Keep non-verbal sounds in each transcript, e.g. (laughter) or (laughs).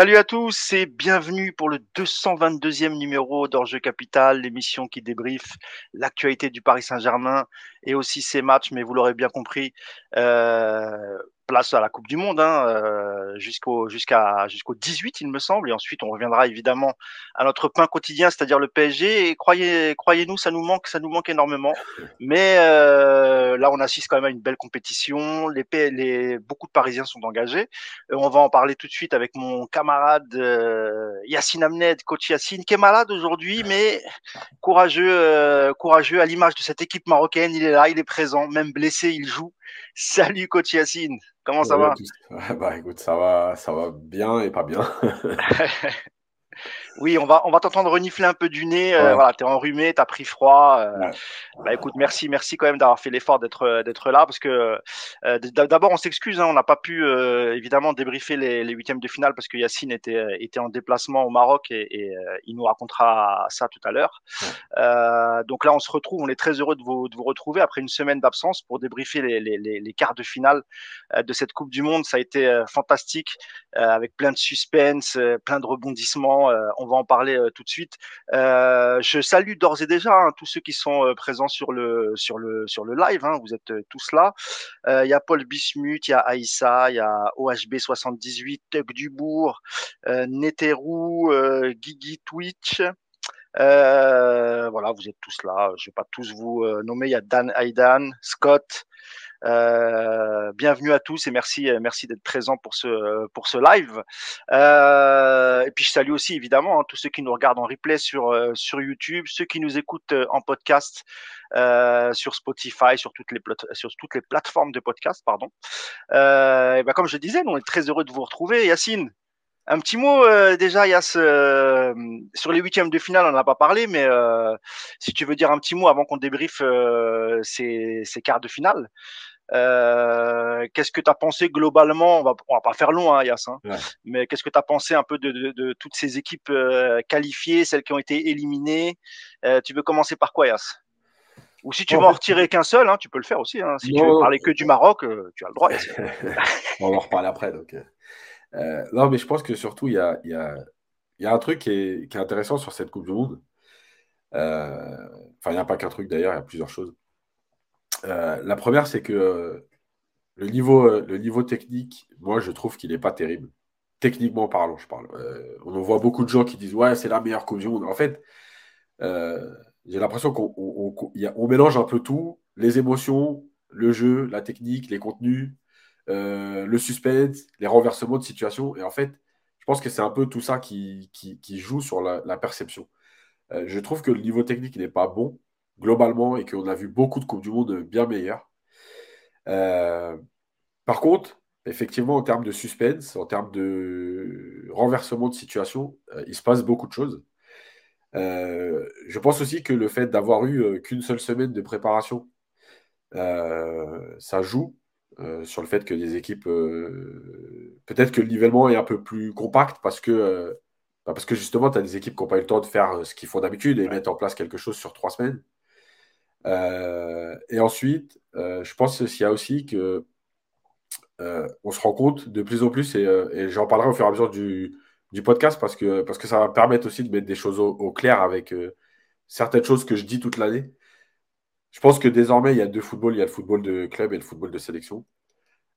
Salut à tous et bienvenue pour le 222e numéro d'Orge Capital, l'émission qui débriefe l'actualité du Paris Saint-Germain et aussi ses matchs, mais vous l'aurez bien compris, euh, à la Coupe du Monde hein, euh, jusqu'au jusqu'à jusqu'au 18 il me semble et ensuite on reviendra évidemment à notre pain quotidien c'est-à-dire le PSG et croyez croyez-nous ça nous manque ça nous manque énormément. Mais euh, là on assiste quand même à une belle compétition les, les beaucoup de Parisiens sont engagés. Euh, on va en parler tout de suite avec mon camarade euh, Yacine Amned coach Yacine qui est malade aujourd'hui mais courageux courageux à l'image de cette équipe marocaine. Il est là il est présent même blessé il joue. Salut coach Yacine, comment ça va? (laughs) Bah écoute, ça va, ça va bien et pas bien. (laughs) (laughs) Oui, on va, on va t'entendre renifler un peu du nez. Euh, voilà, t'es enrhumé, t'as pris froid. Euh, bah écoute, merci, merci quand même d'avoir fait l'effort d'être, euh, d'être là parce que d'abord on s'excuse, hein, on n'a pas pu évidemment débriefer les, les huitièmes de finale parce que Yacine était, était en déplacement au Maroc et, et il nous racontera ça tout à l'heure. donc là, on se retrouve, on est très heureux de vous, de vous retrouver après une semaine d'absence pour débriefer les, les, les, quarts de finale de cette Coupe du Monde. Ça a été fantastique avec plein de suspense, plein de rebondissements on va en parler euh, tout de suite. Euh, je salue d'ores et déjà hein, tous ceux qui sont euh, présents sur le sur le sur le live. Hein, vous êtes tous là. Il y a Paul Bismuth, il y a Aïssa, il y a OHB 78, Tuck Dubourg, Neteru, Gigi Twitch. voilà, vous êtes tous là. Je vais pas tous vous nommer. Il y a Dan Aidan, Scott, euh, bienvenue à tous et merci, euh, merci d'être présents pour ce pour ce live. Euh, et puis je salue aussi évidemment hein, tous ceux qui nous regardent en replay sur euh, sur YouTube, ceux qui nous écoutent en podcast sur Spotify, sur toutes les sur toutes les plateformes de podcast, pardon. et ben comme je disais, on est très heureux de vous retrouver. Yacine, un petit mot déjà, Yass, euh, sur les huitièmes de finale, on n'en a pas parlé, mais euh, si tu veux dire un petit mot avant qu'on débriefe ces, ces, quarts de finale. Euh, qu'est-ce que tu as pensé globalement? On va, on va pas faire long, hein, Yass, hein, mais qu'est-ce que tu as pensé un peu de, de, de toutes ces équipes euh, qualifiées, celles qui ont été éliminées? Euh, Tu veux commencer par quoi, Yass Ou si tu veux en retirer qu'un seul, hein, tu peux le faire aussi. Hein. Si tu veux parler que du Maroc, tu as le droit. (laughs) on va en reparler après. Donc. non, mais je pense que surtout, il y a, y, a, y a, un truc qui est, qui est, intéressant sur cette Coupe du Monde. Enfin, il n'y a pas qu'un truc d'ailleurs, il y a plusieurs choses. Euh, la première, c'est que euh, le, niveau, euh, le niveau technique, moi, je trouve qu'il n'est pas terrible. Techniquement parlant, je parle. on en voit beaucoup de gens qui disent Ouais, c'est la meilleure Coupe. En fait, j'ai l'impression qu'on on, mélange un peu tout les émotions, le jeu, la technique, les contenus, le suspense, les renversements de situation. Et en fait, je pense que c'est un peu tout ça qui, joue sur la perception. je trouve que le niveau technique n'est pas bon globalement et qu'on a vu beaucoup de Coupes du Monde bien meilleures. Euh, par contre, effectivement, en termes de suspense, en termes de renversement de situation, euh, il se passe beaucoup de choses. Euh, je pense aussi que le fait d'avoir eu qu'une seule semaine de préparation, ça joue sur le fait que les équipes, peut-être que le nivellement est un peu plus compact parce que, bah, parce que justement, tu as des équipes qui n'ont pas eu le temps de faire ce qu'ils font d'habitude et mettre en place quelque chose sur trois semaines. Euh, et ensuite, euh, je pense qu'il y a aussi que euh, on se rend compte de plus en plus, et, j'en parlerai au fur et à mesure du, du, podcast, parce que, parce que ça va permettre aussi de mettre des choses au, clair avec certaines choses que je dis toute l'année. Je pense que désormais, il y a deux footballs, il y a le football de club et le football de sélection.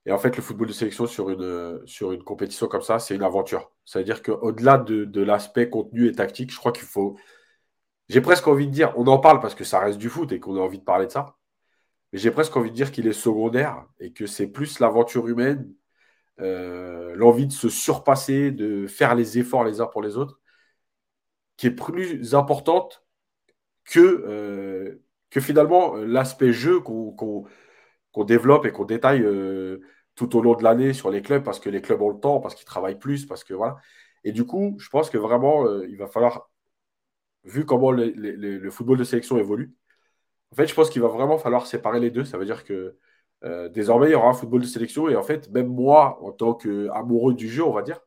Et en fait, le football de sélection sur une, sur une compétition comme ça, c'est une aventure. Ça veut dire qu'au-delà de, de l'aspect contenu et tactique, je crois qu'il faut, j'ai presque envie de dire, on en parle parce que ça reste du foot et qu'on a envie de parler de ça. Mais j'ai presque envie de dire qu'il est secondaire et que c'est plus l'aventure humaine, euh, l'envie de se surpasser, de faire les efforts les uns pour les autres, qui est plus importante que, euh, que finalement l'aspect jeu qu'on développe et qu'on détaille euh, tout au long de l'année sur les clubs parce que les clubs ont le temps, parce qu'ils travaillent plus, parce que voilà. Et du coup, je pense que vraiment, il va falloir vu comment le, football de sélection évolue, en fait, je pense qu'il va vraiment falloir séparer les deux. Ça veut dire que euh, désormais, il y aura un football de sélection. Et en fait, même moi, en tant qu'amoureux du jeu, on va dire,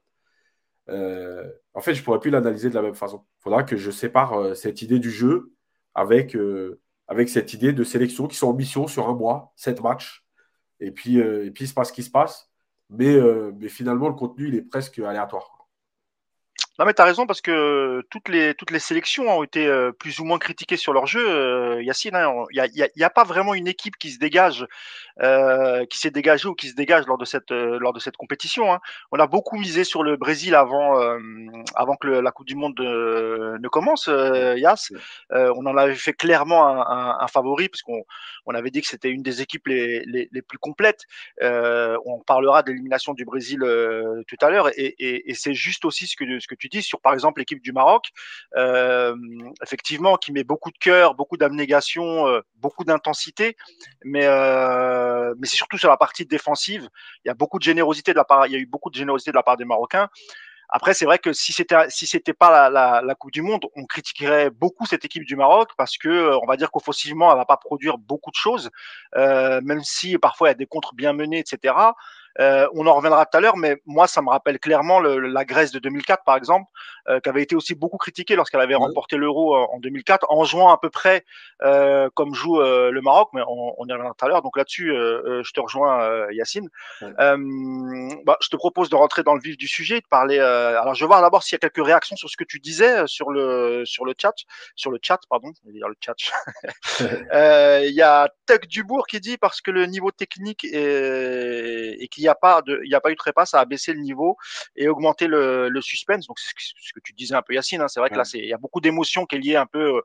euh, en fait, je ne pourrais plus l'analyser de la même façon. Il faudra que je sépare euh, cette idée du jeu avec, cette idée de sélection qui sont en mission sur un mois, sept matchs. Et puis, puis il se passe ce qui se passe. Mais, mais finalement, le contenu, il est presque aléatoire. Non, mais tu as raison parce que toutes les, toutes les sélections ont été euh, plus ou moins critiquées sur leur jeu. Euh, Yacine, hein. il n'y a, y a, pas vraiment une équipe qui se dégage, euh, qui s'est dégagée ou qui se dégage lors de cette, euh, lors de cette compétition. Hein. On a beaucoup misé sur le Brésil avant, euh, avant que la Coupe du Monde ne commence, Yass. on en avait fait clairement un, un, un favori parce qu'on on avait dit que c'était une des équipes les, les, les plus complètes. on parlera de l'élimination du Brésil tout à l'heure et, et, et c'est juste aussi ce que, ce que tu dis sur, par exemple, l'équipe du Maroc, euh, effectivement, qui met beaucoup de cœur, beaucoup d'abnégation, euh, beaucoup d'intensité, mais, euh, mais c'est surtout sur la partie défensive. Il y a beaucoup de générosité de la part, il y a eu beaucoup de générosité de la part des Marocains. Après, c'est vrai que si c'était si c'était pas la, Coupe du Monde, on critiquerait beaucoup cette équipe du Maroc parce que on va dire qu'offensivement, elle va pas produire beaucoup de choses, même si parfois il y a des contres bien menés, etc. Euh, on en reviendra tout à l'heure, mais moi, ça me rappelle clairement le, la Grèce de 2004, par exemple, euh, qui avait été aussi beaucoup critiquée lorsqu'elle avait remporté l'Euro euh, en 2004, en jouant à peu près euh, comme joue euh, le Maroc, mais on, on, y reviendra tout à l'heure. Donc là-dessus, je te rejoins, Yacine. Bah, je te propose de rentrer dans le vif du sujet, de parler. alors, je vais voir d'abord s'il y a quelques réactions sur ce que tu disais sur le sur le chat, sur le chat, pardon, je vais dire le chat. (laughs) Il y a Tuck Dubourg qui dit parce que le niveau technique est, et qu'il n'y a pas de, il y a pas eu de trépas, ça a baissé le niveau et augmenté le, le suspense. Donc c'est ce que tu disais un peu Yacine. Hein. C'est vrai que là, c'est, il y a beaucoup d'émotions qui est liée un peu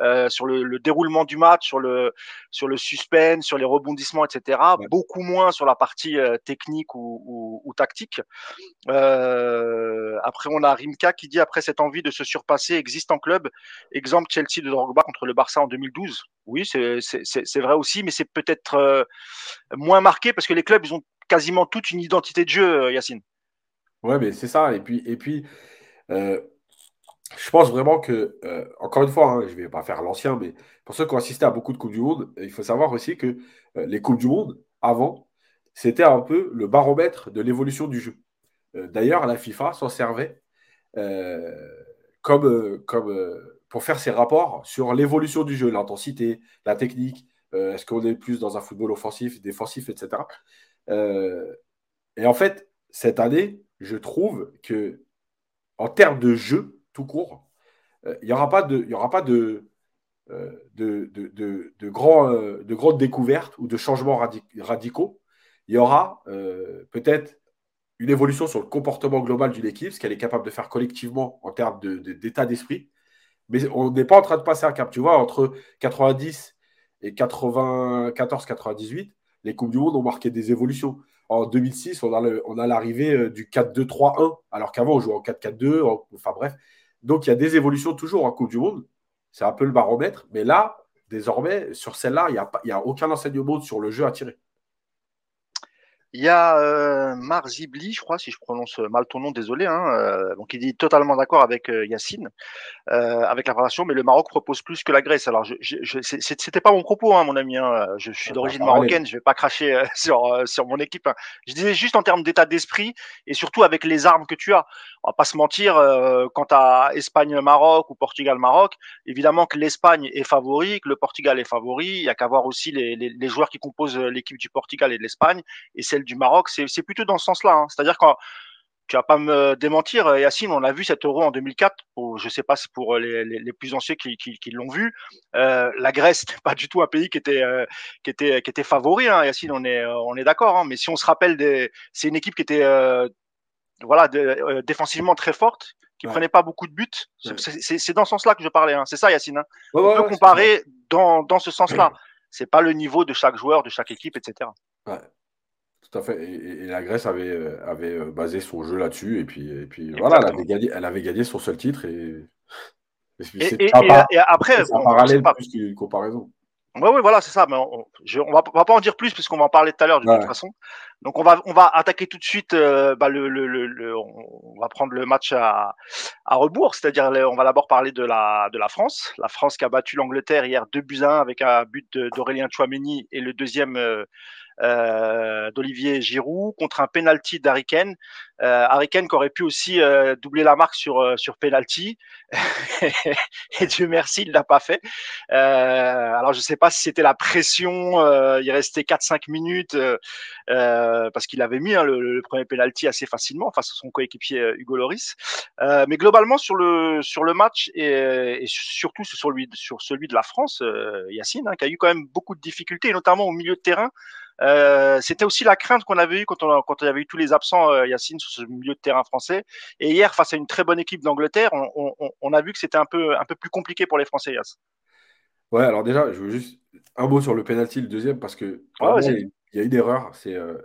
euh, sur le, le, déroulement du match, sur le sur le suspense, sur les rebondissements, etc. Ouais. Beaucoup moins sur la partie euh, technique ou, ou, ou tactique. Euh, après, on a Rimka qui dit après cette envie de se surpasser existe en club. Exemple Chelsea de Drogba contre le Barça en 2012. Oui, c'est vrai aussi, mais c'est peut-être euh, moins marqué parce que les clubs ils ont quasiment toute une identité de jeu, euh, Yacine. Ouais, mais c'est ça. Et puis, euh, je pense vraiment que, euh, encore une fois, hein, je ne vais pas faire l'ancien, mais pour ceux qui ont assisté à beaucoup de Coupes du Monde, il faut savoir aussi que les Coupes du Monde, avant, c'était un peu le baromètre de l'évolution du jeu. D'ailleurs, la FIFA s'en servait comme, comme pour faire ses rapports sur l'évolution du jeu, l'intensité, la technique, est-ce qu'on est plus dans un football offensif, défensif, etc. et en fait, cette année, je trouve que en termes de jeu tout court, il euh, n'y aura pas de, y aura pas de, euh, de, de, de, de, grand, euh, de grandes découvertes ou de changements radic radicaux. Il y aura peut-être une évolution sur le comportement global d'une équipe, ce qu'elle est capable de faire collectivement en termes d'état d'esprit. Mais on n'est pas en train de passer un cap. Tu vois, entre 90 et 94-98, les Coupes du Monde ont marqué des évolutions en 2006, on a l'arrivée euh, du 4-2-3-1, alors qu'avant, on jouait en 4-4-2. Enfin bref. Donc, il y a des évolutions toujours en Coupe du Monde. C'est un peu le baromètre. Mais là, désormais, sur celle-là, il n'y a, a, aucun enseignement sur le jeu à tirer. Il y a euh, Marzibli, je crois, si je prononce mal ton nom, désolé. Hein, euh, donc il dit totalement d'accord avec euh, Yacine, euh, avec la préparation, mais le Maroc propose plus que la Grèce. Alors je, je, je c'était pas mon propos, hein, mon ami. Hein, je, je, suis d'origine marocaine, je vais pas cracher euh, (laughs) sur euh, sur mon équipe. Hein. Je disais juste en termes d'état d'esprit et surtout avec les armes que tu as. On va pas se mentir. quant à Espagne-Maroc ou Portugal-Maroc, évidemment que l'Espagne est favori, que le Portugal est favori. Il y a qu'à voir aussi les, les, les joueurs qui composent l'équipe du Portugal et de l'Espagne et c'est du Maroc, c'est plutôt dans ce sens-là. Hein. C'est-à-dire quand tu vas pas me démentir, euh, Yacine, on a vu cet euro en 2004. Pour, je sais pas si pour les, les, les, plus anciens qui, qui, qui l'ont vu. Euh, la Grèce n'est pas du tout un pays qui était euh, qui était qui était favori. Hein, Yacine, on est on est d'accord. Hein, mais si on se rappelle, des, c'est une équipe qui était euh, voilà de, défensivement très forte, qui ouais. prenait pas beaucoup de buts. C'est dans ce sens-là que je parlais. Hein. C'est ça, Yacine. Ouais, on peut comparer dans dans ce sens-là. C'est pas le niveau de chaque joueur, de chaque équipe, etc. Tout à fait. Et, et, la Grèce avait, euh, avait euh, basé son jeu là-dessus. Et puis, et puis voilà, elle avait, gagné, elle avait gagné son seul titre. Et, après, c'est un parallèle pas... plus qu'une comparaison. Oui, oui, voilà, c'est ça. Mais on, je, on, va, on va pas en dire plus puisqu'on va en parler tout à l'heure de ouais. toute façon. Donc on va, on va attaquer tout de suite. Euh, bah, le, le, le, le, on va prendre le match à, à rebours, c'est-à-dire on va d'abord parler de la, de la France. La France qui a battu l'Angleterre hier 2 buts à 1 avec un but d'Aurélien Chouameni et le deuxième euh, d'Olivier Giroud contre un penalty d'Ariken. Euh, Harry Kane qui aurait pu aussi euh, doubler la marque sur euh, sur penalty (laughs) et Dieu merci il l'a pas fait. Euh, alors je sais pas si c'était la pression, euh, il restait 4-5 minutes parce qu'il avait mis hein, le, le, premier penalty assez facilement face à son coéquipier Hugo Loris. mais globalement sur le sur le match et, et surtout sur celui sur celui de la France, Yacine hein, qui a eu quand même beaucoup de difficultés, notamment au milieu de terrain. Euh, c'était aussi la crainte qu'on avait eue quand on, quand on avait eu tous les absents, euh, Yacine, sur ce milieu de terrain français. Et hier, face à une très bonne équipe d'Angleterre, on, on, on, a vu que c'était un peu, un peu plus compliqué pour les Français, Yass. Ouais, alors déjà, je veux juste un mot sur le penalty, le deuxième, parce que ouais, il y a une erreur. C'est euh,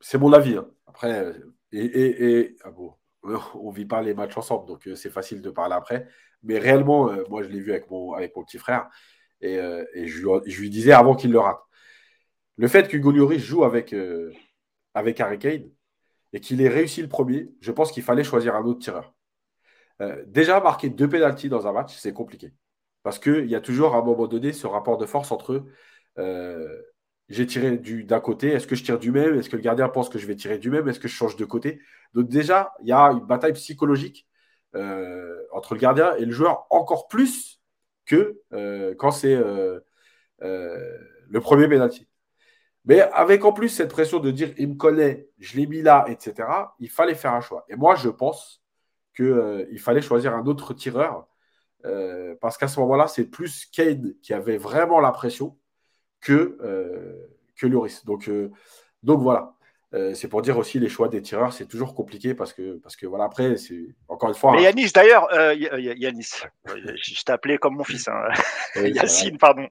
c'est mon avis. Hein. Après, et, et, et ah bon, (laughs) on vit pas les matchs ensemble, donc c'est facile de parler après. Mais réellement, moi, je l'ai vu avec mon, avec mon petit frère. Et, et je, je, lui disais avant qu'il le rate le fait que Lloris joue avec, euh, avec Harry Kane et qu'il ait réussi le premier, je pense qu'il fallait choisir un autre tireur. Euh, déjà, marquer deux pénalties dans un match, c'est compliqué. Parce qu'il y a toujours à un moment donné ce rapport de force entre euh, j'ai tiré d'un côté, est-ce que je tire du même? Est-ce que le gardien pense que je vais tirer du même? Est-ce que je change de côté? Donc déjà, il y a une bataille psychologique euh, entre le gardien et le joueur encore plus que quand c'est le premier pénalty. Mais avec en plus cette pression de dire il me connaît, je l'ai mis là, etc., il fallait faire un choix. Et moi, je pense qu'il euh, fallait choisir un autre tireur euh, parce qu'à ce moment-là, c'est plus Kane qui avait vraiment la pression que, euh, que Lloris. Donc, donc voilà. Euh, c'est pour dire aussi les choix des tireurs, c'est toujours compliqué parce que, parce que voilà, après, c'est encore une fois. Mais Yanis, d'ailleurs, euh, Yanis, je t'appelais comme mon fils, hein. oui, (laughs) Yacine, pardon.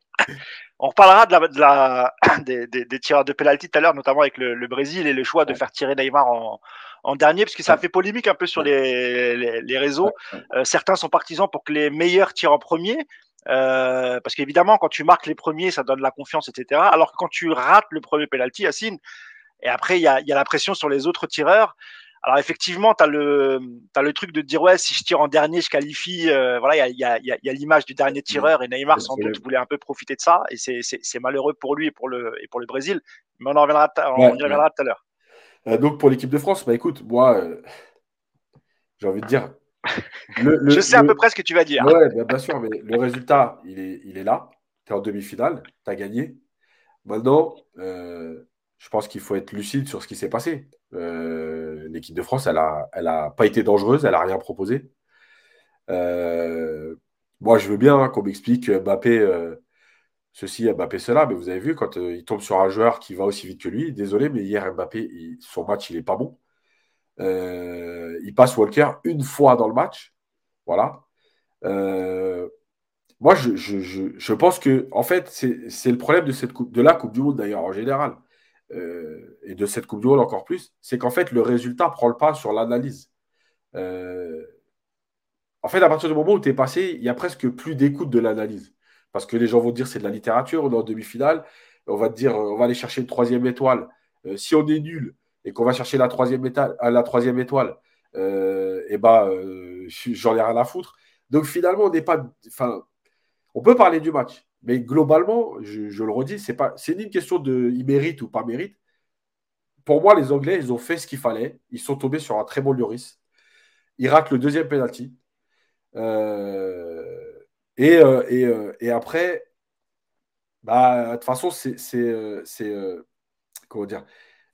On reparlera de la, de la, (coughs) des, des, des, tireurs de pénalty tout à l'heure, notamment avec le, le, Brésil et le choix de faire tirer Neymar en, en dernier, parce que ça a fait polémique un peu sur les, les, les réseaux. Euh, certains sont partisans pour que les meilleurs tirent en premier. Euh, parce qu'évidemment, quand tu marques les premiers, ça donne la confiance, etc. Alors que quand tu rates le premier penalty, Yacine, et après, il y a, y a, la pression sur les autres tireurs. Alors effectivement, tu as le, as le truc de dire, ouais, si je tire en dernier, je qualifie. Euh, voilà, il y a, y a, y a l'image du dernier tireur et Neymar, sans doute, voulait un peu profiter de ça. Et c'est malheureux pour lui et pour le, et pour le Brésil. Mais on en reviendra, on ouais, y reviendra ouais. tout à l'heure. Euh, donc pour l'équipe de France, bah écoute, moi, euh, j'ai envie de dire. (laughs) Le, le, je sais à peu près ce que tu vas dire. Ouais, bah, bien sûr, mais le résultat, il est, il est là. Tu es en demi-finale, tu as gagné. Maintenant, euh, je pense qu'il faut être lucide sur ce qui s'est passé. Euh, L'équipe de France, elle n'a elle a pas été dangereuse, elle n'a rien proposé. Euh, moi, je veux bien qu'on m'explique Mbappé euh, ceci, Mbappé cela, mais vous avez vu, quand il tombe sur un joueur qui va aussi vite que lui, désolé, mais hier, Mbappé, son match, il n'est pas bon. Il passe Walker une fois dans le match. Voilà. moi, je, pense que, en fait, c'est le problème de, cette coupe, de la Coupe du Monde, d'ailleurs, en général euh, et de cette Coupe du Monde encore plus, c'est qu'en fait, le résultat prend le pas sur l'analyse. Euh, en fait, à partir du moment où tu es passé, il y a presque plus d'écoute de l'analyse. Parce que les gens vont dire c'est de la littérature, on est en demi-finale, on va te dire on va aller chercher une troisième étoile. Euh, si on est nul et qu'on va chercher la troisième, étoile, euh, et ben, euh, j'en ai rien à foutre. Donc finalement, on n'est pas. On peut parler du match, mais globalement, je, je le redis, c'est pas, c'est ni une question de il mérite ou pas mérite. Pour moi, les Anglais, ils ont fait ce qu'il fallait. Ils sont tombés sur un très bon Lloris. Ils ratent le deuxième penalty. Euh, et, euh, et, euh, et, après, bah, de toute façon, c'est, comment dire,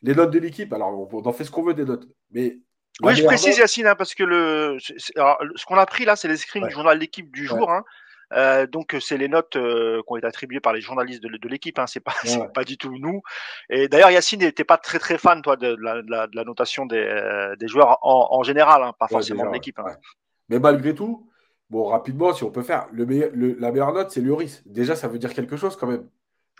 les notes de l'équipe. Alors, on, on en fait ce qu'on veut des notes, mais oui, je précise. Yacine, hein, parce que le, alors, ce qu'on a pris là, c'est les screens ouais. du journal d'équipe du jour. Ouais. Hein. Euh, donc c'est les notes euh, qui ont été attribuées par les journalistes de, de l'équipe, hein, c'est pas, (laughs) ouais. pas du tout nous. Et d'ailleurs Yacine n'était pas très très fan toi de, de, la, de, notation des, euh, des joueurs en, en général, hein, pas ouais, forcément déjà, de l'équipe. Hein. Mais malgré tout, bon rapidement si on peut faire, le meilleur, le, la meilleure note c'est Lloris. Déjà ça veut dire quelque chose quand même.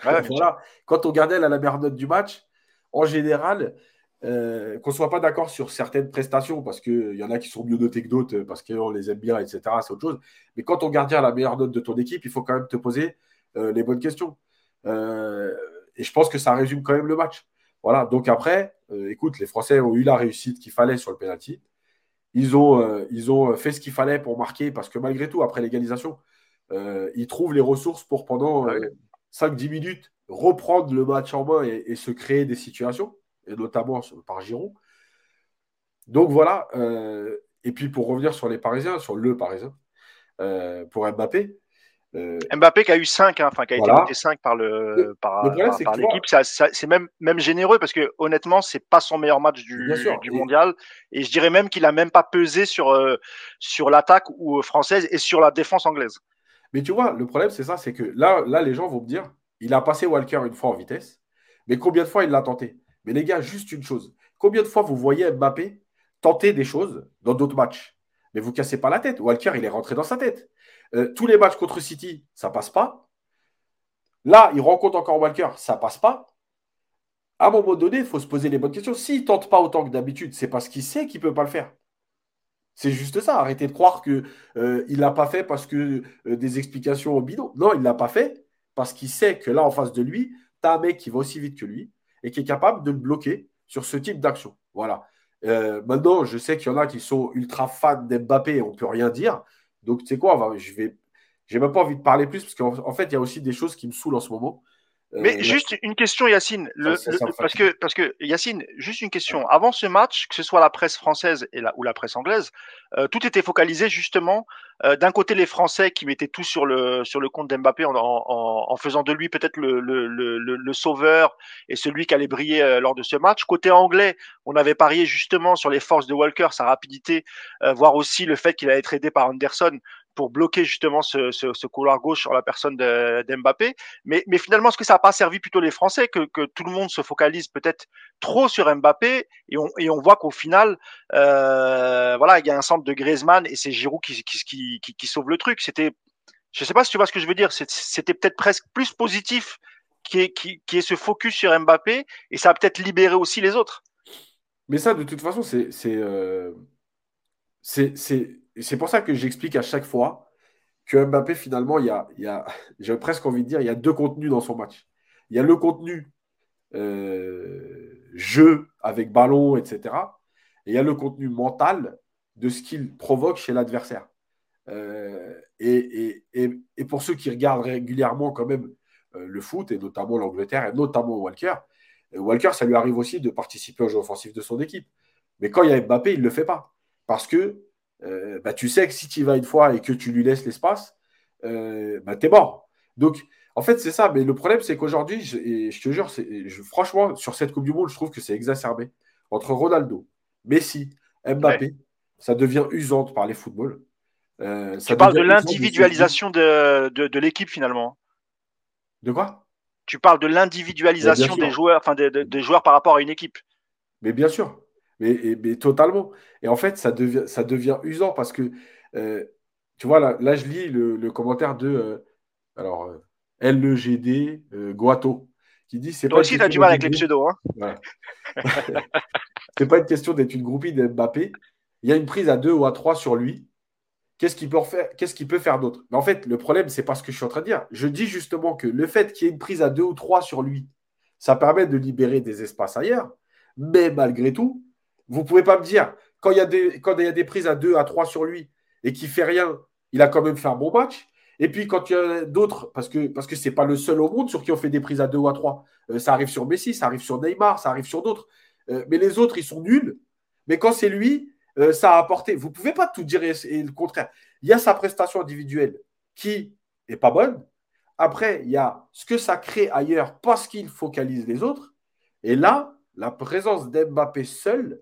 voilà. Quand on regardait la, la meilleure note du match, en général, euh, qu'on ne soit pas d'accord sur certaines prestations, parce qu'il y en a qui sont mieux notés que d'autres, parce qu'on les aime bien, etc. C'est autre chose. Mais quand ton gardien a la meilleure note de ton équipe, il faut quand même te poser euh, les bonnes questions. Euh, et je pense que ça résume quand même le match. Voilà. Donc après, écoute, les Français ont eu la réussite qu'il fallait sur le penalty. Ils ont, ils ont fait ce qu'il fallait pour marquer, parce que malgré tout, après l'égalisation, ils trouvent les ressources pour pendant 5-10 minutes reprendre le match en main et, et se créer des situations et notamment par Giroud. Donc voilà. et puis pour revenir sur les Parisiens, sur le Parisien, pour Mbappé, euh, Mbappé qui a eu 5, hein, enfin qui a été noté 5 par le, par, l'équipe, c'est même même généreux parce que honnêtement c'est pas son meilleur match du, du mondial et je dirais même qu'il a même pas pesé sur euh, sur l'attaque française et sur la défense anglaise. Mais tu vois, le problème c'est ça, c'est que là là les gens vont me dire, il a passé Walker une fois en vitesse, mais combien de fois il l'a tenté? Mais les gars, juste une chose, combien de fois vous voyez Mbappé tenter des choses dans d'autres matchs? Mais vous cassez pas la tête. Walker, il est rentré dans sa tête. Euh, tous les matchs contre City, ça passe pas. Là, il rencontre encore Walker, ça passe pas. À un moment donné, il faut se poser les bonnes questions. S'il ne tente pas autant que d'habitude, c'est parce qu'il sait qu'il ne peut pas le faire. C'est juste ça. Arrêtez de croire qu'il euh, ne l'a pas fait parce que euh, des explications au bidon. Non, il ne l'a pas fait parce qu'il sait que là, en face de lui, tu as un mec qui va aussi vite que lui et qui est capable de le bloquer sur ce type d'action. Voilà. maintenant, je sais qu'il y en a qui sont ultra fans d'Mbappé et on ne peut rien dire. Donc, tu sais quoi, je vais. J'ai même pas envie de parler plus parce qu'en fait, il y a aussi des choses qui me saoulent en ce moment. Euh, Mais juste une question, Yacine. parce, que, parce que, Yacine, juste une question. Avant ce match, que ce soit la presse française et la, ou la presse anglaise, euh, tout était focalisé justement euh, d'un côté les Français qui mettaient tout sur le, sur le compte d'Mbappé en, en, en, faisant de lui peut-être le, le, le, le, sauveur et celui qui allait briller lors de ce match. Côté anglais, on avait parié justement sur les forces de Walker, sa rapidité, voire aussi le fait qu'il allait être aidé par Anderson pour bloquer justement ce, ce, couloir gauche sur la personne d'Mbappé. Mais, mais finalement, est-ce que ça n'a pas servi plutôt les Français que, que tout le monde se focalise peut-être trop sur Mbappé et on, et on voit qu'au final, euh, voilà, il y a un centre de Griezmann et c'est Giroud qui, qui, qui, sauve le truc. C'était, je sais pas si tu vois ce que je veux dire, c'était peut-être presque plus positif qui est, qui, qui est ce focus sur Mbappé et ça a peut-être libéré aussi les autres. Mais ça, de toute façon, c'est c'est euh, c'est pour ça que j'explique à chaque fois que Mbappé, finalement, il y a, a (laughs) j'ai presque envie de dire, il y a deux contenus dans son match. Il y a le contenu euh, jeu avec ballon, etc. Et il y a le contenu mental de ce qu'il provoque chez l'adversaire. Euh, et, et, et, pour ceux qui regardent régulièrement quand même euh, le foot, et notamment l'Angleterre, et notamment Walker, Walker, ça lui arrive aussi de participer au jeu offensif de son équipe. Mais quand il y a Mbappé, il ne le fait pas. Parce que euh, bah, tu sais que si tu y vas une fois et que tu lui laisses l'espace, euh, bah, tu es mort. Donc, en fait, c'est ça. Mais le problème, c'est qu'aujourd'hui, je, je, te jure, je, franchement, sur cette Coupe du Monde, je trouve que c'est exacerbé. Entre Ronaldo, Messi, Mbappé, ça devient usant de parler football. Euh, tu parles de l'individualisation de, de, l'équipe, finalement. De quoi? Tu parles de l'individualisation des joueurs, enfin des joueurs par rapport à une équipe. Mais bien sûr. Mais, totalement. Et en fait, ça devient, ça devient usant parce que, euh, tu vois, là, là, je lis le, commentaire de euh, alors, euh, LEGD Guato qui dit c'est Toi aussi, tu as du mal avec les pseudos. Hein (laughs) c'est pas une question d'être une groupie de Mbappé. Il y a une prise à deux ou à trois sur lui. Qu'est-ce qu'il peut faire, qu'est-ce qu'il peut faire d'autre? Mais en fait, le problème, c'est pas ce que je suis en train de dire. Je dis justement que le fait qu'il y ait une prise à deux ou trois sur lui, ça permet de libérer des espaces ailleurs. Mais malgré tout, vous ne pouvez pas me dire, quand il, y a des, quand il y a des prises à 2, à 3 sur lui et qu'il ne fait rien, il a quand même fait un bon match. Et puis quand il y a d'autres, parce que parce que pas le seul au monde sur qui on fait des prises à 2 ou à 3. Euh, ça arrive sur Messi, ça arrive sur Neymar, ça arrive sur d'autres. Euh, mais les autres, ils sont nuls. Mais quand c'est lui, euh, ça a apporté. Vous ne pouvez pas tout dire et, le contraire. Il y a sa prestation individuelle qui n'est pas bonne. Après, il y a ce que ça crée ailleurs parce qu'il focalise les autres. Et là, la présence d'Mbappé seul,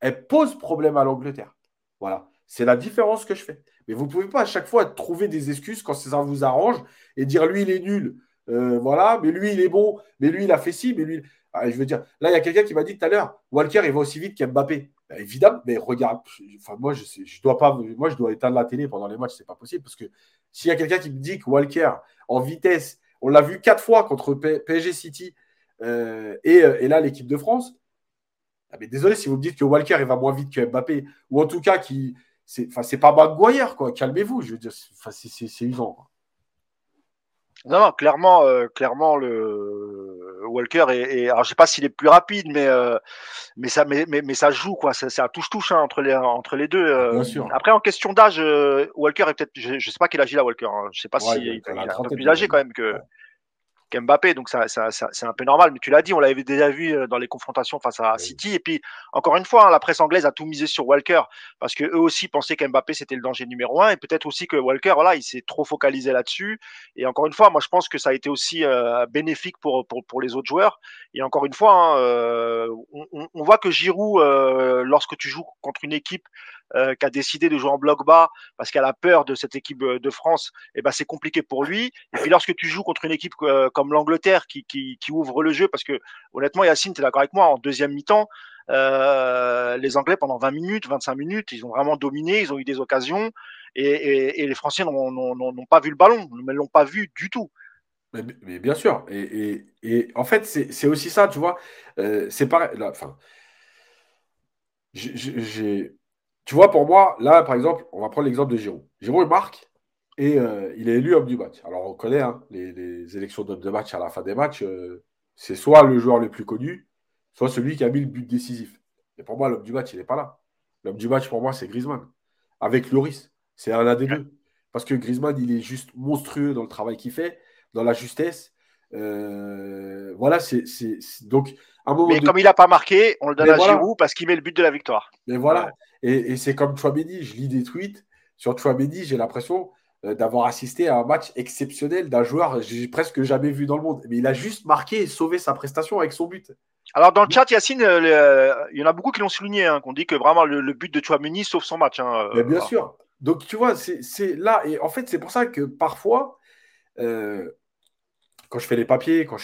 elle pose problème à l'Angleterre. Voilà. C'est la différence que je fais. Mais vous ne pouvez pas à chaque fois trouver des excuses quand ça vous arrange et dire lui, il est nul. Euh, voilà, mais lui, il est bon. Mais lui, il a fait ci. Mais lui. Ah, je veux dire, là, il y a quelqu'un qui m'a dit tout à l'heure Walker, il va aussi vite qu'Mbappé. Ben, évidemment, mais regarde, enfin, moi, je, je dois pas, moi, je dois éteindre la télé pendant les matchs, c'est pas possible. Parce que s'il y a quelqu'un qui me dit que Walker, en vitesse, on l'a vu quatre fois contre PSG City euh, et, euh, et là, l'équipe de France, ah, mais désolé si vous me dites que Walker il va moins vite que Mbappé, ou en tout cas qui c'est enfin c'est pas Maguire quoi. Calmez-vous, je veux dire, c'est usant. Non, non, clairement, euh, clairement le Walker est, alors je sais pas s'il est plus rapide, mais euh, mais ça mais, mais, ça joue quoi, ça, ça touche touche hein, entre les entre les deux. Euh. Bien sûr. Après en question d'âge, Walker est peut-être, je, sais pas quel âge il a Walker, hein. je sais pas si il, est un peu plus âgé quand même que qu'Mbappé, donc ça, c'est un peu normal. Mais tu l'as dit, on l'avait déjà vu euh, dans les confrontations face à City. Et puis, encore une fois, hein, la presse anglaise a tout misé sur Walker parce que eux aussi pensaient qu'Mbappé c'était le danger numéro un, et peut-être aussi que Walker, voilà, il s'est trop focalisé là-dessus. Et encore une fois, moi je pense que ça a été aussi euh, bénéfique pour, pour, pour les autres joueurs. Et encore une fois, hein, euh, on, on, voit que Giroud, lorsque tu joues contre une équipe euh, qui a décidé de jouer en bloc bas parce qu'elle a peur de cette équipe euh, de France, et eh ben c'est compliqué pour lui. Et puis lorsque tu joues contre une équipe euh, comme l'Angleterre qui, qui, ouvre le jeu, parce que honnêtement, Yacine, tu es d'accord avec moi, en deuxième mi-temps, euh, les Anglais pendant 20 minutes, 25 minutes, ils ont vraiment dominé, ils ont eu des occasions, et, les Français n'ont pas vu le ballon, ne l'ont pas vu du tout. Mais, bien sûr, et, et en fait, c'est aussi ça, tu vois, c'est pareil, enfin, j'ai tu vois, pour moi, là, par exemple, on va prendre l'exemple de Giroud. Giroud, il marque et euh, il est élu homme du match. Alors, on connaît hein, les, élections d'homme de match à la fin des matchs. Euh, c'est soit le joueur le plus connu, soit celui qui a mis le but décisif. Et pour moi, l'homme du match, il n'est pas là. L'homme du match, pour moi, c'est Griezmann. Avec Loris. C'est un des deux. Parce que Griezmann, il est juste monstrueux dans le travail qu'il fait, dans la justesse. Euh, voilà, c'est donc un moment. Mais comme il n'a pas marqué, on le donne à Giroud parce qu'il met le but de la victoire. Mais voilà. Et, c'est comme Chouameni, je lis des tweets sur Chouameni, j'ai l'impression euh, d'avoir assisté à un match exceptionnel d'un joueur que j'ai presque jamais vu dans le monde. Mais il a juste marqué et sauvé sa prestation avec son but. Alors dans le chat, Yacine, euh, il y en a beaucoup qui l'ont souligné, hein, qu'on dit que vraiment le, but de Chouameni sauve son match. Hein, Mais bien sûr. Donc tu vois, c'est là, et en fait c'est pour ça que parfois, quand je fais les papiers, quand,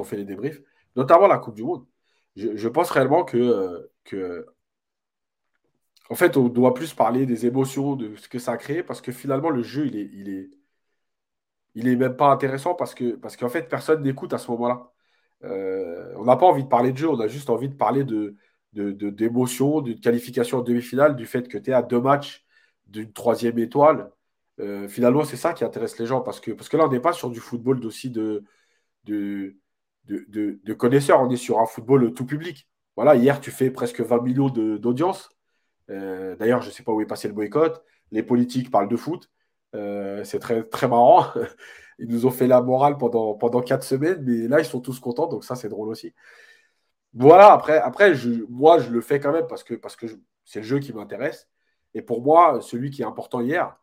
on fait les débriefs, notamment la Coupe du Monde, je, pense réellement que, que, en fait, on doit plus parler des émotions, de ce que ça a créé, parce que finalement, le jeu, il est, il est, il est même pas intéressant parce que, parce qu'en fait, personne n'écoute à ce moment-là. Euh, on n'a pas envie de parler de jeu, on a juste envie de parler de, d'émotion, d'une qualification en demi-finale, du fait que tu es à deux matchs d'une troisième étoile. Euh, finalement, c'est ça qui intéresse les gens parce que, parce que là, on n'est pas sur du football aussi de, de, de, connaisseurs, on est sur un football tout public. Voilà, hier, tu fais presque 20 millions d'audience. Euh, d'ailleurs, je ne sais pas où est passé le boycott. Les politiques parlent de foot. Euh, c'est très, très marrant. (laughs) Ils nous ont fait la morale pendant, pendant quatre semaines, mais là, ils sont tous contents, donc ça, c'est drôle aussi. Voilà, après, après moi, je le fais quand même parce que, parce que c'est le jeu qui m'intéresse. Et pour moi, celui qui est important hier,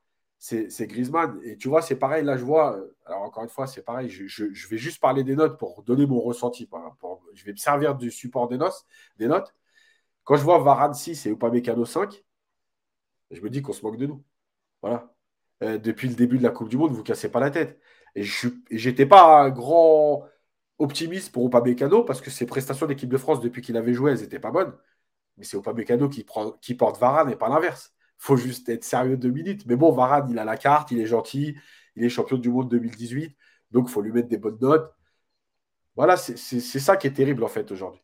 c'est Griezmann. Et tu vois, c'est pareil, là je vois, alors encore une fois, c'est pareil, je, vais juste parler des notes pour donner mon ressenti. je vais me servir du support des notes. Des notes. Quand je vois Varane 6 et Upamecano 5, je me dis qu'on se moque de nous. Voilà. Euh, depuis le début de la Coupe du Monde, vous cassez pas la tête. Et je n'étais pas un grand optimiste pour Upamecano parce que ses prestations d'équipe de France depuis qu'il avait joué, elles n'étaient pas bonnes. Mais c'est Upamecano qui, qui porte Varane et pas l'inverse faut juste être sérieux deux minutes. Mais bon, Varane, il a la carte, il est gentil, il est champion du monde 2018, donc il faut lui mettre des bonnes notes. Voilà, c'est ça qui est terrible en fait aujourd'hui.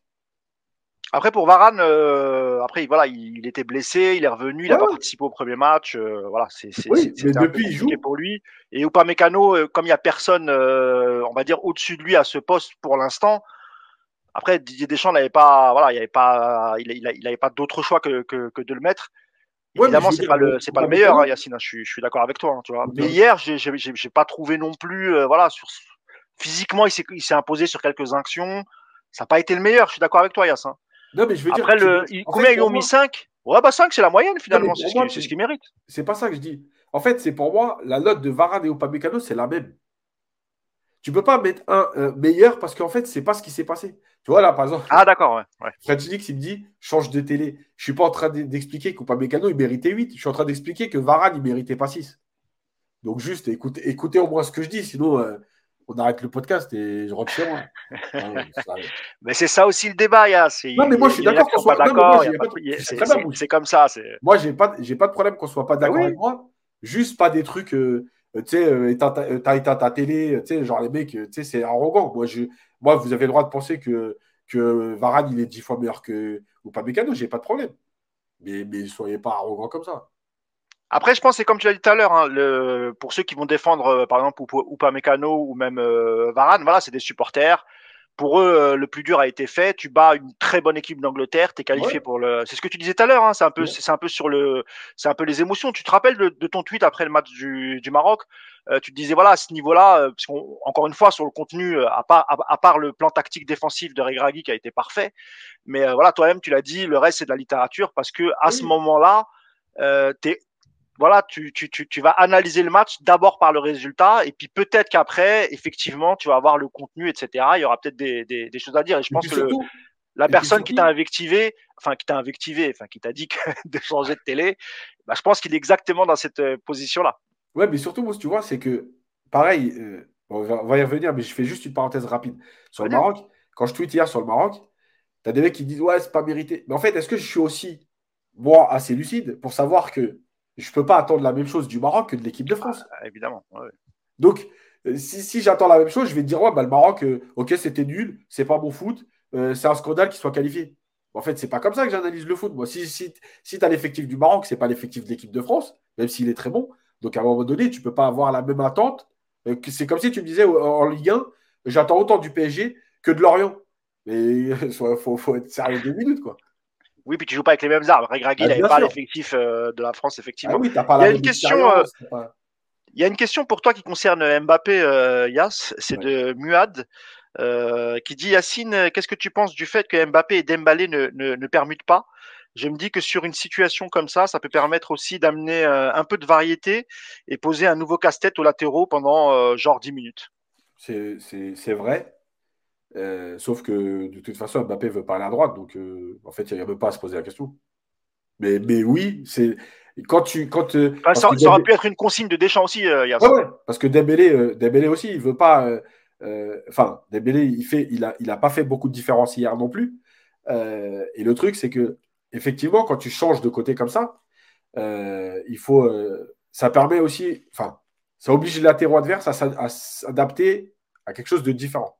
Après pour Varane, euh, après voilà, il, était blessé, il est revenu, il n'a pas participé au premier match, euh, voilà, c'est oui, depuis il joue pour lui. Et Upamecano, euh, comme il n'y a personne, on va dire au-dessus de lui à ce poste pour l'instant. Après Didier Deschamps n'avait pas, voilà, il avait pas, il, il, avait pas d'autre choix que, que, que, de le mettre. Évidemment, c'est pas le c'est pas le meilleur, hein, Yacine. Hein, je suis, je suis d'accord avec toi. Hein, tu vois. Mais hier, j'ai j'ai pas trouvé non plus. Euh, voilà, sur, physiquement, il s'est imposé sur quelques actions. Ça n'a pas été le meilleur. Je suis d'accord avec toi, Yacine. Non, mais je veux Après, le, combien ils ont mis 5 Ouais, bah 5, c'est la moyenne finalement. C'est ce qu'ils méritent. C'est pas ça que je dis. En fait, c'est pour moi, la note de Varane et Upamecano, c'est la même. Tu peux pas mettre un euh, meilleur parce qu'en fait, c'est pas ce qui s'est passé. Tu vois, là, par exemple. Ah, d'accord, ouais. ouais. Fred il me dit change de télé. Je suis pas en train d'expliquer qu'Upamecano, il méritait 8. Je suis en train d'expliquer que Varane, il méritait pas 6. Donc, juste, écoutez, écoutez au moins ce que je dis. Sinon, euh, on arrête le podcast et je rentre chez moi. (laughs) mais c'est ça aussi le débat, ya. Non, mais moi, je suis d'accord qu'on soit pas d'accord. C'est comme ça. Moi, j'ai pas, pas de problème qu'on soit pas d'accord avec moi. Juste pas des trucs. Euh, tu sais, euh, t'as éteint ta télé, tu sais, genre les mecs, tu sais, c'est arrogant. Moi, je, moi, vous avez le droit de penser que, que Varane, il est dix fois meilleur que ou pas Mécano, j'ai pas de problème. Mais, mais soyez pas arrogant comme ça. Après, je pense, c'est comme tu l'as dit tout à l'heure, hein, pour ceux qui vont défendre, euh, par exemple, ou, pas Mécano ou même euh, Varane, voilà, c'est des supporters. Pour eux, le plus dur a été fait. Tu bats une très bonne équipe d'Angleterre, tu es qualifié pour le. C'est ce que tu disais tout à l'heure. Hein, c'est un peu, c'est un peu sur le, c'est un peu les émotions. Tu te rappelles de, ton tweet après le match du, du Maroc? Tu te disais voilà à ce niveau-là, parce encore une fois sur le contenu, à part, à, part le plan tactique défensif de Regragui qui a été parfait, mais voilà toi-même tu l'as dit, le reste c'est de la littérature parce que à ce moment-là, euh, voilà, tu, tu, tu, tu, vas analyser le match d'abord par le résultat, et puis peut-être qu'après, effectivement, tu vas avoir le contenu, etc. Il y aura peut-être des, des, des, choses à dire. Et je pense que la personne qui t'a invectivé, enfin qui t'a invectivé, enfin qui t'a dit que (laughs) de changer de télé, bah, je pense qu'il est exactement dans cette euh, position-là. Ouais, mais surtout, moi, tu vois, c'est que pareil, euh, on, va, y revenir, mais je fais juste une parenthèse rapide sur le Maroc. Quand je tweet hier sur le Maroc, tu as des mecs qui disent ouais, c'est pas mérité. Mais en fait, est-ce que je suis aussi moi assez lucide pour savoir que je ne peux pas attendre la même chose du Maroc que de l'équipe de France. Ah, évidemment. Donc, euh, si, j'attends la même chose, je vais te dire ouais, bah, le Maroc, euh, ok, c'était nul, c'est pas bon foot, euh, c'est un scandale qu'il soit qualifié. En fait, c'est pas comme ça que j'analyse le foot. Moi, si, si, si tu as l'effectif du Maroc, c'est pas l'effectif de l'équipe de France, même s'il est très bon. Donc, à un moment donné, tu peux pas avoir la même attente. c'est comme si tu me disais en Ligue 1, j'attends autant du PSG que de Lorient. Mais (laughs) il faut, faut, être sérieux deux minutes, quoi. Oui, puis tu joues pas avec les mêmes armes. Regragui ah, n'avait pas l'effectif euh, de la France, effectivement. Ah oui, pas il y a une question. Euh, il y a une question pour toi qui concerne Mbappé, euh, Yas. C'est de Muad. qui dit Yacine, qu'est-ce que tu penses du fait que Mbappé et Dembélé ne, ne, ne permutent pas? Je me dis que sur une situation comme ça, ça peut permettre aussi d'amener un peu de variété et poser un nouveau casse-tête aux latéraux pendant genre 10 minutes. C'est vrai. Euh, sauf que de toute façon, Mbappé veut parler à droite, donc euh, en fait, il n'y a même pas à se poser la question. Mais, mais oui, c'est quand tu quand euh, ça, aurait pu être une consigne de Deschamps aussi. Ouais, ouais, parce que Dembélé, Dembélé aussi, il veut pas. Enfin, Dembélé, il fait, il a, il a pas fait beaucoup de différence hier non plus. et le truc, c'est que effectivement, quand tu changes de côté comme ça, il faut, ça permet aussi, enfin, ça oblige les latéraux adverses à s'adapter à quelque chose de différent.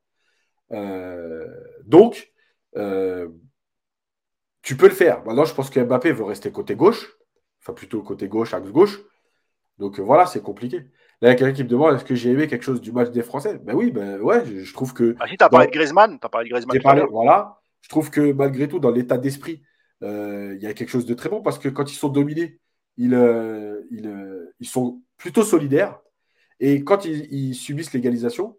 Euh, donc, euh, tu peux le faire. Maintenant, je pense que Mbappé veut rester côté gauche, enfin plutôt côté gauche, axe gauche. Donc euh, voilà, c'est compliqué. Là, il y a quelqu'un qui me demande est-ce que j'ai aimé quelque chose du match des Français? Ben oui, ben ouais, je, trouve que. Ah, si, tu as parlé de Griezmann, tu as parlé de Griezmann. Parlé, voilà. Je trouve que malgré tout, dans l'état d'esprit, il y a quelque chose de très bon parce que quand ils sont dominés, ils, ils, sont plutôt solidaires. Et quand ils, subissent l'égalisation,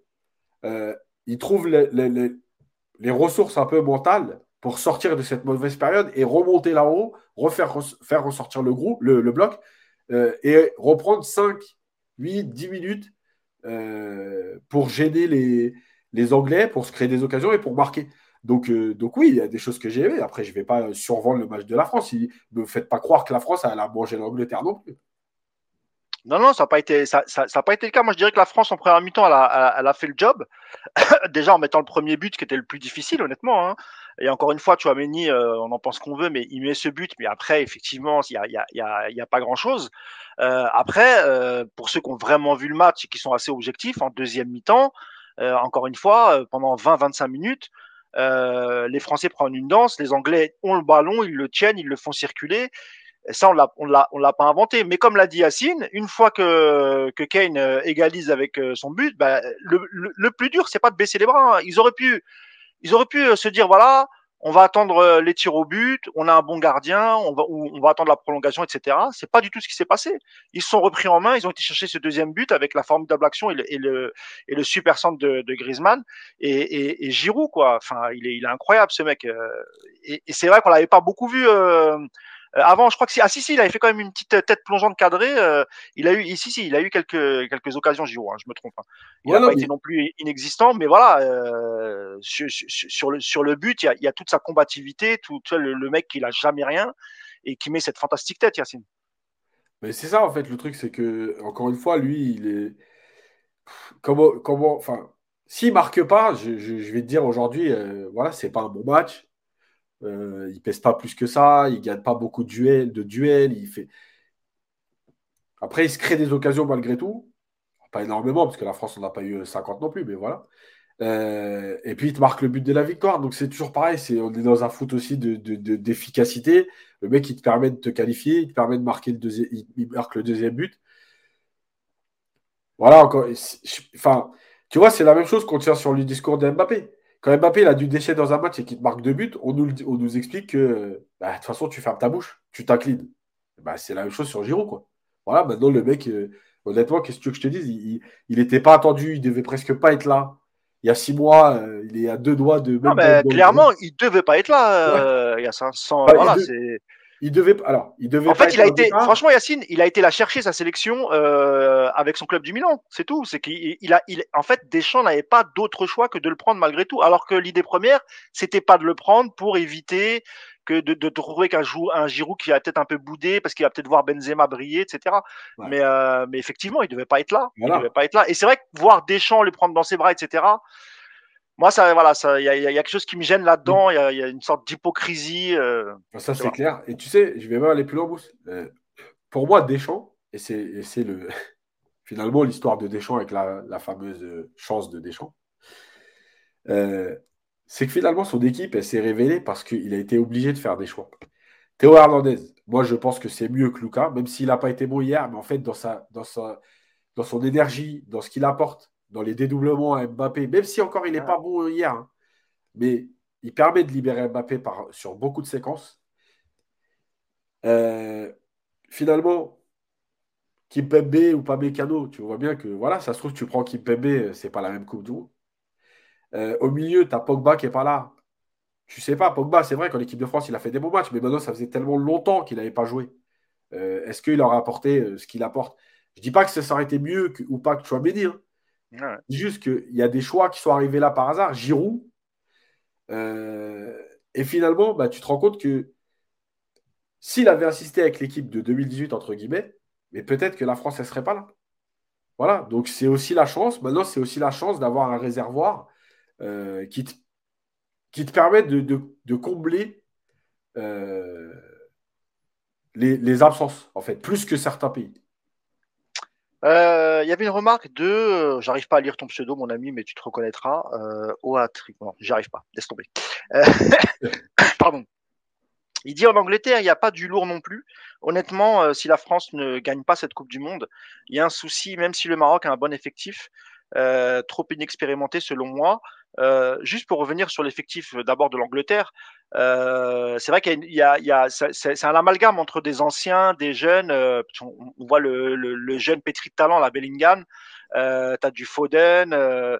il trouve les, ressources un peu mentales pour sortir de cette mauvaise période et remonter là-haut, refaire faire ressortir le, groupe, le, bloc euh, et reprendre 5, 8, 10 minutes euh, pour gêner les, les, Anglais, pour se créer des occasions et pour marquer. Donc, euh, donc oui, il y a des choses que j'ai aimées. Après, je ne vais pas survendre le match de la France. Ne me faites pas croire que la France a mangé l'Angleterre non plus. Non, non, ça n'a pas été, ça, ça, ça pas été le cas. Moi, je dirais que la France en première mi-temps, elle a, elle a fait le job. (coughs) Déjà en mettant le premier but, qui était le plus difficile, honnêtement. Hein. Et encore une fois, tu vois, Méni, euh, on en pense qu'on veut, mais il met ce but. Mais après, effectivement, il y a, y a, y y a pas grand-chose. Euh, après, euh, pour ceux qui ont vraiment vu le match et qui sont assez objectifs, en deuxième mi-temps, euh, encore une fois, euh, pendant 20-25 minutes, les Français prennent une danse, les Anglais ont le ballon, ils le tiennent, ils le font circuler. Et ça, on l'a, on l'a, on l'a pas inventé. Mais comme l'a dit Yacine, une fois que, que Kane euh, égalise avec euh, son but, bah, le, le, plus dur, c'est pas de baisser les bras. Hein. Ils auraient pu, ils auraient pu euh, se dire voilà, on va attendre les tirs au but, on a un bon gardien, on va, on va attendre la prolongation, etc. C'est pas du tout ce qui s'est passé. Ils se sont repris en main, ils ont été chercher ce deuxième but avec la formidable action et le, et le, et le super centre de, de Griezmann et, et, et Giroud quoi. Enfin, il est, il est incroyable ce mec. Et, et c'est vrai qu'on l'avait pas beaucoup vu. Euh, avant, je crois que si, ah si si, il avait fait quand même une petite tête plongeante cadrée. Euh, il a eu ici si, il a eu quelques quelques occasions Giroud, hein, je me trompe. Hein. Il n'a pas été non plus inexistant, mais voilà, euh, sur, sur, le sur le but, il y a, il y a toute sa combativité, tout, le, mec qui n'a jamais rien et qui met cette fantastique tête, Yacine. Mais c'est ça en fait le truc, c'est que encore une fois, lui, il est comment comment enfin. S'il marque pas, je, je, vais te dire aujourd'hui, voilà, c'est pas un bon match. Euh, il pèse pas plus que ça, il gagne pas beaucoup de duels. Il fait... Après, il se crée des occasions malgré tout. Pas énormément, parce que la France, on n'a pas eu 50 non plus, mais voilà. Euh, et puis, il te marque le but de la victoire. Donc, c'est toujours pareil. C'est, on est dans un foot aussi de, d'efficacité. Le mec, il te permet de te qualifier, il te permet de marquer le deuxième, il marque le deuxième but. Voilà, encore. Enfin, tu vois, c'est la même chose qu'on tient sur le discours de Mbappé quand Mbappé il a du déchet dans un match et qu'il te marque deux buts, on nous, on nous explique que bah, de toute façon, tu fermes ta bouche, tu t'inclines. Bah, c'est la même chose sur Giroud. Quoi. Voilà, maintenant, le mec, euh, honnêtement, qu'est-ce que je te dise? Il n'était pas attendu, il devait presque pas être là. Il y a six mois, euh, il est à deux doigts de. Non, mais clairement, il devait pas être là. Euh, il y a 500. Bah, voilà, c'est. Il devait, alors, il devait. En fait, il a été, franchement, Yacine, il a été la chercher sa sélection euh, avec son club du Milan. C'est tout. C'est qu'il a, il, en fait, Deschamps n'avait pas d'autre choix que de le prendre malgré tout. Alors que l'idée première, c'était pas de le prendre pour éviter que de, de trouver qu'un un Giroud qui a peut-être un peu boudé parce qu'il va peut-être voir Benzema briller, etc. Mais, euh, mais effectivement, il devait pas être là. Il devait pas être là. Et c'est vrai que voir Deschamps le prendre dans ses bras, etc moi, ça, voilà, il y, a quelque chose qui me gêne là-dedans. Il y, a une sorte d'hypocrisie. Euh, ça, c'est clair. Et tu sais, je vais même aller plus loin. Euh, pour moi, Deschamps, et c'est le (laughs) finalement l'histoire de Deschamps avec la, fameuse chance de Deschamps, euh, c'est que finalement, son équipe, elle s'est révélée parce qu'il a été obligé de faire des choix. Théo Hernandez, moi, je pense que c'est mieux que Lucas, même s'il n'a pas été bon hier, mais en fait, dans, sa, dans, sa, dans son énergie, dans ce qu'il apporte, dans les dédoublements à Mbappé, même si encore il n'est pas bon hier, hein. mais il permet de libérer Mbappé par, sur beaucoup de séquences. Euh, finalement, Kimpembe ou pas Mécano, tu vois bien que voilà, ça se trouve, tu prends Kimpembe, c'est pas la même coupe du monde. Euh, au milieu, tu as Pogba qui n'est pas là. Tu sais pas, Pogba, c'est vrai qu'en équipe de France, il a fait des bons matchs, mais maintenant, ça faisait tellement longtemps qu'il n'avait pas joué. Euh, est-ce qu'il aura apporté ce qu'il apporte? Je dis pas que ça aurait été mieux ou pas que tu sois Hein. Juste qu'il y a des choix qui sont arrivés là par hasard. Giroud. Euh, et finalement, bah, tu te rends compte que s'il avait insisté avec l'équipe de 2018, entre guillemets, mais peut-être que la France, elle ne serait pas là. Voilà, donc c'est aussi la chance. Maintenant, c'est aussi la chance d'avoir un réservoir euh, qui, te, permet de, combler euh, les, absences, en fait, plus que certains pays. Euh, il y avait une remarque de, euh, j'arrive pas à lire ton pseudo, mon ami, mais tu te reconnaîtras. Euh, Oatri, non, j'y arrive pas, laisse tomber. Euh, (laughs) pardon. Il dit en Angleterre, il n'y a pas du lourd non plus. Honnêtement, si la France ne gagne pas cette Coupe du Monde, il y a un souci, même si le Maroc a un bon effectif, trop inexpérimenté selon moi. Euh, juste pour revenir sur l'effectif euh, d'abord de l'Angleterre, euh, c'est vrai qu'il y a, c'est un amalgame entre des anciens, des jeunes. Euh, on, voit le, jeune pétri de talent, la Bellingham. Euh, tu as du Foden. Euh,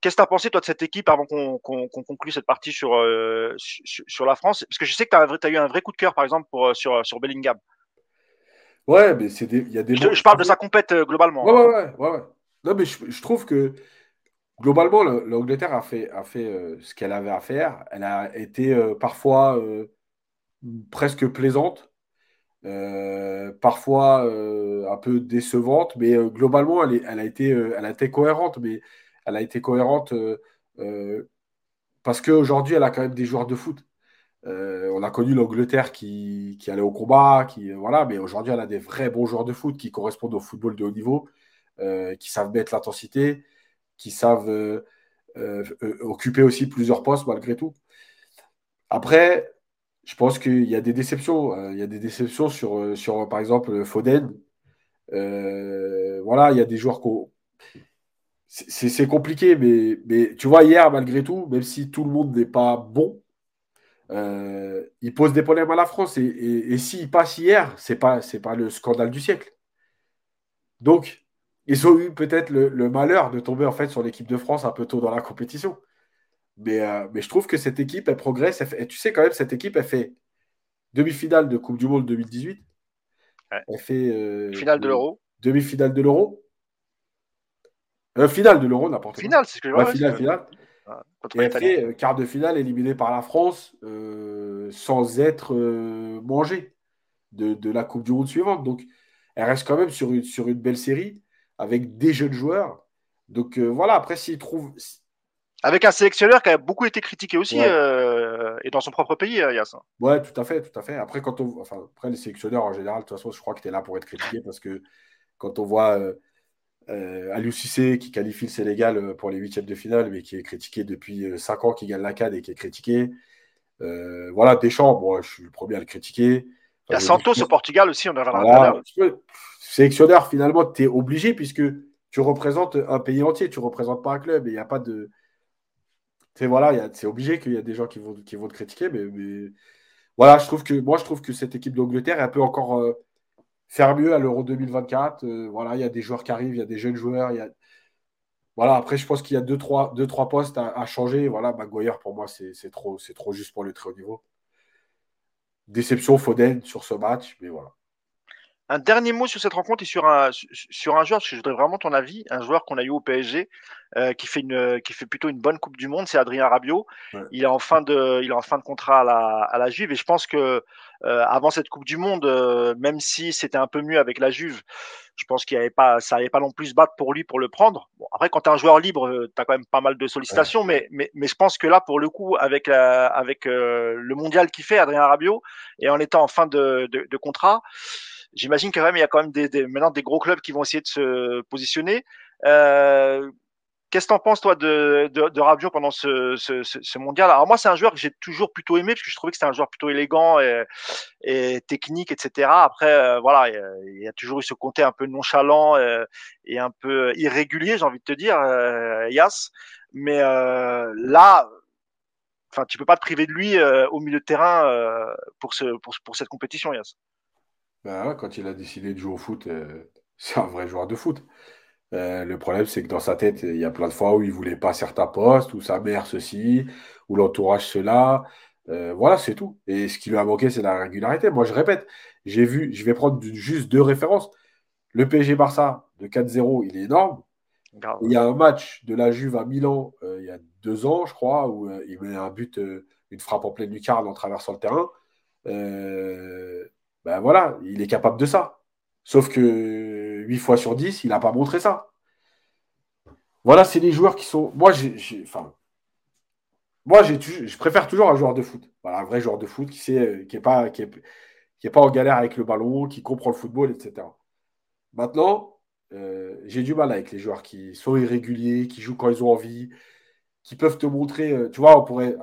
Qu'est-ce que tu as pensé, toi, de cette équipe avant qu'on qu conclue cette partie sur, sur, la France? Parce que je sais que tu as, as, eu un vrai coup de cœur, par exemple, pour, sur, sur Bellingham. Ouais, mais c'est il y a des. Je, je parle de sa compète globalement. Ouais, ouais, ouais, ouais, ouais. Non, mais je, je trouve que globalement, l'Angleterre a fait, a fait euh, ce qu'elle avait à faire. Elle a été euh, parfois euh, presque plaisante, parfois un peu décevante, mais globalement, elle, elle, a été, elle a été cohérente. Mais elle a été cohérente parce qu'aujourd'hui, elle a quand même des joueurs de foot. On a connu l'Angleterre qui, allait au combat, qui, voilà, mais aujourd'hui, elle a des vrais bons joueurs de foot qui correspondent au football de haut niveau, qui savent mettre l'intensité qui savent euh, euh, euh, occuper aussi plusieurs postes malgré tout. Après, je pense qu'il y a des déceptions. il y a des déceptions sur, sur par exemple, Foden. voilà, il y a des joueurs qu'on. C'est compliqué, mais, mais tu vois, hier, malgré tout, même si tout le monde n'est pas bon, il pose des problèmes à la France. Et, et, et s'il passe hier, ce n'est pas, pas le scandale du siècle. Donc, ils ont eu peut-être le, malheur de tomber en fait sur l'équipe de France un peu tôt dans la compétition. Mais, euh, mais je trouve que cette équipe, elle progresse. et tu sais quand même, cette équipe, elle fait demi-finale de Coupe du Monde 2018. Elle fait euh, finale de l'Euro. Demi-finale de l'Euro. Euh, finale de l'Euro, n'importe quoi. Finale, c'est ce que je vois. finale, finale. Et elle fait quart de finale éliminée par la France sans être mangée de, de, la Coupe du Monde suivante. Donc, elle reste quand même sur une, sur une belle série avec des jeunes joueurs. Donc euh, voilà, après s'il trouve. Avec un sélectionneur qui a beaucoup été critiqué aussi, euh, et dans son propre pays, euh, Yass. Ouais, tout à fait, tout à fait. Après, quand on... enfin, après, les sélectionneurs, en général, de toute façon, je crois que tu es là pour être critiqué parce que quand on voit euh, Aliou Cissé qui qualifie le Sénégal pour les huitièmes de finale, mais qui est critiqué depuis 5 ans, qui gagne la CAD et qui est critiqué. voilà, Deschamps, bon, je suis le premier à le critiquer. Il y a Santos au Portugal aussi, on a voilà, Sélectionneur, finalement, tu es obligé puisque tu représentes un pays entier, tu ne représentes pas un club. Et il n'y a pas de. C'est voilà, c'est obligé qu'il y a des gens qui vont, qui vont te critiquer, mais, voilà, je trouve que moi je trouve que cette équipe d'Angleterre, elle peut encore euh, faire mieux à l'Euro 2024. Euh, voilà, il y a des joueurs qui arrivent, il y a des jeunes joueurs, il y a... Voilà, après, je pense qu'il y a deux, trois, deux, trois postes à, changer. Voilà, Maguire, pour moi, c'est trop, trop juste pour le très haut niveau. Déception Foden sur ce match, mais voilà. Un dernier mot sur cette rencontre et sur un, sur un joueur, parce que je voudrais vraiment ton avis, un joueur qu'on a eu au PSG, euh, qui, fait une, qui fait plutôt une bonne Coupe du Monde, c'est Adrien Rabiot. Il, est en fin de, il est en fin de contrat à la, à la Juve et je pense que avant cette Coupe du Monde, euh, même si c'était un peu mieux avec la Juve, je pense qu'il y avait pas, ça n'allait pas non plus se battre pour lui pour le prendre. Bon, après, quand tu es un joueur libre, tu as quand même pas mal de sollicitations, mais, mais, mais je pense que là, pour le coup, avec, la, avec le mondial qu'il fait, Adrien Rabiot, et en étant en fin de, de, de contrat, J'imagine quand même il y a quand même des, des, maintenant des gros clubs qui vont essayer de se positionner. Euh, Qu'est-ce que tu en penses, toi, de, de, de pendant ce, ce, mondial? Alors, moi, c'est un joueur que j'ai toujours plutôt aimé, parce que je trouvais que c'était un joueur plutôt élégant et, technique, etc. Après, euh, voilà, il y, a, toujours eu ce côté un peu nonchalant et, euh, et un peu irrégulier, j'ai envie de te dire, euh, Yas. Mais euh, là, enfin, tu peux pas te priver de lui au milieu de terrain pour, ce, pour, pour cette compétition, Yas. Ben, quand il a décidé de jouer au foot, c'est un vrai joueur de foot. Euh, le problème, c'est que dans sa tête, il y a plein de fois où il voulait pas certains postes, où sa mère ceci, ou l'entourage cela. Euh, voilà, c'est tout. Et ce qui lui a manqué, c'est la régularité. Moi, je répète, j'ai vu, je vais prendre juste deux références. Le PSG Barça de 4-0, il est énorme. Il y a un match de la Juve à Milan il y a deux ans, je crois, où il met un but, une frappe en pleine lucarne en traversant le terrain ben voilà, il est capable de ça. Sauf que 8 fois sur 10, il n'a pas montré ça. Voilà, c'est les joueurs qui sont. Moi, j'ai. Moi, je préfère toujours un joueur de foot. Voilà, un vrai joueur de foot qui sait, qui n'est pas, qui est, en galère avec le ballon, qui comprend le football, etc. Maintenant, euh, j'ai du mal avec les joueurs qui sont irréguliers, qui jouent quand ils ont envie, qui peuvent te montrer. Euh, tu vois, on pourrait.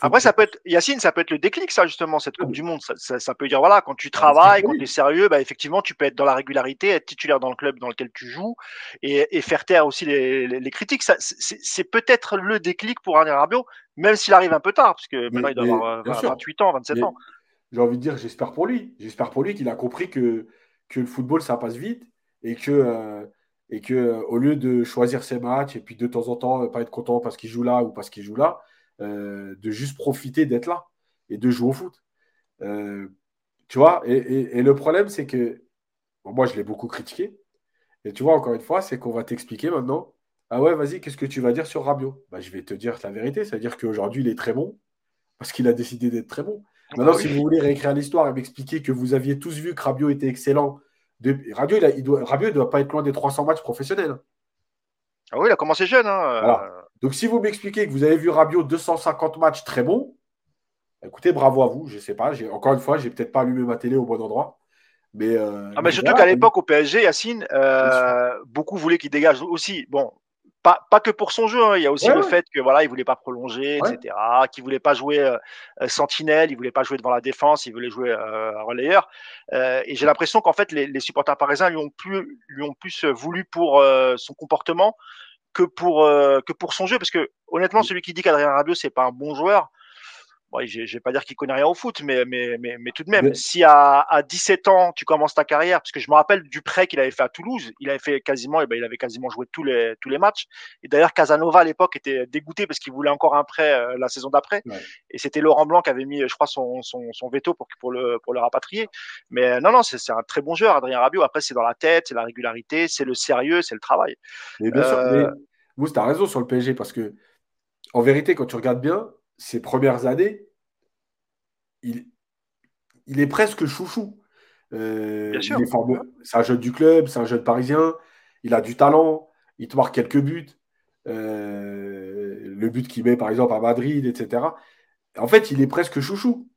Après, ça peut être, Yacine, ça peut être le déclic, ça, justement, cette Coupe du Monde. Ça, ça, peut dire, voilà, quand tu travailles, quand tu es sérieux, bah, effectivement, tu peux être dans la régularité, être titulaire dans le club dans lequel tu joues et, et faire taire aussi les, les, les critiques. C'est peut-être le déclic pour Arnaud Rabiot, même s'il arrive un peu tard, parce que maintenant, il doit avoir 28 euh, ans, 27 ans. J'ai envie de dire, j'espère pour lui. J'espère pour lui qu'il a compris que, que le football, ça passe vite et que. Euh, et que euh, au lieu de choisir ses matchs et puis de temps en temps pas être content parce qu'il joue là ou parce qu'il joue là, euh, de juste profiter d'être là et de jouer au foot. Euh, tu vois, et, le problème, c'est que moi, je l'ai beaucoup critiqué. Et tu vois, encore une fois, c'est qu'on va t'expliquer maintenant. Ah ouais, vas-y, qu'est-ce que tu vas dire sur Rabiot? Bah, Je vais te dire la vérité, c'est-à-dire qu'aujourd'hui, il est très bon parce qu'il a décidé d'être très bon. Ah maintenant, bah si vous voulez réécrire l'histoire et m'expliquer que vous aviez tous vu que Rabiot était excellent, de... Rabiot, il, ne doit pas être loin des 300 matchs professionnels. Ah oui, il a commencé jeune. Hein. Donc, si vous m'expliquez que vous avez vu Rabiot 250 matchs très bons, écoutez, bravo à vous. Je ne sais pas. Encore une fois, j'ai peut-être pas allumé ma télé au bon endroit. Mais, euh, ah, mais surtout qu'à l'époque, au PSG, Yacine, euh, beaucoup voulaient qu'il dégage aussi. Bon, pas, pas que pour son jeu, hein. il y a aussi le fait que voilà, il voulait pas prolonger, etc. Qu'il voulait pas jouer euh, sentinelle, il voulait pas jouer devant la défense, il voulait jouer relayeur. et j'ai l'impression qu'en fait, les, les, supporters parisiens lui ont plus, lui ont plus voulu pour son comportement que pour euh, que pour son jeu parce que honnêtement celui qui dit qu'Adrien Rabiot c'est pas un bon joueur bon, je, vais pas dire qu'il connaît rien au foot mais mais mais, mais tout de même si à, à 17 ans tu commences ta carrière parce que je me rappelle du prêt qu'il avait fait à Toulouse il avait fait quasiment et eh ben il avait quasiment joué tous les tous les matchs et d'ailleurs Casanova à l'époque était dégoûté parce qu'il voulait encore un prêt euh, la saison d'après et c'était Laurent Blanc qui avait mis je crois son son, son veto pour pour le pour le rapatrier mais non non c'est un très bon joueur Adrien Rabiot après c'est dans la tête c'est la régularité c'est le sérieux c'est le travail. Mais bien sûr mais vous, tu as raison sur le PSG parce que, en vérité, quand tu regardes bien, ses premières années, il, il est presque chouchou. Euh, c'est un jeune du club, c'est un jeune parisien, il a du talent, il te marque quelques buts. Euh, le but qu'il met, par exemple, à Madrid, etc. En fait, il est presque chouchou.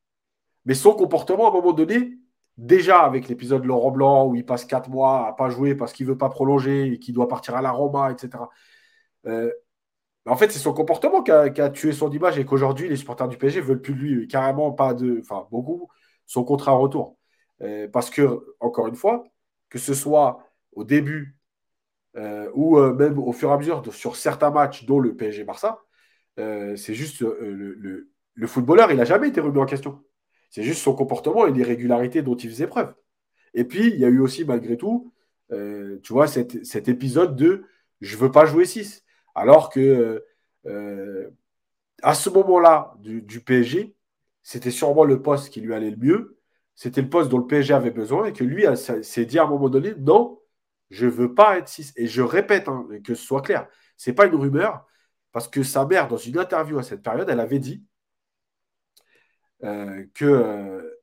Mais son comportement, à un moment donné, déjà avec l'épisode Laurent Blanc, où il passe quatre mois à pas jouer parce qu'il veut pas prolonger et qu'il doit partir à la Roma, etc. Euh, en fait, c'est son comportement qui a, tué son image et qu'aujourd'hui, les supporters du PSG veulent plus de lui, carrément pas de, enfin beaucoup, son contrat en retour. Euh, parce que, encore une fois, que ce soit au début ou même au fur et à mesure sur certains matchs, dont le PSG-Barça, c'est juste le, le, footballeur, il n'a jamais été remis en question. C'est juste son comportement et l'irrégularité dont il faisait preuve. Et puis, il y a eu aussi, malgré tout, tu vois, cet, cet, épisode de je ne veux pas jouer 6. Alors que à ce moment-là du, du PSG, c'était sûrement le poste qui lui allait le mieux. C'était le poste dont le PSG avait besoin et que lui s'est dit à un moment donné non, je ne veux pas être 6. Et je répète, hein, que ce soit clair, ce n'est pas une rumeur, parce que sa mère, dans une interview à cette période, elle avait dit euh, que euh,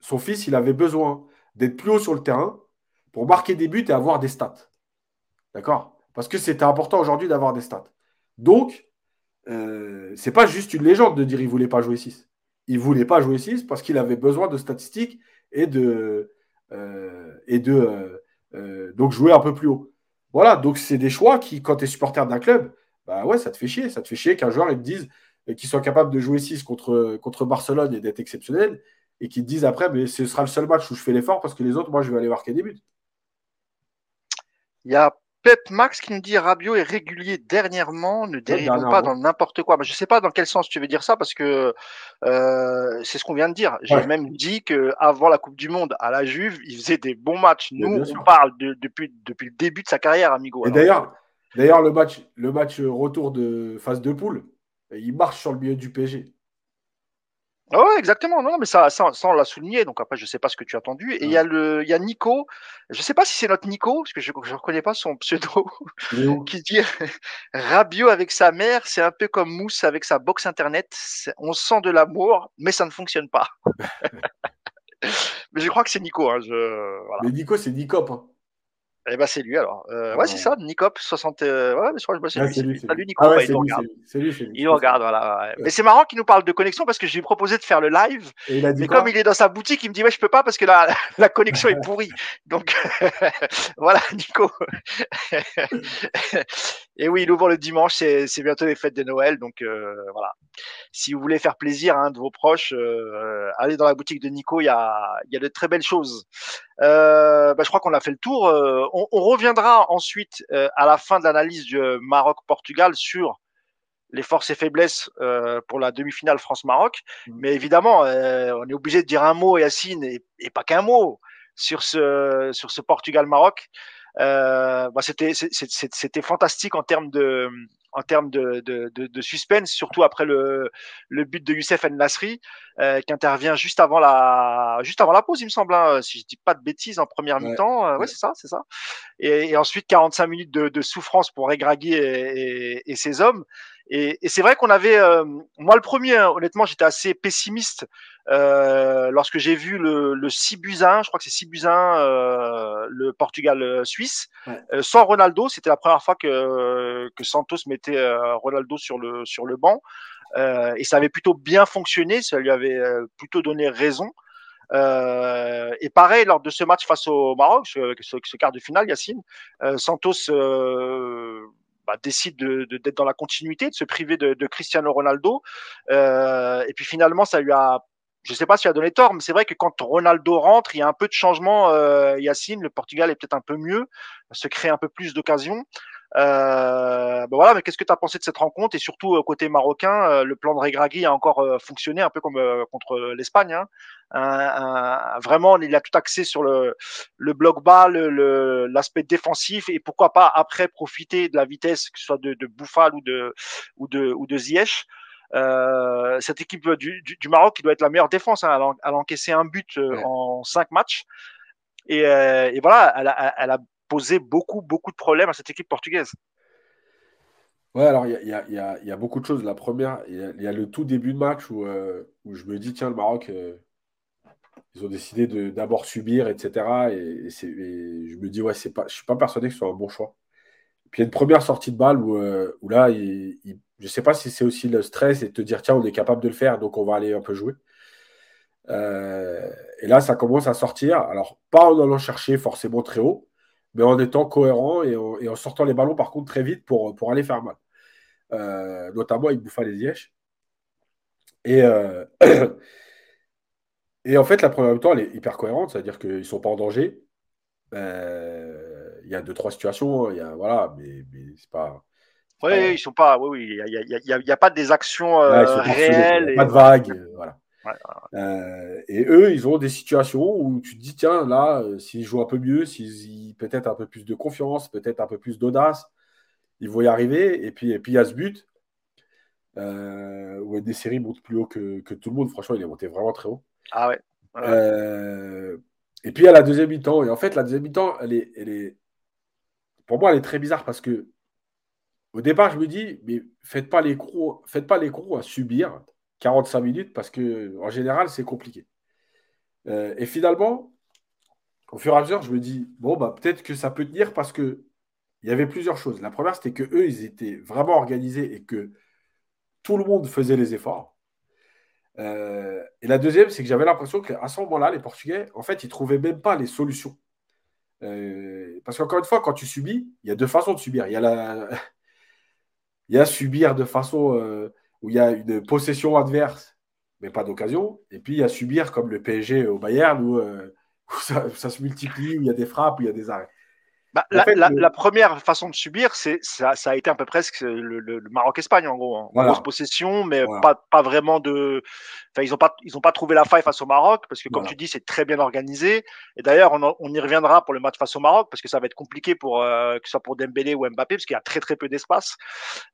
son fils, il avait besoin d'être plus haut sur le terrain pour marquer des buts et avoir des stats. D'accord? Parce que c'était important aujourd'hui d'avoir des stats. Donc, euh, c'est pas juste une légende de dire qu'il ne voulait pas jouer 6. Il voulait pas jouer 6 parce qu'il avait besoin de statistiques et de, euh, et de euh, donc jouer un peu plus haut. Voilà, donc c'est des choix qui, quand tu es supporter d'un club, bah ouais, ça te fait chier. Ça te fait chier qu'un joueur il te dise qu'il soit capable de jouer 6 contre, contre Barcelone et d'être exceptionnel, et qu'il te dise après, mais ce sera le seul match où je fais l'effort parce que les autres, moi, je vais aller marquer des buts. Il y a Pep Max qui nous dit Rabiot est régulier dernièrement, ne dérivons pas dans n'importe quoi. Mais je ne sais pas dans quel sens tu veux dire ça parce que euh, c'est ce qu'on vient de dire. J'ai même dit que avant la Coupe du Monde à la Juve, il faisait des bons matchs. Nous, on parle depuis, depuis le début de sa carrière, amigo. Et d'ailleurs, d'ailleurs le match, le match retour de phase de poule, il marche sur le milieu du PSG. Ah ouais, exactement. Non, mais ça, ça, on l'a souligné. Donc après, je sais pas ce que tu as entendu. Et il y a le, il y a Nico. Je sais pas si c'est notre Nico, parce que je ne reconnais pas son pseudo, (laughs) qui dit (laughs) Rabio avec sa mère, c'est un peu comme Mousse avec sa box internet. On sent de l'amour, mais ça ne fonctionne pas. (laughs) mais je crois que c'est Nico. Hein, je... voilà. Mais Nico, c'est Nicop. Hein. Eh ben c'est lui alors. Euh, ouais, c'est ça, Nicop 60. Euh, ouais, je crois que c'est lui. Salut Nico, ah il nous regarde. Il nous regarde, voilà. Mais c'est marrant qu'il nous parle de connexion parce que je lui ai proposé de faire le live. Et mais comme il est dans sa boutique, il me dit ouais, je peux pas parce que la, (laughs) la connexion est pourrie. Donc (laughs) voilà, Nico. (laughs) Et oui, il ouvre le dimanche, c'est bientôt les fêtes de Noël, donc euh, voilà. Si vous voulez faire plaisir à un de vos proches, euh, allez dans la boutique de Nico, il y a, y a de très belles choses. Euh, bah, je crois qu'on a fait le tour. Euh, on, on, reviendra ensuite euh, à la fin de l'analyse du Maroc-Portugal sur les forces et faiblesses euh, pour la demi-finale France-Maroc. Mmh. Mais évidemment, on est obligé de dire un mot, Yacine, et, et pas qu'un mot sur ce sur ce Portugal-Maroc. Euh, bah c'était c'était fantastique en termes de en termes de, de, de, de, suspense, surtout après le, le but de Youssef Nasri, euh, qui intervient juste avant la juste avant la pause, il me semble, hein, si je dis pas de bêtises, en première mi-temps. Euh, ouais, c'est ça, c'est ça. Et, et, ensuite 45 minutes de, de souffrance pour Regragui et, et, et, ses hommes. Et, et c'est vrai qu'on avait, euh, moi le premier, hein, honnêtement, j'étais assez pessimiste euh, lorsque j'ai vu le, le 6 buts 1, je crois que c'est 6 buts 1, euh, le Portugal-Suisse, euh, sans Ronaldo. C'était la première fois que, que Santos mettait Ronaldo sur le, sur le banc. et ça avait plutôt bien fonctionné, ça lui avait plutôt donné raison. Euh, et pareil, lors de ce match face au Maroc, ce, ce, quart de finale, Yacine, euh, Santos euh, bah, décide d'être de, dans la continuité, de se priver de, de Cristiano Ronaldo. Euh, et puis finalement, ça lui a, je sais pas si a donné tort, mais c'est vrai que quand Ronaldo rentre, il y a un peu de changement. Euh, Yacine, le Portugal est peut-être un peu mieux, se crée un peu plus d'occasions. Euh, ben voilà, mais qu'est-ce que tu as pensé de cette rencontre? Et surtout euh, côté marocain, euh, le plan de Regragui a encore euh, fonctionné un peu comme contre l'Espagne. Hein. Un, vraiment, il a tout axé sur le, le bloc bas, l'aspect le, défensif et pourquoi pas après profiter de la vitesse, que ce soit de, de Bouffal ou de ou de ou de Ziyech. Euh, cette équipe du, du, du, Maroc qui doit être la meilleure défense, hein, elle, a, encaissé un but ouais. en cinq matchs. Et, euh, et voilà, elle a, elle a, poser beaucoup, beaucoup de problèmes à cette équipe portugaise. Ouais, alors il y y, y a, beaucoup de choses. La première, il y, a le tout début de match où, euh, où je me dis, tiens, le Maroc, euh, ils ont décidé d'abord subir, etc. Et, je me dis, ouais, pas, je ne suis pas persuadé que ce soit un bon choix. Puis il y a une première sortie de balle où, euh, où là, je ne sais pas si c'est aussi le stress et de te dire, tiens, on est capable de le faire, donc on va aller un peu jouer. Et là, ça commence à sortir. Alors, pas en allant chercher forcément très haut, mais en étant cohérent et en, et en, sortant les ballons par contre très vite pour, pour aller faire mal. Euh, notamment avec Bouffa les Lièges. Et, euh, (clears throat) et en fait, la première mi-temps, elle est hyper cohérente, c'est-à-dire qu'ils ne sont pas en danger. Euh, il y a deux, trois situations, il y a, voilà, mais, mais c'est pas. Oui, ils sont pas. Oui, oui, il n'y a, y a, pas des actions réelles. Pas de vagues, voilà. Euh, et eux, ils ont des situations où tu te dis, tiens, là, euh, s'ils jouent un peu mieux, s'ils peut-être un peu plus de confiance, peut-être un peu plus d'audace, ils vont y arriver. Et puis, et puis il y a ce but euh, où des séries montent plus haut que, que, tout le monde. Franchement, il est monté vraiment très haut. Ah ouais. et puis, il y a la deuxième mi-temps. Et en fait, la deuxième mi-temps, elle est, elle est, pour moi, elle est très bizarre parce que au départ, je me dis, mais faites pas les crocs, faites pas les crocs à subir 45 minutes parce que en général, c'est compliqué. Euh, et finalement, au fur et à mesure, je me dis, bon, bah, peut-être que ça peut tenir parce que il y avait plusieurs choses. La première, c'était que eux, ils étaient vraiment organisés et que tout le monde faisait les efforts. Euh, et la deuxième, c'est que j'avais l'impression qu'à ce moment-là, les Portugais, en fait, ils trouvaient même pas les solutions. Euh, parce qu'encore une fois, quand tu subis, il y a deux façons de subir. Il y a (laughs) il y a subir de façon où il y a une possession adverse, mais pas d'occasion. Et puis il y a subir comme le PSG au Bayern, où, euh, (laughs) ça, se multiplie, où il y a des frappes, où il y a des arrêts. Bah, la, première façon de subir, c'est ça, ça, a été un peu presque le, Maroc-Espagne en gros, grosse possession, mais pas, pas vraiment de. Enfin, ils n'ont pas ils ont pas trouvé la faille face au Maroc parce que comme tu dis, c'est très bien organisé. Et d'ailleurs, on, on, y reviendra pour le match face au Maroc parce que ça va être compliqué pour euh, que ce soit pour Dembélé ou Mbappé parce qu'il y a très très peu d'espace.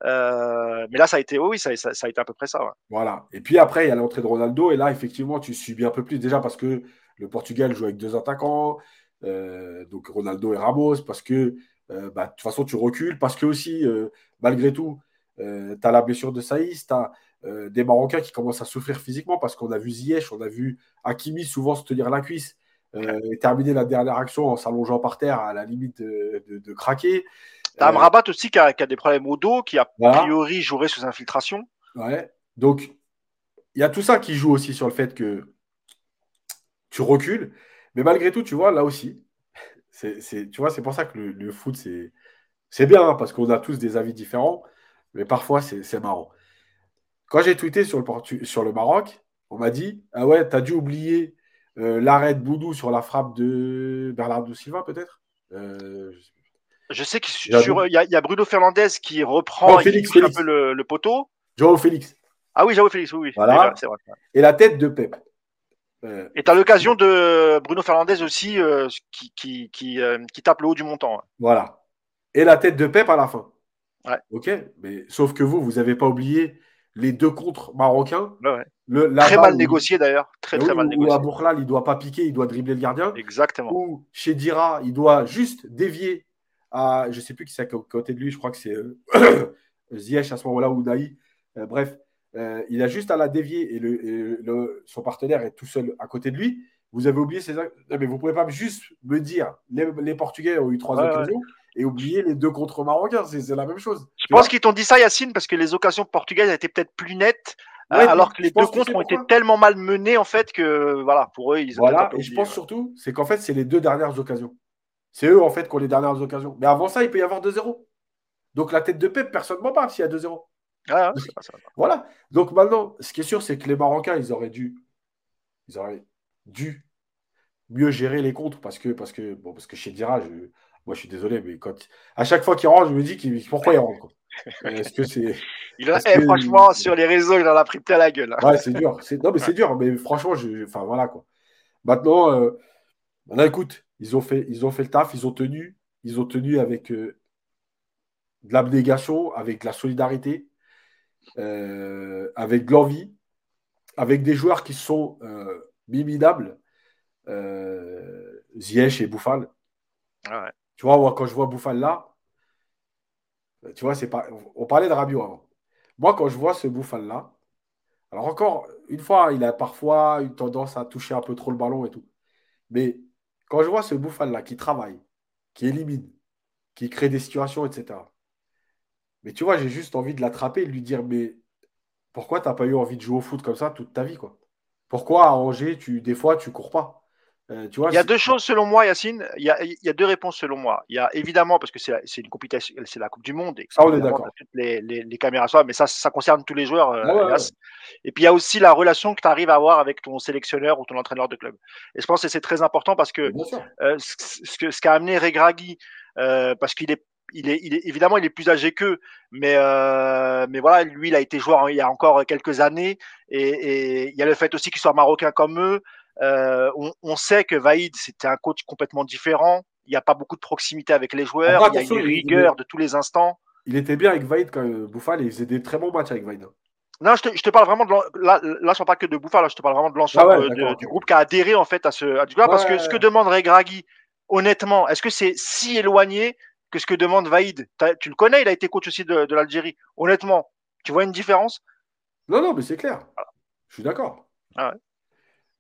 Euh, mais là, ça a été oui, ça, ça, a été à peu près ça. Voilà. Et puis après, il y a l'entrée de Ronaldo et là, effectivement, tu subis un peu plus déjà parce que le Portugal joue avec deux attaquants. Euh, donc Ronaldo et Ramos, parce que euh, bah, de toute façon tu recules, parce que aussi, euh, malgré tout, tu as la blessure de Saïs, tu as des Marocains qui commencent à souffrir physiquement, parce qu'on a vu Ziyech, on a vu Hakimi souvent se tenir la cuisse. et terminer la dernière action en s'allongeant par terre à la limite de, craquer. T'as Amrabat aussi qui a, des problèmes au dos, qui a priori jouerait sous infiltration. Ouais. Donc, il y a tout ça qui joue aussi sur le fait que tu recules. Mais malgré tout, tu vois, là aussi, c'est, tu vois, c'est pour ça que le, foot, c'est, c'est bien, hein, parce qu'on a tous des avis différents, mais parfois, c'est, marrant. Quand j'ai tweeté sur le, sur le Maroc, on m'a dit Ah ouais, t'as dû oublier euh, l'arrêt de Boudou sur la frappe de Bernardo Silva, peut-être euh, Je sais qu'il y, y, a Bruno Fernandez qui reprend Félix, un peu le, poteau. Joao Félix. Ah oui, Joao Félix, oui. Voilà. Et la tête de Pep. Et tu as l'occasion de Bruno Fernandez aussi euh, qui, qui, qui, euh, qui, tape le haut du montant. Voilà. Et la tête de Pep à la fin. Ouais. Ok, mais sauf que vous, vous n'avez pas oublié les deux contres marocains. Ouais, Le, très mal négocié d'ailleurs. Très, très mal négocié. Où il doit pas piquer, il doit dribbler le gardien. Exactement. Ou chez Dira, il doit juste dévier à. Je ne sais plus qui c'est à côté de lui, je crois que c'est euh, (coughs) Ziyech à ce moment-là ou Daï. bref, euh, il a juste à la dévier et, le, son partenaire est tout seul à côté de lui. Vous avez oublié ces. mais vous pouvez pas juste me dire les, Portugais ont eu trois occasions et oublier les deux contre Marocains. C'est la même chose. Je pense qu'ils t'ont dit ça, Yacine, parce que les occasions portugaises étaient peut-être plus nettes. alors que les deux contre ont été tellement mal menés en fait que voilà pour eux ils voilà et je pense surtout c'est qu'en fait c'est les deux dernières occasions c'est eux en fait qui ont les dernières occasions mais avant ça il peut y avoir 2-0 donc la tête de Pep personne ne m'en parle s'il y a 2-0 ah, voilà. Donc maintenant, ce qui est sûr, c'est que les Marocains, ils auraient dû, ils auraient dû mieux gérer les contres parce que, parce que, bon, parce que chez Dira, moi, je suis désolé, mais quand, à chaque fois qu'il rentre, je me dis pourquoi il rentre. (laughs) Est-ce que c'est. Il a, eh, franchement, sur les réseaux, il en a pris plein la gueule. Hein. Ouais, c'est dur. Non, mais c'est dur. Mais franchement, je... enfin, voilà, quoi. Maintenant, euh... écoute, ils ont, fait, ils ont fait le taf, ils ont tenu. Ils ont tenu avec euh, de l'abnégation, avec de la solidarité. Euh, avec de l'envie, avec des joueurs qui sont euh, miminables, euh, Ziyech et Bouffal. Ah tu vois, moi, quand je vois Bouffal là, tu vois, c'est pas. On parlait de Rabiot avant. Moi, quand je vois ce Bouffal là, alors encore une fois, il a parfois une tendance à toucher un peu trop le ballon et tout. Mais quand je vois ce Bouffal là qui travaille, qui élimine, qui crée des situations, etc. Mais tu vois, j'ai juste envie de l'attraper et de lui dire Mais pourquoi tu n'as pas eu envie de jouer au foot comme ça toute ta vie quoi? Pourquoi à Angers, tu, des fois, tu cours pas? Euh, tu vois, il y a deux choses selon moi, Yacine. Il y a, il y a deux réponses selon moi. Il y a évidemment, parce que c'est une compétition, c'est la Coupe du Monde. Et on est d'accord. Les, les, les, caméras soient, mais ça, ça concerne tous les joueurs. Euh, et puis il y a aussi la relation que tu arrives à avoir avec ton sélectionneur ou ton entraîneur de club. Et je pense que c'est très important parce que, euh, ce, ce qu'a amené Regragui parce qu'il est il est, il est, évidemment, il est plus âgé qu'eux, mais, euh, mais voilà, lui, il a été joueur il y a encore quelques années, et, et il y a le fait aussi qu'il soit marocain comme eux. Euh, on, on, sait que Vaïd, c'était un coach complètement différent. Il n'y a pas beaucoup de proximité avec les joueurs. il y a une rigueur de tous les instants. Il était bien avec Vaïd quand même. Bouffal, il faisait des très bons matchs avec Vaïd. Non, je te, je te, parle vraiment de là, là, je ne parle pas que de Bouffal, là, je te parle vraiment de l'ensemble ah du groupe qui a adhéré en fait à ce à du parce que ce que demande Regragui, honnêtement, est-ce que c'est si éloigné que ce que demande Vaïd. Tu le connais, il a été coach aussi de, l'Algérie. Honnêtement, tu vois une différence? Non, non, mais c'est clair. Je suis d'accord. Ah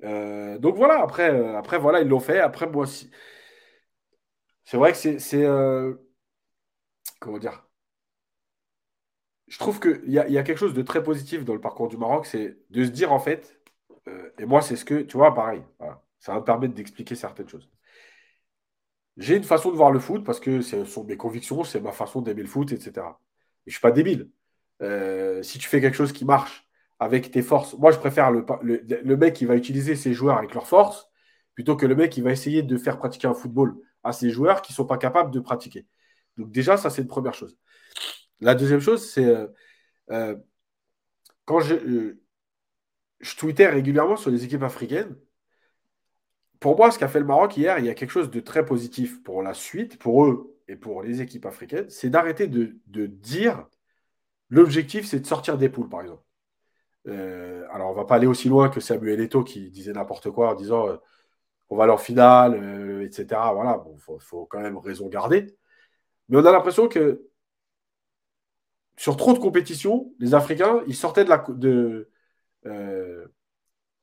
euh, donc voilà, après, euh, après voilà, ils l'ont fait. Après, moi aussi. C'est vrai que c'est. Euh, comment dire? Je trouve qu'il y a, y a quelque chose de très positif dans le parcours du Maroc, c'est de se dire en fait, et moi c'est ce que, tu vois, pareil, ça va me permettre d'expliquer certaines choses. J'ai une façon de voir le foot parce que ce sont mes convictions, c'est ma façon d'aimer le foot, etc. Et je ne suis pas débile. Euh, si tu fais quelque chose qui marche avec tes forces, moi je préfère le, le, mec qui va utiliser ses joueurs avec leurs forces plutôt que le mec qui va essayer de faire pratiquer un football à ses joueurs qui ne sont pas capables de pratiquer. Donc déjà, ça c'est une première chose. La deuxième chose, c'est euh, euh, quand je, je tweetais régulièrement sur les équipes africaines, pour moi, ce qu'a fait le Maroc hier, il y a quelque chose de très positif pour la suite, pour eux et pour les équipes africaines, c'est d'arrêter de, dire l'objectif, c'est de sortir des poules, par exemple. Euh, alors, on ne va pas aller aussi loin que Samuel Eto'o qui disait n'importe quoi en disant euh, on va en finale, euh, etc. Voilà, il faut, quand même raison garder. Mais on a l'impression que sur trop de compétitions, les Africains, ils sortaient de,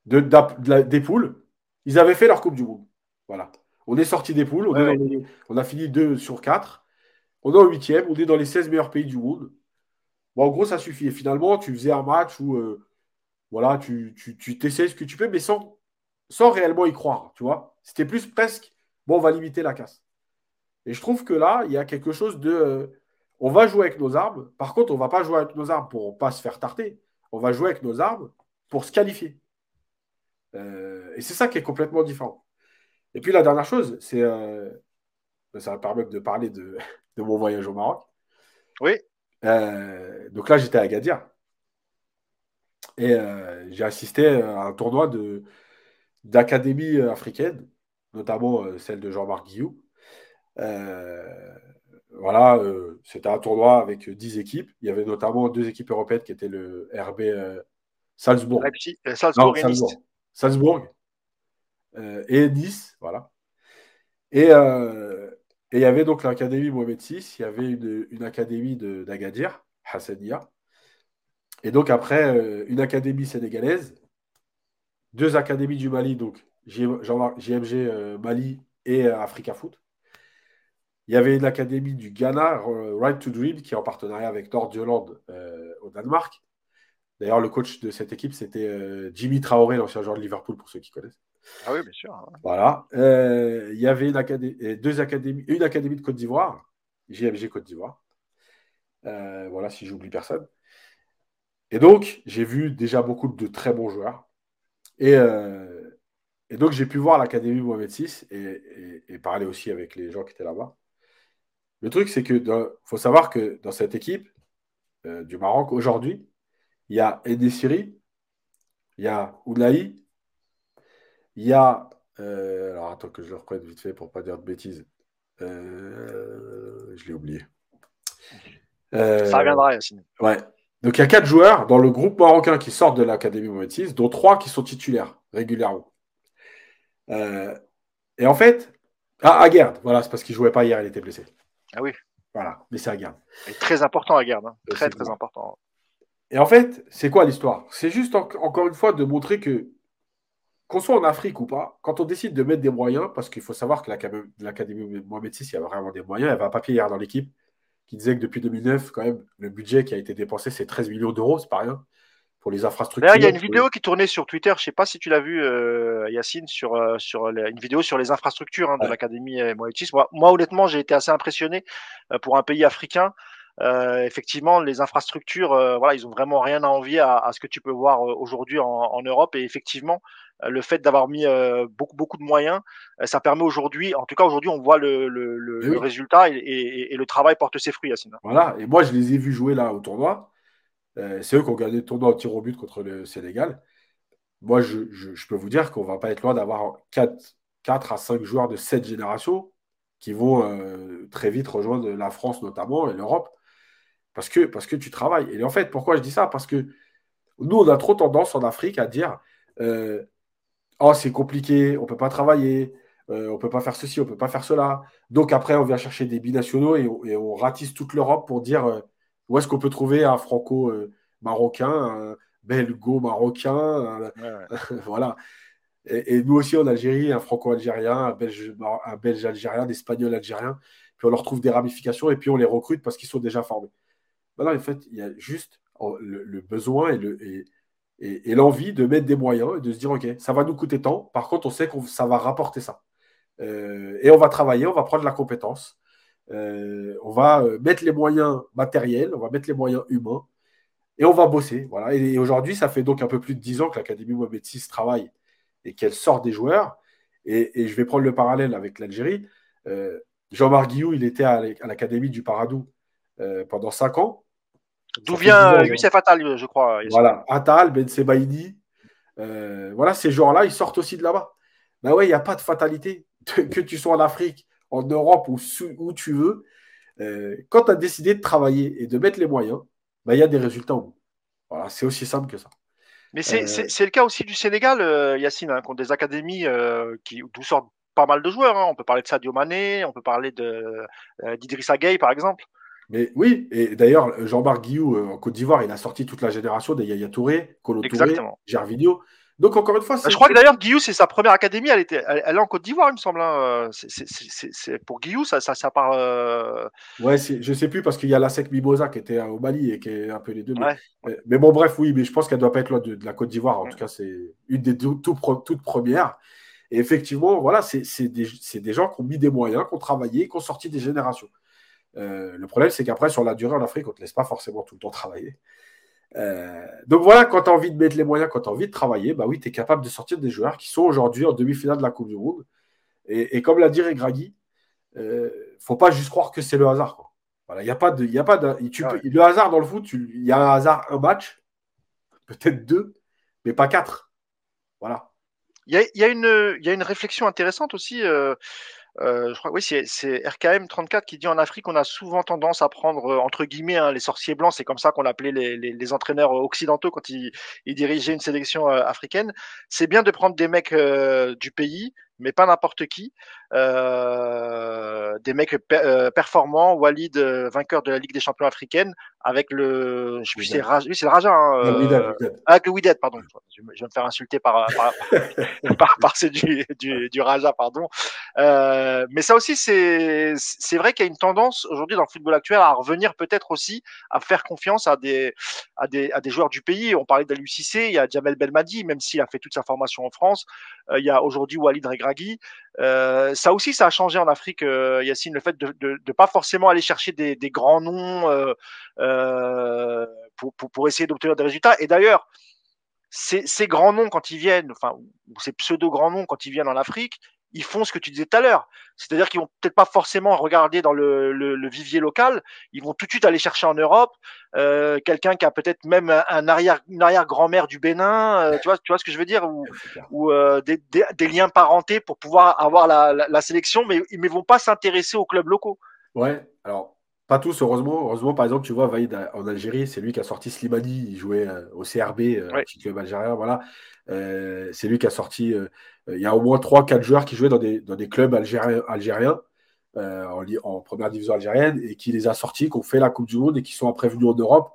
des poules ils avaient fait leur Coupe du Monde. Voilà. On est sorti des poules, on, a fini 2 sur 4. On est en huitième, on est dans les 16 meilleurs pays du monde. Bon, en gros, ça suffit. Et finalement, tu faisais un match où euh, voilà, tu, tu, tu t'essayes ce que tu peux, mais sans, sans réellement y croire. Tu vois C'était plus presque, bon, on va limiter la casse. Et je trouve que là, il y a quelque chose de. Euh, on va jouer avec nos armes. Par contre, on ne va pas jouer avec nos armes pour ne pas se faire tarter. On va jouer avec nos armes pour se qualifier. Euh, et c'est ça qui est complètement différent. Et puis la dernière chose, c'est. Euh, ça va permettre de parler de, (laughs) de, mon voyage au Maroc. Oui. Euh, donc là, j'étais à Agadir. Et j'ai assisté à un tournoi d'académie africaine, notamment celle de Jean-Marc Guillou. voilà, c'était un tournoi avec 10 équipes. Il y avait notamment deux équipes européennes qui étaient le RB Salzbourg. Salzbourg, Salzbourg. Salzbourg euh, et Nice, voilà. Euh, et il y avait donc l'académie Mohamed VI, il y avait une, académie d'Agadir, Hassania, et donc après euh, une académie sénégalaise, deux académies du Mali, donc JMG Mali et Africa Foot. Il y avait une académie du Ghana, Right to Dream, qui est en partenariat avec Nordjylland au Danemark. D'ailleurs, le coach de cette équipe, c'était euh, Jimmy Traoré, l'ancien joueur de Liverpool, pour ceux qui connaissent. Ah oui, bien sûr. Hein. Voilà. Euh, il y avait une, académie, deux académies, une académie de Côte d'Ivoire, JMG Côte d'Ivoire. Euh, voilà, si j'oublie personne. Et donc, j'ai vu déjà beaucoup de très bons joueurs. Et, donc, j'ai pu voir l'Académie Mohamed VI et, parler aussi avec les gens qui étaient là-bas. Le truc, c'est que faut savoir que dans cette équipe du Maroc, aujourd'hui, il y a Edessiri, il y a Oulaï, il y a. Euh, alors attends que je le reprenne vite fait pour ne pas dire de bêtises. Euh, je l'ai oublié. Euh, Ça reviendra, Yacine. Ouais. Donc il y a quatre joueurs dans le groupe marocain qui sortent de l'Académie Mohamed dont trois qui sont titulaires régulièrement. et en fait, ah, Aguerd, voilà, c'est parce qu'il ne jouait pas hier, il était blessé. Ah oui. Voilà, mais c'est Aguerd. Très important, Aguerd. Hein. Très, très important. Et en fait, c'est quoi l'histoire? C'est juste encore une fois de montrer que, qu'on soit en Afrique ou pas, quand on décide de mettre des moyens, parce qu'il faut savoir que l'Académie Mohamed VI, il y a vraiment des moyens, il y avait un papier hier dans l'équipe qui disait que depuis 2009, quand même, le budget qui a été dépensé, c'est 13 millions d'euros, c'est pas rien pour les infrastructures. il y a une vidéo qui tournait sur Twitter, je ne sais pas si tu l'as vu, euh, Yacine, sur, euh, sur une vidéo sur les infrastructures hein, de l'Académie Mohamed VI. Moi, moi, honnêtement, j'ai été assez impressionné euh, pour un pays africain. Euh, effectivement, les infrastructures, euh, voilà, ils ont vraiment rien à envier à, ce que tu peux voir euh, aujourd'hui en, Europe. Et effectivement, le fait d'avoir mis beaucoup beaucoup de moyens, ça permet aujourd'hui, en tout cas aujourd'hui, on voit le, le, le, résultat et, le travail porte ses fruits, Yacine. Voilà, et moi je les ai vus jouer là au tournoi. c'est eux qui ont gagné le tournoi au tir au but contre le Sénégal. Moi, je, je, peux vous dire qu'on va pas être loin d'avoir 4, 4 à 5 joueurs de cette génération qui vont très vite rejoindre la France notamment et l'Europe. Parce que, parce que tu travailles. Et en fait, pourquoi je dis ça? Parce que nous, on a trop tendance en Afrique à dire euh, Oh, c'est compliqué, on ne peut pas travailler, euh, on ne peut pas faire ceci, on ne peut pas faire cela. Donc après, on vient chercher des binationaux et, on, ratisse toute l'Europe pour dire euh, où est-ce qu'on peut trouver un franco-marocain, un belgo-marocain, (laughs) voilà. Et, nous aussi en Algérie, un franco-algérien, un belge, un belge algérien. Puis on leur trouve des ramifications et puis on les recrute parce qu'ils sont déjà formés. Voilà, en fait, il y a juste le, besoin et, l'envie de mettre des moyens et de se dire, OK, ça va nous coûter tant. Par contre, on sait que ça va rapporter ça. Euh, et on va travailler, on va prendre la compétence. Euh, on va euh, mettre les moyens matériels, on va mettre les moyens humains et on va bosser. Voilà. Et, aujourd'hui, ça fait donc un peu plus de 10 ans que l'Académie Mohamed VI travaille et qu'elle sort des joueurs. Et, je vais prendre le parallèle avec l'Algérie. Jean-Marc Guillou, il était à l'Académie du Paradou pendant 5 ans. D'où vient Youssef Attal, je crois. Voilà, Attal, Ben Sebaïdi. Euh, voilà, ces joueurs-là, ils sortent aussi de là-bas. Ben ouais, il n'y a pas de fatalité. que tu sois en Afrique, en Europe ou où tu veux. Euh, quand tu as décidé de travailler et de mettre les moyens, ben, il y a des résultats au bout. Voilà, c'est aussi simple que ça. Mais c'est euh, le cas aussi du Sénégal, Yacine, hein, qui ont des académies qui, d'où sortent pas mal de joueurs. Hein. On peut parler de Sadio Mané, on peut parler d'Idrissa Gueye, par exemple. Mais oui, et d'ailleurs, Jean-Marc Guillou, euh, en Côte d'Ivoire, il a sorti toute la génération des Yaya Touré, Colo Touré, Gervinho. Donc, encore une fois, Je crois que d'ailleurs, Guillou, c'est sa première académie. Elle, était, elle, est en Côte d'Ivoire, il me semble. Hein. C'est, pour Guillou, ça, ça, ça part. Euh... Ouais, je sais plus, parce qu'il y a la Sec Mimosa qui était au Mali et qui est un peu les deux. Mais, bon, bref, oui, mais je pense qu'elle doit pas être loin de, la Côte d'Ivoire. En tout cas, c'est une des toutes premières. Et effectivement, voilà, c'est, des, des gens qui ont mis des moyens, qui ont travaillé, qui ont sorti des générations. Euh, le problème, c'est qu'après, sur la durée en Afrique, on ne te laisse pas forcément tout le temps travailler. Euh, donc voilà, quand tu as envie de mettre les moyens, quand tu as envie de travailler, bah oui, tu es capable de sortir des joueurs qui sont aujourd'hui en demi-finale de la Coupe du Monde. Et, comme l'a dit Regragui, il euh, ne faut pas juste croire que c'est le hasard. Voilà, il y a pas de, y a pas de, le hasard dans le foot, il y a un hasard, un match, peut-être deux, mais pas quatre. Voilà. Il y a, y, a y a, une réflexion intéressante aussi. Euh, je crois oui, c'est RKM 34 qui dit en Afrique, on a souvent tendance à prendre euh, entre guillemets hein, les sorciers blancs, c'est comme ça qu'on appelait les, les, les, entraîneurs occidentaux quand ils, ils dirigeaient une sélection euh, africaine. C'est bien de prendre des mecs du pays, mais pas n'importe qui. Euh, des mecs euh, performants, Walid, euh, vainqueur de la Ligue des champions africaine, avec le, je sais plus, c'est oui, c'est le Raja, hein, euh, avec le Widet, pardon. Je, vais me faire insulter par par, (laughs) par, par ceux du, du, du, Raja, pardon. Euh, mais ça aussi, c'est vrai qu'il y a une tendance aujourd'hui dans le football actuel à revenir peut-être aussi à faire confiance à des à des à des joueurs du pays. On parlait d'Alucissé, il y a Jamel Belmadi, même s'il a fait toute sa formation en France. il y a aujourd'hui Walid Euh, ça aussi, ça a changé en Afrique, euh, Yacine, le fait de pas forcément aller chercher des, grands noms euh, pour, essayer d'obtenir des résultats. Et d'ailleurs, ces, ces, grands noms, quand ils viennent, enfin, ces pseudo-grands noms, quand ils viennent en Afrique, ils font ce que tu disais tout à l'heure. C'est-à-dire qu'ils vont peut-être pas forcément regarder dans le, le, le, vivier local, ils vont tout de suite aller chercher en Europe euh, quelqu'un qui a peut-être même un arrière, une arrière-grand-mère du Bénin, euh, tu vois, tu vois ce que je veux dire, ou, ou euh, des, des, des, liens parentés pour pouvoir avoir la, la, la sélection, mais ils ne vont pas s'intéresser aux clubs locaux. Ouais, alors pas tous, heureusement. Heureusement, par exemple, tu vois, Vaïd en Algérie, c'est lui qui a sorti Slimani, il jouait euh, au CRB, euh, petit club algérien, voilà. Euh, c'est lui qui a sorti. il y a au moins 3-4 joueurs qui jouaient dans des, dans des clubs algériens, algériens en, en, première division algérienne et qui les a sortis, qui ont fait la Coupe du Monde et qui sont après venus en Europe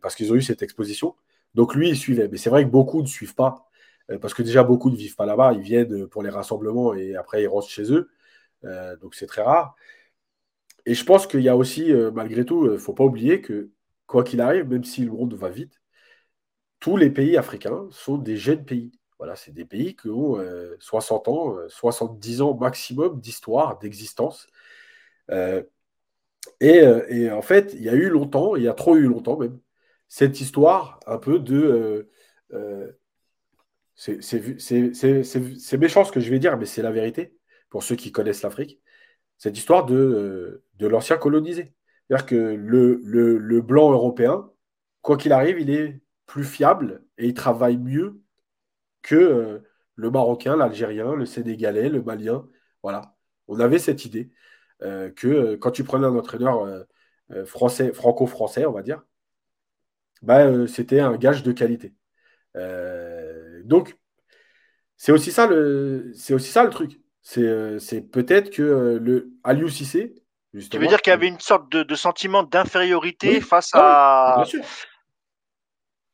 parce qu'ils ont eu cette exposition. Donc lui, il suivait. Mais c'est vrai que beaucoup ne suivent pas parce que déjà, beaucoup ne vivent pas là-bas. Ils viennent pour les rassemblements et après, ils rentrent chez eux. donc c'est très rare. Et je pense qu'il y a aussi, euh, malgré tout, il euh, ne faut pas oublier que, quoi qu'il arrive, même si le monde va vite, tous les pays africains sont des jeunes pays. Voilà, c'est des pays qui ont 60 euh, ans, 70 ans maximum d'histoire, d'existence. et, en fait, il y a eu longtemps, il y a trop eu longtemps même, cette histoire un peu de c'est méchant ce que je vais dire, mais c'est la vérité pour ceux qui connaissent l'Afrique. Cette histoire de, euh, de l'ancien colonisé. C'est-à-dire que le, blanc européen, quoi qu'il arrive, il est plus fiable et il travaille mieux que euh, le Marocain, l'Algérien, le Sénégalais, le Malien. Voilà. On avait cette idée euh, que quand tu prenais un entraîneur français, franco-français, on va dire, bah, c'était un gage de qualité. donc, c'est aussi ça c'est aussi ça le truc. C'est, peut-être que le Aliou Cissé, tu veux dire qu'il y avait une sorte de, sentiment d'infériorité face à. bien sûr.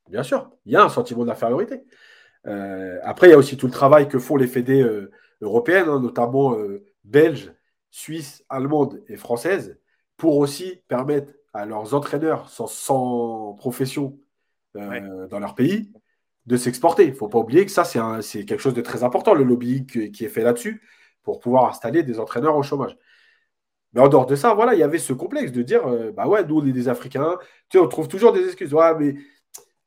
Bien sûr, il y a un sentiment d'infériorité. Euh, après, il y a aussi tout le travail que font les fédés euh, européennes, hein, notamment euh, belges, suisses, allemandes et françaises, pour aussi permettre à leurs entraîneurs sans, profession dans leur pays de s'exporter. Il ne faut pas oublier que ça, c'est, quelque chose de très important, le lobbying qui est fait là-dessus, pour pouvoir installer des entraîneurs au chômage. Mais en dehors de ça, voilà, il y avait ce complexe de dire, euh, bah ouais, nous on est des Africains. Tu sais, on trouve toujours des excuses. Ouais, mais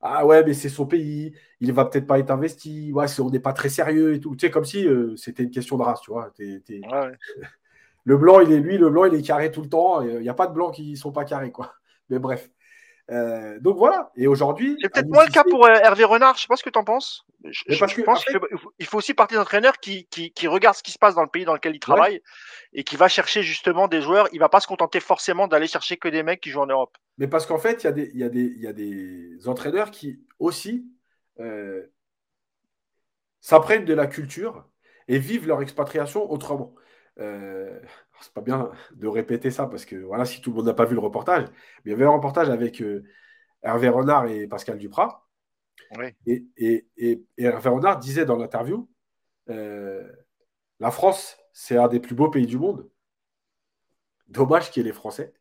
ah ouais, mais c'est son pays, il va peut-être pas être investi. Ouais, on n'est pas très sérieux et tout. Tu sais, comme si euh, c'était une question de race, tu vois. (laughs) Le blanc, il est lui, le blanc, il est carré tout le temps. Il n'y a pas de blancs qui ne sont pas carrés, quoi. Mais bref. Euh, donc voilà. Et aujourd'hui. C'est peut-être moins le cas pour euh, Hervé Renard. Je sais pas ce que tu en penses. Je, pense qu'il faut aussi partir d'entraîneur qui, qui, qui, regarde ce qui se passe dans le pays dans lequel il travaille et qui va chercher justement des joueurs. Il va pas se contenter forcément d'aller chercher que des mecs qui jouent en Europe. Mais parce qu'en fait, il y, a des, y, a des, y a des entraîneurs qui aussi euh, s'apprennent de la culture et vivent leur expatriation autrement. Euh, c'est pas bien de répéter ça parce que voilà, si tout le monde n'a pas vu le reportage, mais il y avait un reportage avec euh, Hervé Renard et Pascal Duprat. Et, et, Hervé Renard disait dans l'interview euh, La France, c'est un des plus beaux pays du monde. Dommage qu'il y ait les Français.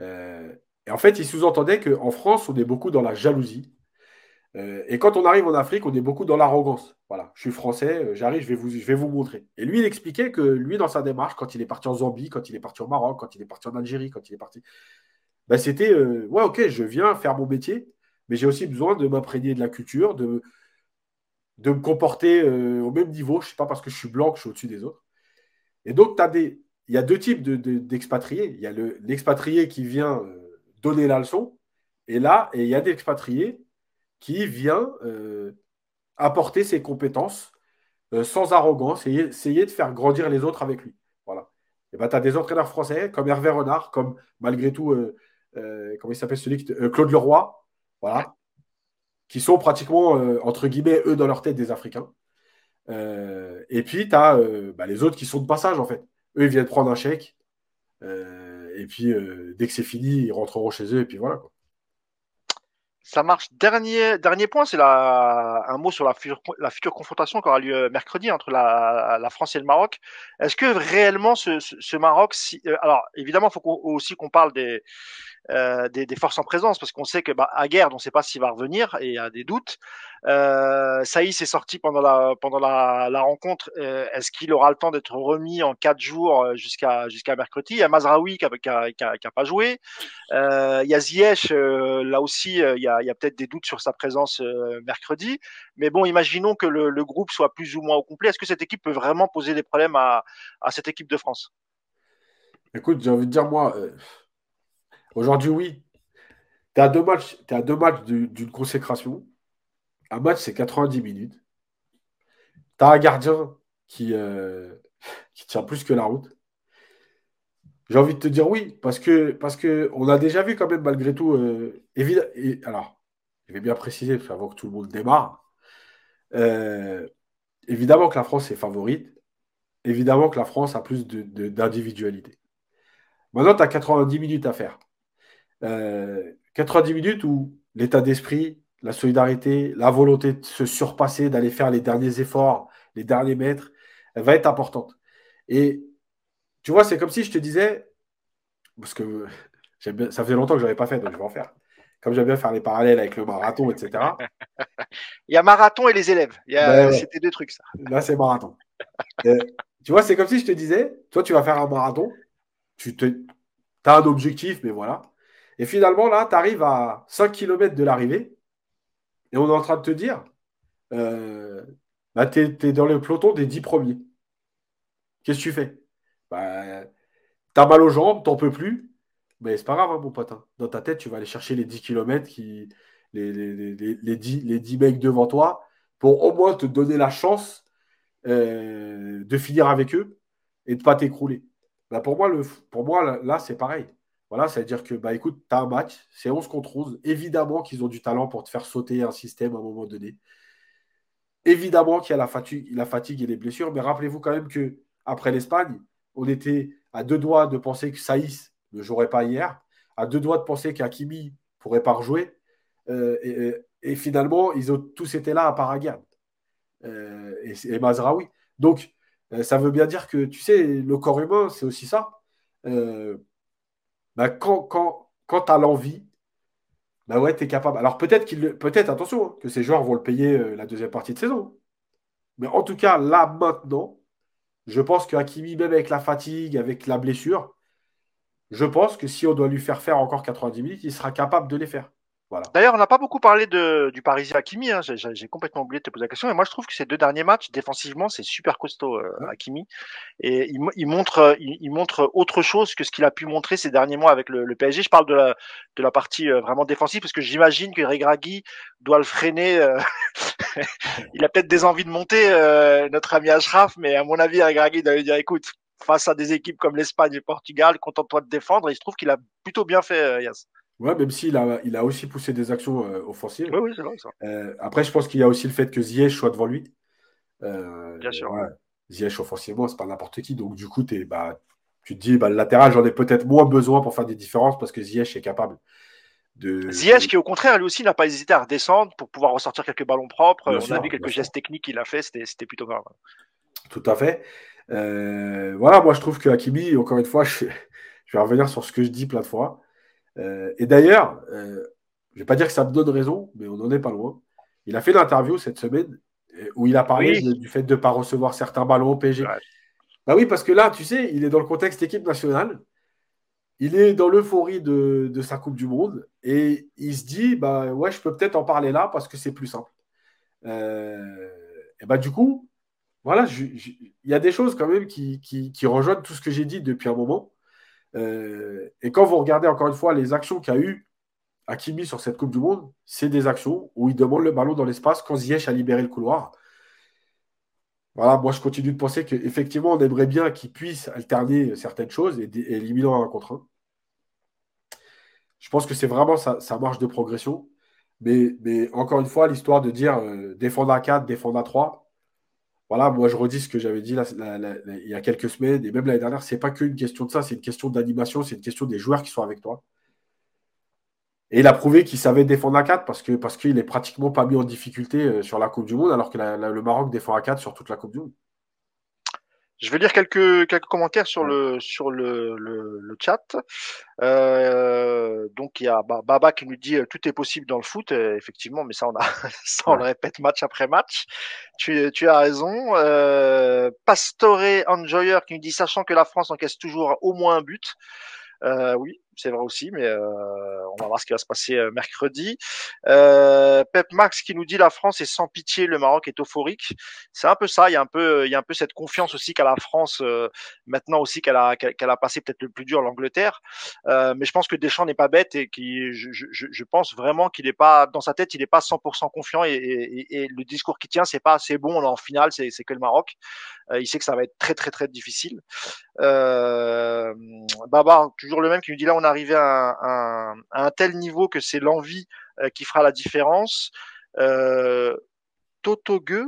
Euh, et en fait, il sous-entendait qu'en France, on est beaucoup dans la jalousie. Euh, et quand on arrive en Afrique, on est beaucoup dans l'arrogance. Voilà, je suis français, euh, j'arrive, je vais, vous, je vais vous montrer. Et lui, il expliquait que lui, dans sa démarche, quand il est parti en Zambie, quand il est parti au Maroc, quand il est parti en Algérie, quand il est parti, ben, c'était euh, ouais, ok, je viens faire mon métier, mais j'ai aussi besoin de m'imprégner de la culture, de, de me comporter au même niveau. Je ne sais pas parce que je suis blanc que je suis au-dessus des autres. Et donc, il y a deux types d'expatriés. De, il y a l'expatrié qui vient donner la leçon, et là, et il y a des expatriés qui vient euh, apporter ses compétences euh, sans arrogance et essayer de faire grandir les autres avec lui. Voilà. Et ben, tu as des entraîneurs français comme Hervé Renard, comme malgré tout, euh, comment il s'appelle celui qui, Claude Leroy, voilà, qui sont pratiquement, entre guillemets, eux dans leur tête des Africains. et puis, tu as bah, les autres qui sont de passage, en fait. Eux, ils viennent prendre un chèque. et puis, dès que c'est fini, ils rentreront chez eux. Et puis voilà. Quoi. Ça marche. Dernier, dernier point, c'est un mot sur la future, confrontation qui aura lieu mercredi entre la, France et le Maroc. Est-ce que réellement ce, Maroc, euh, alors évidemment, il faut aussi qu'on parle des, euh, des, forces en présence, parce qu'on sait que bah, à guerre, on ne sait pas s'il va revenir et il y a des doutes. Euh, Saïs est sorti pendant la, rencontre. Euh, est-ce qu'il aura le temps d'être remis en quatre jours jusqu'à jusqu'à mercredi? Il y a Mazraoui qui n'a pas joué. Il y a Ziyech, là aussi, il y a, il y a peut-être des doutes sur sa présence mercredi. Mais bon, imaginons que le, groupe soit plus ou moins au complet. Est-ce que cette équipe peut vraiment poser des problèmes à, cette équipe de France? Écoute, j'ai envie de dire, moi, Aujourd'hui, oui. Tu à deux matchs, matchs d'une consécration. Un match, c'est 90 minutes. Tu as un gardien qui, euh, qui tient plus que la route. J'ai envie de te dire oui, parce que parce que on a déjà vu quand même malgré tout. Euh, alors, je vais bien préciser avant que tout le monde démarre. Euh, évidemment que la France est favorite. Évidemment que la France a plus d'individualité. Maintenant, tu as 90 minutes à faire. 90 euh, minutes où l'état d'esprit, la solidarité, la volonté de se surpasser, d'aller faire les derniers efforts, les derniers mètres, elle va être importante. Et tu vois, c'est comme si je te disais, parce que (laughs) ça fait longtemps que je n'avais pas fait, donc je vais en faire. Comme j'aime bien faire les parallèles avec le marathon, etc. (laughs) Il y a marathon et les élèves. Ben c'était deux trucs, ça. Là, c'est marathon. Tu vois, c'est comme si je te disais, toi, tu vas faire un marathon, tu te, as un objectif, mais voilà. Et finalement, là, tu arrives à 5 km de l'arrivée et on est en train de te dire euh, bah, tu es, dans le peloton des 10 premiers. Qu'est-ce que tu fais? Bah, Tu as mal aux jambes, t'en peux plus. Mais c'est pas grave, hein, mon pote. Hein. Dans ta tête, tu vas aller chercher les 10 km, qui, les, les, 10, les 10 mecs devant toi, pour au moins te donner la chance euh, de finir avec eux et de ne pas t'écrouler. Bah, pour moi, le, pour moi là, c'est pareil. Voilà, ça veut dire que, bah, écoute, tu as un match, c'est 11 contre 11. Évidemment qu'ils ont du talent pour te faire sauter un système à un moment donné. Évidemment qu'il y a la fatigue, la fatigue et les blessures, mais rappelez-vous quand même que après l'Espagne, on était à deux doigts de penser que Saïs ne jouerait pas hier, à deux doigts de penser qu'Akimi pourrait pas rejouer. Euh, et, finalement, ils ont tous été là à part euh, et, et Mazraoui. Donc, euh, ça veut bien dire que, tu sais, le corps humain, c'est aussi ça. Bah, quand, quand, quand tu as l'envie, bah ouais, tu es capable. Alors peut-être qu'il peut-être, attention, hein, que ces joueurs vont le payer la deuxième partie de saison. Mais en tout cas, là, maintenant, je pense que même avec la fatigue, avec la blessure, je pense que si on doit lui faire faire encore 90 minutes, il sera capable de les faire. D'ailleurs, on n'a pas beaucoup parlé de, du Parisien Hakimi. Hein. J'ai complètement oublié de te poser la question. Et moi, je trouve que ces deux derniers matchs, défensivement, c'est super costaud, euh, Hakimi. Et il, il montre, il, montre autre chose que ce qu'il a pu montrer ces derniers mois avec le, le, PSG. Je parle de la, de la partie euh, vraiment défensive parce que j'imagine que Regragui doit le freiner. Euh, (laughs) il a peut-être des envies de monter, euh, notre ami Ashraf, mais à mon avis, Regragui doit lui dire, écoute, face à des équipes comme l'Espagne et le Portugal, contente-toi de défendre. Et il se trouve qu'il a plutôt bien fait, Yas. Ouais, même s'il a, il a aussi poussé des actions euh, offensives. Oui, oui, c'est vrai ça. Euh, après, je pense qu'il y a aussi le fait que Ziyech soit devant lui. Euh, Bien sûr. Ziyech offensivement, c'est pas n'importe qui. Donc, du coup, es, bah, tu te dis, bah, le latéral, j'en ai peut-être moins besoin pour faire des différences parce que Ziyech est capable. De, Ziyech, qui au contraire, lui aussi, n'a pas hésité à redescendre pour pouvoir ressortir quelques ballons propres. on a vu quelques gestes techniques qu'il a fait, c'était plutôt grave. Tout à fait. Voilà, moi je trouve que Hakimi, encore une fois, (laughs) je, je, vais revenir sur ce que je dis plein de fois. Euh, et d'ailleurs, euh, je ne vais pas dire que ça me donne raison, mais on n'en est pas loin. Il a fait l'interview cette semaine euh, où il a parlé du fait de ne pas recevoir certains ballons au PSG. Bah oui, parce que là, tu sais, il est dans le contexte équipe nationale. Il est dans l'euphorie de, sa Coupe du Monde et il se dit bah ouais, je peux peut-être en parler là parce que c'est plus simple. et bah du coup, voilà, il y a des choses quand même qui, rejoignent tout ce que j'ai dit depuis un moment. Euh, et quand vous regardez encore une fois les actions qu'a eu Hakimi sur cette Coupe du Monde, c'est des actions où il demande le ballon dans l'espace quand Ziyech a libéré le couloir. Voilà, moi je continue de penser qu'effectivement, on aimerait bien qu'il puisse alterner certaines choses et, éliminer un contre un. Je pense que c'est vraiment sa, marge de progression. Mais, mais, encore une fois, l'histoire de dire euh, défendre à 4, défendre à 3, voilà, moi je redis ce que j'avais dit il y a quelques semaines et même l'année dernière, c'est pas qu'une question de ça, c'est une question d'animation, c'est une question des joueurs qui sont avec toi. Et il a prouvé qu'il savait défendre à 4 parce qu'il parce qu'il est pratiquement pas mis en difficulté euh, sur la Coupe du Monde, alors que le Maroc défend à 4 sur toute la Coupe du Monde. Je vais lire quelques, quelques commentaires sur le, sur le, le, chat. Euh, donc il y a Baba qui nous dit euh, tout est possible dans le foot, effectivement, mais ça on a (laughs) ça on le répète match après match. Tu, tu as raison. Euh, Pastore Enjoyer qui nous dit sachant que la France encaisse toujours au moins un but. Euh, oui, c'est vrai aussi, mais euh, on va voir ce qui va se passer euh, mercredi. Euh, Pep Max qui nous dit la France est sans pitié, le Maroc est euphorique. C'est un peu ça. Il y a un peu, il y a un peu cette confiance aussi qu'a la France maintenant aussi qu'elle a qu'elle a passé peut-être le plus dur l'Angleterre. mais je pense que Deschamps n'est pas bête et qui, je, pense vraiment qu'il n'est pas dans sa tête, il n'est pas 100% confiant et, le discours qui tient, c'est pas c'est bon, en finale, c'est que le Maroc. il sait que ça va être très très très difficile. Euh, Baba, toujours le même qui nous dit là, on arrivé à un, tel niveau que c'est l'envie euh, qui fera la différence. Euh, Totogue,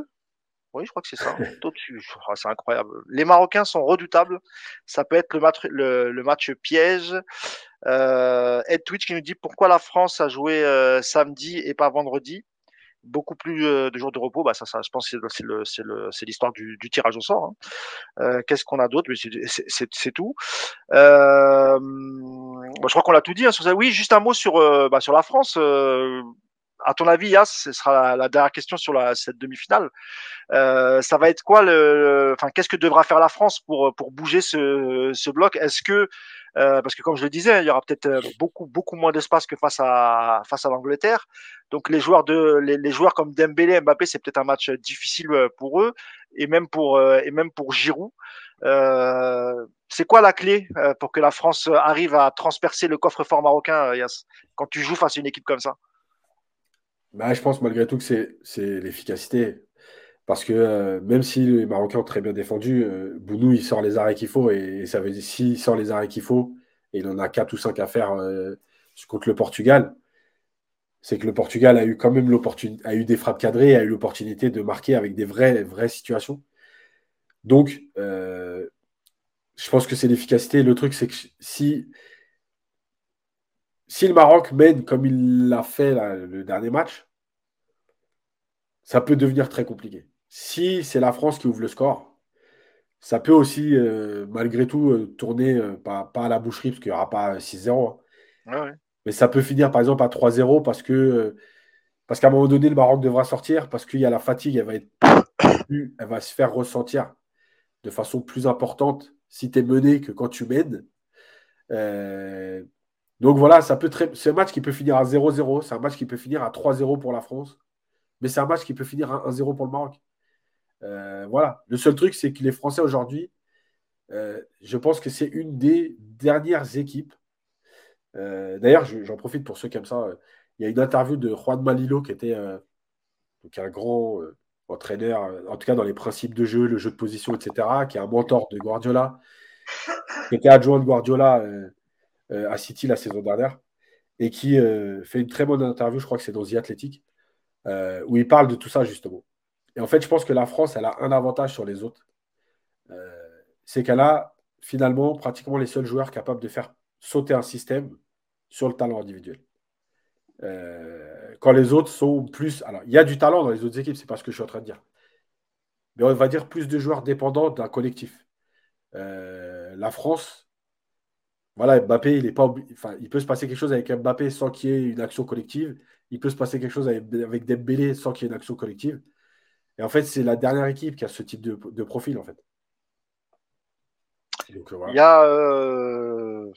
oui, je crois que c'est ça. (laughs) C'est incroyable. Les Marocains sont redoutables. Ça peut être le match, le, match piège. Euh, Ed Twitch qui nous dit pourquoi la France a joué euh, samedi et pas vendredi beaucoup plus euh, de jours de repos, bah ça, ça je pense c'est l'histoire du, tirage au sort. Hein. Euh, qu'est-ce qu'on a d'autre? C'est, tout. Euh, je crois qu'on l'a tout dit. Hein, sur. Oui, juste un mot sur, euh, bah, sur la France. Euh, à ton avis, Yas, ce sera la, dernière question sur la, cette demi-finale. ça va être quoi le, enfin, qu'est-ce que devra faire la France pour pour bouger ce, ce bloc? Est-ce que euh, parce que comme je le disais, il y aura peut-être euh, beaucoup beaucoup moins d'espace que face à face à l'Angleterre. Donc les joueurs de les, joueurs comme Dembélé, Mbappé, c'est peut-être un match difficile pour eux et même pour et même pour Giroud. c'est quoi la clé pour que la France arrive à transpercer le coffre-fort marocain, Yass, quand tu joues face à une équipe comme ça? Bah, je pense malgré tout que c'est l'efficacité. Parce que euh, même si les Marocains ont très bien défendu, euh, Bounou, il sort les arrêts qu'il faut. Et, ça veut dire, s'il sort les arrêts qu'il faut, et il en a 4 ou 5 à faire euh, contre le Portugal, c'est que le Portugal a eu quand même l'opportunité, a eu des frappes cadrées, a eu l'opportunité de marquer avec des vraies, vraies situations. Donc, je pense que c'est l'efficacité. Le truc, c'est que si, si le Maroc mène comme il l'a fait le dernier match, ça peut devenir très compliqué si c'est la France qui ouvre le score, ça peut aussi, euh, malgré tout, euh, tourner, euh, pas, à la boucherie, parce qu'il n'y aura pas 6-0. Hein. Mais ça peut finir, par exemple, à 3-0 parce que parce qu'à un moment donné, le Maroc devra sortir, parce qu'il y a la fatigue, elle va, être elle va se faire ressentir de façon plus importante si tu es mené que quand tu mènes. donc voilà, ça peut c'est un match qui peut finir à 0-0, c'est un match qui peut finir à 3-0 pour la France, mais c'est un match qui peut finir à 1-0 pour le Maroc. Euh, voilà. Le seul truc, c'est que les Français aujourd'hui, euh, je pense que c'est une des dernières équipes. Euh, d'ailleurs, j'en profite pour ceux qui aiment ça. Il y a une interview de Juan Malilo qui était donc un grand entraîneur, en tout cas dans les principes de jeu, le jeu de position, etc., qui est un mentor de Guardiola, qui était adjoint de Guardiola à City la saison dernière, et qui fait une très bonne interview, je crois que c'est dans The Athletic, où il parle de tout ça justement. Et en fait, je pense que la France, elle a un avantage sur les autres. Euh, c'est qu'elle a finalement pratiquement les seuls joueurs capables de faire sauter un système sur le talent individuel. Euh, quand les autres sont plus. Alors, il y a du talent dans les autres équipes, c'est pas ce que je suis en train de dire. Mais on va dire plus de joueurs dépendants d'un collectif. Euh, la France, voilà, Mbappé, il est pas, enfin, il peut se passer quelque chose avec Mbappé sans qu'il y ait une action collective. Il peut se passer quelque chose avec, avec Dembélé sans qu'il y ait une action collective. Et en fait, c'est la dernière équipe qui a ce type de, profil, en fait. Euh, Il y a. Euh...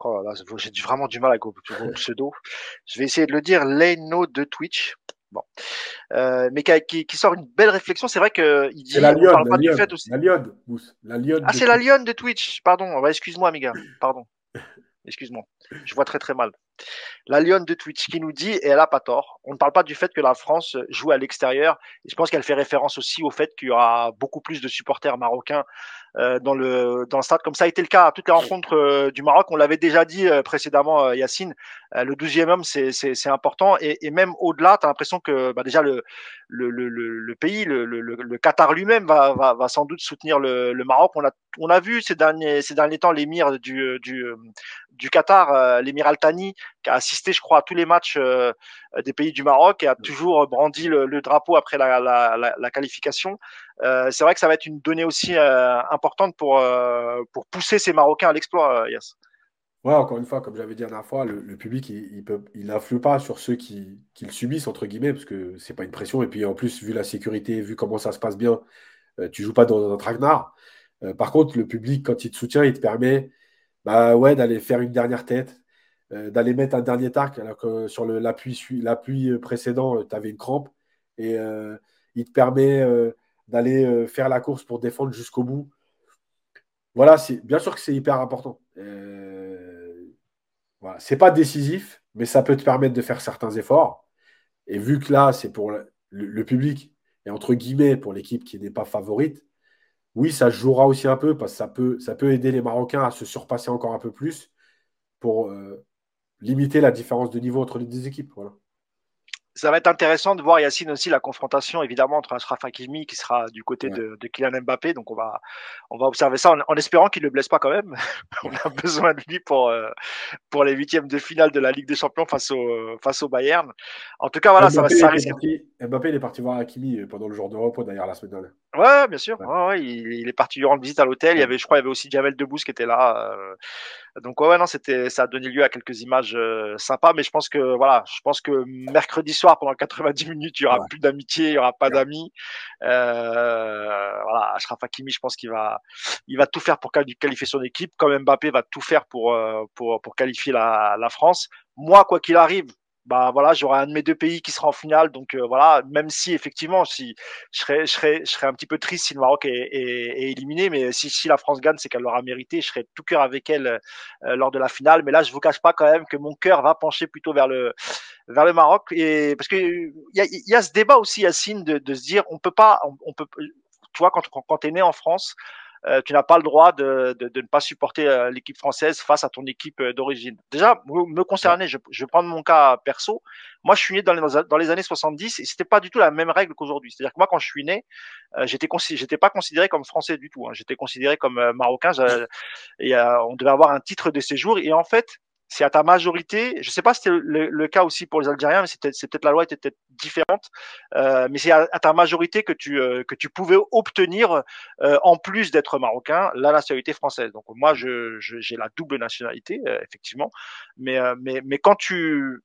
Oh j'ai vraiment du mal avec le pseudo. Je vais essayer de le dire. Leno de Twitch. Bon. Euh, mais qui, qui, sort une belle réflexion. C'est vrai qu'il dit. La Lyon, parle pas du fait aussi. La Lyon, la Lyon Ah, c'est la Lyon de Twitch. Pardon. Excuse-moi, amiga. Pardon. Excuse-moi. Je vois très très mal. La Lyon de Twitch qui nous dit, et elle n'a pas tort, on ne parle pas du fait que la France joue à l'extérieur. Et je pense qu'elle fait référence aussi au fait qu'il y aura beaucoup plus de supporters marocains euh, dans, le, dans le stade, comme ça a été le cas à toutes les rencontres euh, du Maroc. On l'avait déjà dit euh, précédemment, Yacine, le 12e homme, c'est important. Et, même au-delà, tu as l'impression que bah, déjà le, le, le, le pays, le, le, Qatar lui-même va, va, va, sans doute soutenir le, Maroc. On a, on a vu ces derniers, ces derniers temps l'émir du, du, du Qatar, l'émir Al Thani, qui a assisté, je crois, à tous les matchs des pays du Maroc et a toujours brandi le, drapeau après la, la, la, qualification. Euh, c'est vrai que ça va être une donnée aussi euh, importante pour, euh, pour pousser ces Marocains à l'exploit, Yes. Ouais, encore une fois, comme j'avais dit la dernière fois, le, public, il, il n'influe pas sur ceux qui, qui, le subissent, entre guillemets, parce que c'est pas une pression. Et puis en plus, vu la sécurité, vu comment ça se passe bien, tu joues pas dans un traquenard. par contre, le public, quand il te soutient, il te permet bah, ouais, d'aller faire une dernière tête, d'aller mettre un dernier tac, alors que sur l'appui précédent, tu avais une crampe. Et il te permet d'aller euh, faire la course pour défendre jusqu'au bout. Voilà, c'est bien sûr que c'est hyper important. Euh, voilà. C'est pas décisif, mais ça peut te permettre de faire certains efforts. Et vu que là, c'est pour le, public et entre guillemets pour l'équipe qui n'est pas favorite, oui, ça jouera aussi un peu parce que ça peut, ça peut aider les Marocains à se surpasser encore un peu plus pour euh, limiter la différence de niveau entre les deux équipes. Voilà. Ça va être intéressant de voir Yacine aussi la confrontation évidemment entre Ashraf Hakimi qui sera du côté de, de, Kylian Mbappé. Donc on va on va observer ça en, espérant qu'il ne le blesse pas quand même. (laughs) On a besoin de lui pour euh, pour les huitièmes de finale de la Ligue des Champions face au face au Bayern. En tout cas voilà Mbappé, ça va ça Mbappé il est parti voir Hakimi euh, pendant le jour de repos d'ailleurs la semaine dernière. Ouais bien sûr. Ouais. il, est parti durant une visite à l'hôtel. Il y avait je crois il y avait aussi Jamel Debbouze qui était là euh, Donc ouais, non, c'était, ça a donné lieu à quelques images euh, sympas, mais je pense que voilà, je pense que mercredi soir pendant 90 minutes, il y aura plus d'amitié, il y aura pas d'amis. Euh, voilà, Ashraf Hakimi, je pense qu'il va, il va tout faire pour qualifier son équipe, comme Mbappé va tout faire pour euh, pour pour qualifier la, la France. Moi, quoi qu'il arrive, bah voilà, j'aurai un de mes deux pays qui sera en finale. Donc euh, voilà, même si effectivement, si je serais, je serais, je serais un petit peu triste si le Maroc est, est, éliminé, mais si, si la France gagne, c'est qu'elle l'aura mérité. Je serais tout cœur avec elle euh, lors de la finale. Mais là, je vous cache pas quand même que mon cœur va pencher plutôt vers le vers le Maroc et parce que il y a, y a ce débat aussi, Yacine, de, de se dire, on peut pas, on, on peut, tu vois, quand, quand, quand tu es né en France, euh, tu n'as pas le droit de, de, de ne pas supporter euh, l'équipe française face à ton équipe euh, d'origine. Déjà, me concerner, je, je vais prendre mon cas perso. Moi, je suis né dans les, dans les années 70 et c'était pas du tout la même règle qu'aujourd'hui. C'est-à-dire que moi, quand je suis né, euh, j'étais j'étais pas considéré comme français du tout. Hein. J'étais considéré comme marocain. On devait avoir un titre de séjour. Et en fait, c'est à ta majorité, je sais pas si c'était le, cas aussi pour les Algériens, mais c'est peut-être la loi était peut-être différente, euh, mais c'est à, ta majorité que tu euh, que tu pouvais obtenir euh, en plus d'être marocain la nationalité française. Donc moi je j'ai la double nationalité euh, effectivement, mais euh, mais mais quand tu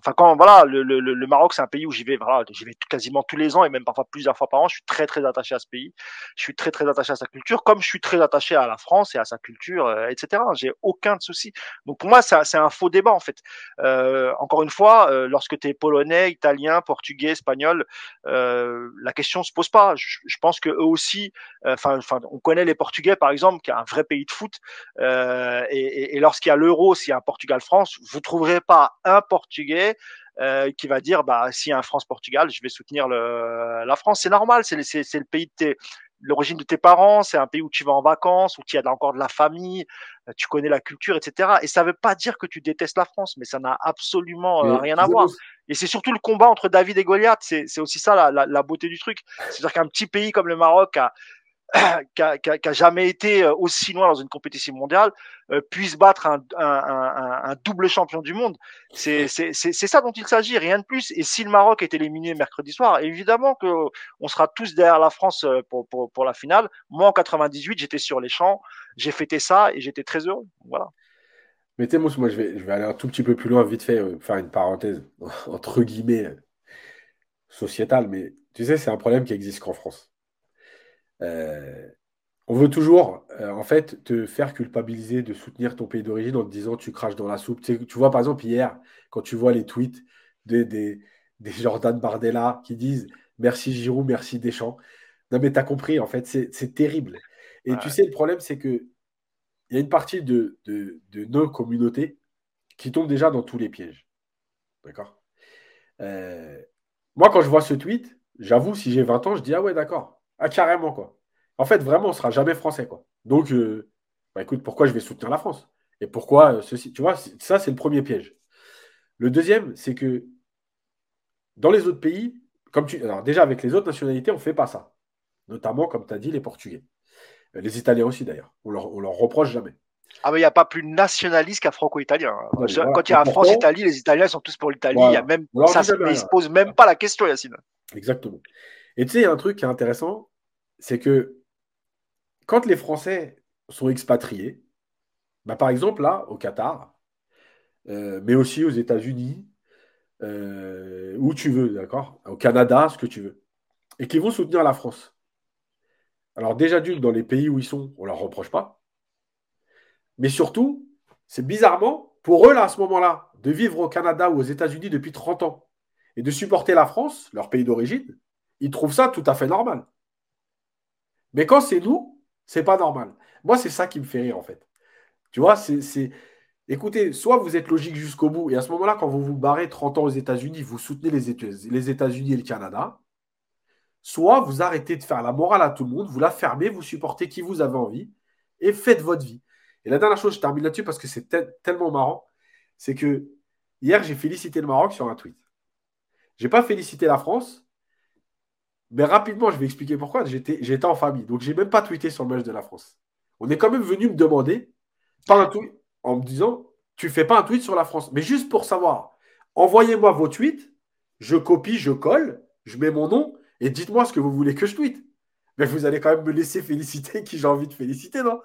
enfin quand voilà le, Maroc c'est un pays où j'y vais voilà j'y vais quasiment tous les ans et même parfois plusieurs fois par an. Je suis très très attaché à ce pays. Je suis très très attaché à sa culture comme je suis très attaché à la France et à sa culture euh, etc j'ai aucun souci. Donc pour moi c'est un faux débat en fait. Euh, encore une fois euh, lorsque tu es polonais italien portugais espagnol euh, la question se pose pas. Je, pense que eux aussi enfin on connaît les portugais par exemple qui est un vrai pays de foot et, et, lorsqu'il y a l'euro s'il y a un Portugal France vous trouverez pas un portugais euh, qui va dire bah s'il y a un France-Portugal, je vais soutenir le, la France. C'est normal, c'est le pays de tes, l'origine de tes parents, c'est un pays où tu vas en vacances, où tu as encore de la famille, euh, tu connais la culture, etc. Et ça veut pas dire que tu détestes la France, mais ça n'a absolument euh, rien à voir. Et c'est surtout le combat entre David et Goliath. C'est aussi ça la, la, la beauté du truc. C'est-à-dire qu'un petit pays comme le Maroc a, (coughs) qui a, qui, a, qui a, jamais été euh, aussi loin dans une compétition mondiale euh, puisse battre un, un, un, un, double champion du monde. C'est ça dont il s'agit, rien de plus. Et si le Maroc est éliminé mercredi soir, évidemment que on sera tous derrière la France euh, pour, pour, pour la finale. Moi, en 98, j'étais sur les champs, j'ai fêté ça et j'étais très heureux. Voilà. Mais moi, je vais, je vais aller un tout petit peu plus loin, vite fait, faire une parenthèse, (laughs) entre guillemets, sociétale, mais tu sais, c'est un problème qui existe qu'en France. Euh, on veut toujours, euh, en fait, te faire culpabiliser de soutenir ton pays d'origine en te disant tu craches dans la soupe. Tu, vois, par exemple, hier, quand tu vois les tweets des, des, des (laughs) Jordan Bardella qui disent merci Giroud, merci Deschamps. Non, mais tu as compris, en fait, c'est terrible. Et tu sais, le problème, c'est que il y a une partie de, de, de, nos communautés qui tombe déjà dans tous les pièges. D'accord? Euh, Moi, quand je vois ce tweet, j'avoue, si j'ai 20 ans, je dis Ah ouais, d'accord. Ah, carrément, quoi. En fait, vraiment, on ne sera jamais français, quoi. Donc, euh, bah, écoute, pourquoi je vais soutenir la France? Et pourquoi euh, ceci Tu vois, ça, c'est le premier piège. Le deuxième, c'est que dans les autres pays, comme tu. Alors, déjà, avec les autres nationalités, on ne fait pas ça. Notamment, comme tu as dit, les Portugais. Euh, les Italiens aussi, d'ailleurs. On leur, leur reproche jamais. Ah, mais il n'y a pas plus nationaliste qu'un franco-italien. Quand il y a un France-Italie, les Italiens sont tous pour l'Italie. Il y a même, ça, ils ne se posent même pas la question, Yacine. Exactement. Et tu sais, il y a un truc qui est intéressant, c'est que quand les Français sont expatriés, bah, par exemple là, au Qatar, euh, mais aussi aux États-Unis, euh, où tu veux, d'accord Au Canada, ce que tu veux, et qui vont soutenir la France. Alors déjà d'une, dans les pays où ils sont, on ne leur reproche pas. Mais surtout, c'est bizarrement, pour eux, là, à ce moment-là, de vivre au Canada ou aux États-Unis depuis 30 ans et de supporter la France, leur pays d'origine, ils trouvent ça tout à fait normal. Mais quand c'est nous, c'est pas normal. Moi, c'est ça qui me fait rire, en fait. Tu vois, c'est. Écoutez, soit vous êtes logique jusqu'au bout, et à ce moment-là, quand vous vous barrez 30 ans aux États-Unis, vous soutenez les États-Unis et le Canada, soit vous arrêtez de faire la morale à tout le monde, vous la fermez, vous supportez qui vous avez envie, et faites votre vie. Et la dernière chose, je termine là-dessus parce que c'est tellement marrant, c'est que hier, j'ai félicité le Maroc sur un tweet. Je n'ai pas félicité la France, mais rapidement, je vais expliquer pourquoi. J'étais en famille. Donc, je n'ai même pas tweeté sur le match de la France. On est quand même venu me demander, pas un tweet, en me disant Tu fais pas un tweet sur la France. Mais juste pour savoir, envoyez-moi vos tweets, je copie, je colle, je mets mon nom et dites-moi ce que vous voulez que je tweete. Mais vous allez quand même me laisser (laughs) féliciter qui j'ai envie de féliciter, non?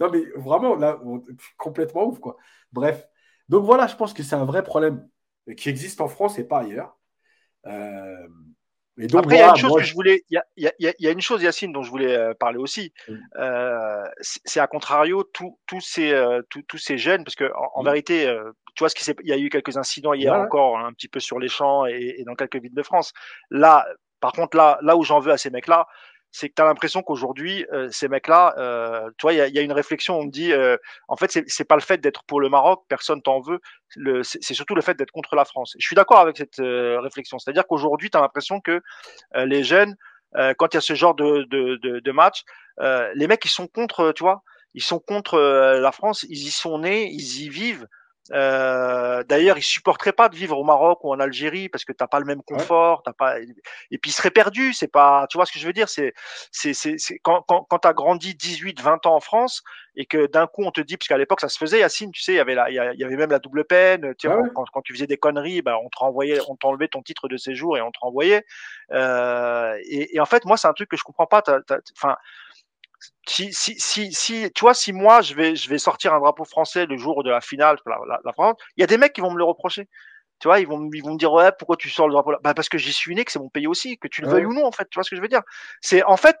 Non, mais vraiment, là, complètement ouf, quoi. Bref. Donc voilà, je pense que c'est un vrai problème qui existe en France et pas ailleurs. Euh, après, il y a une chose que je voulais, il y a, y a, une chose, Yacine, dont je voulais euh, parler aussi. Euh, c'est à contrario tous ces, euh, tous ces jeunes, parce que en, vérité, tu vois ce qui il y a eu quelques incidents hier encore, un petit peu sur les champs et, et, dans quelques villes de France. Là, par contre, là, là où j'en veux à ces mecs-là, c'est que tu as l'impression qu'aujourd'hui, euh, ces mecs-là, euh, tu vois, il y a, y a, une réflexion, on me dit, euh, en fait, c'est pas le fait d'être pour le Maroc, personne t'en veut, c'est surtout le fait d'être contre la France. Je suis d'accord avec cette euh, réflexion, c'est-à-dire qu'aujourd'hui, tu as l'impression que euh, les jeunes, quand il y a ce genre de, de, de, de match, les mecs, ils sont contre, tu vois, ils sont contre la France, ils y sont nés, ils y vivent. Euh, D'ailleurs, ils supporteraient pas de vivre au Maroc ou en Algérie parce que t'as pas le même confort, t'as pas. Et puis ils seraient perdus. C'est pas. Tu vois ce que je veux dire C'est c'est c'est quand quand quand t'as grandi 18, 20 ans en France et que d'un coup on te dit parce qu'à l'époque ça se faisait, Yacine, tu sais, il y avait la, il y avait même la double peine. Tu vois, quand, quand, tu faisais des conneries, bah, on te renvoyait, on t'enlevait ton titre de séjour et on te renvoyait. Euh, et, et, en fait, moi c'est un truc que je comprends pas. Enfin si, si, si, si, tu vois, si moi je vais, je vais sortir un drapeau français le jour de la finale, la, la, la France, il y a des mecs qui vont me le reprocher. Tu vois, ils vont, ils vont me dire ouais, pourquoi tu sors le drapeau là Bah parce que j'y suis né, que c'est mon pays aussi, que tu le veuilles ou non en fait. Tu vois ce que je veux dire? C'est en fait,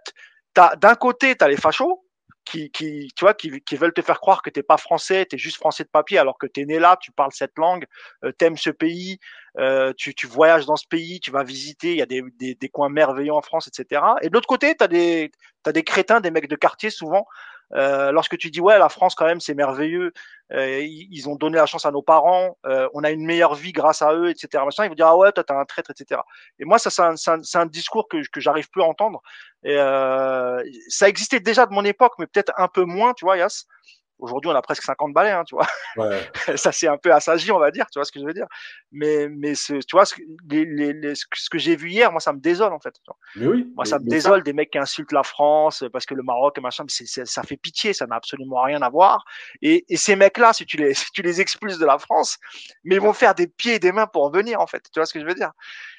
t'as d'un côté t'as les fachos qui, qui, tu vois, qui, qui veulent te faire croire que t'es pas français, t'es juste français de papier, alors que t'es né là, tu parles cette langue, euh, t'aimes ce pays, euh, tu, tu voyages dans ce pays, tu vas visiter, il y a des, des, des coins merveilleux en France, etc. Et de l'autre côté, t'as des, t'as des crétins, des mecs de quartier souvent euh, lorsque tu dis ouais la France quand même c'est merveilleux, euh, ils, ont donné la chance à nos parents, euh, on a une meilleure vie grâce à eux, etc. Machin, ils vont dire ah ouais toi t'es un traître, etc. Et moi ça c'est un, un, un, discours que, que j'arrive plus à entendre. Et euh, ça existait déjà de mon époque, mais peut-être un peu moins, tu vois Yas. Aujourd'hui, on a presque 50 balais, hein, tu vois. Ouais. (laughs) ça c'est un peu assagi, on va dire, tu vois ce que je veux dire. Mais, mais ce, tu vois, ce, les, les, ce que j'ai vu hier, moi, ça me désole, en fait. Mais oui. Moi, ça me désole des mecs qui insultent la France parce que le Maroc et machin, ça fait pitié, ça n'a absolument rien à voir. Et, et ces mecs-là, si tu les, (laughs) si tu les expulses de la France, mais ils vont faire des pieds et des mains pour revenir, en fait. Tu vois ce que je veux dire?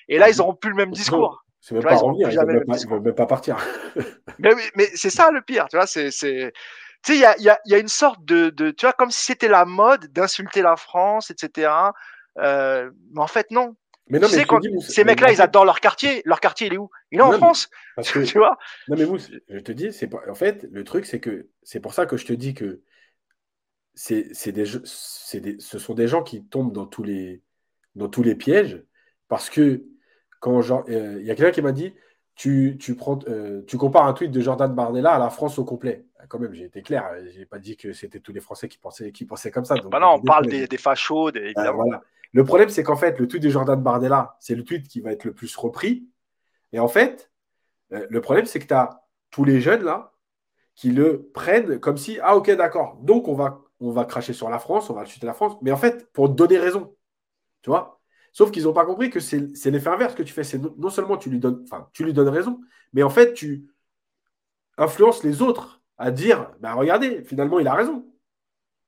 Et là, ils auront plus le même discours. C'est même pas revenir, ils, ne veulent même pas partir. (laughs) mais mais c'est ça le pire, tu vois, c'est, tu sais, il y a, y, a, y a, une sorte de, de tu vois, comme si c'était la mode d'insulter la France, etc. Euh, mais en fait, non. Mais non, tu sais, quand ces mecs-là, ils adorent leur quartier. Leur quartier, il est où? Il est en France. Parce (laughs) que, tu vois? Non, mais Mousse, je te dis, c'est en fait, le truc, c'est que c'est pour ça que je te dis que c'est des, des, ce sont des gens qui tombent dans tous les, dans tous les pièges. Parce que quand euh, il y a quelqu'un qui m'a dit, tu, tu, prends, euh, tu compares un tweet de Jordan Bardella à la France au complet. Ah, quand même, j'ai été clair. J'ai pas dit que c'était tous les Français qui pensaient, qui pensaient comme ça. Donc, bah non, on parle des, des, fachos, des, voilà. Le problème, c'est qu'en fait, le tweet de Jordan Bardella, c'est le tweet qui va être le plus repris. Et en fait, euh, le problème, c'est que tu as tous les jeunes là qui le prennent comme si, ah ok, d'accord, donc on va, on va cracher sur la France, on va chuter la France. Mais en fait, pour donner raison, tu vois, Sauf qu'ils n'ont pas compris que c'est l'effet inverse que tu fais. C'est non, seulement tu lui donnes, enfin, tu lui donnes raison, mais en fait, tu influences les autres à dire, bah, regardez, finalement, il a raison.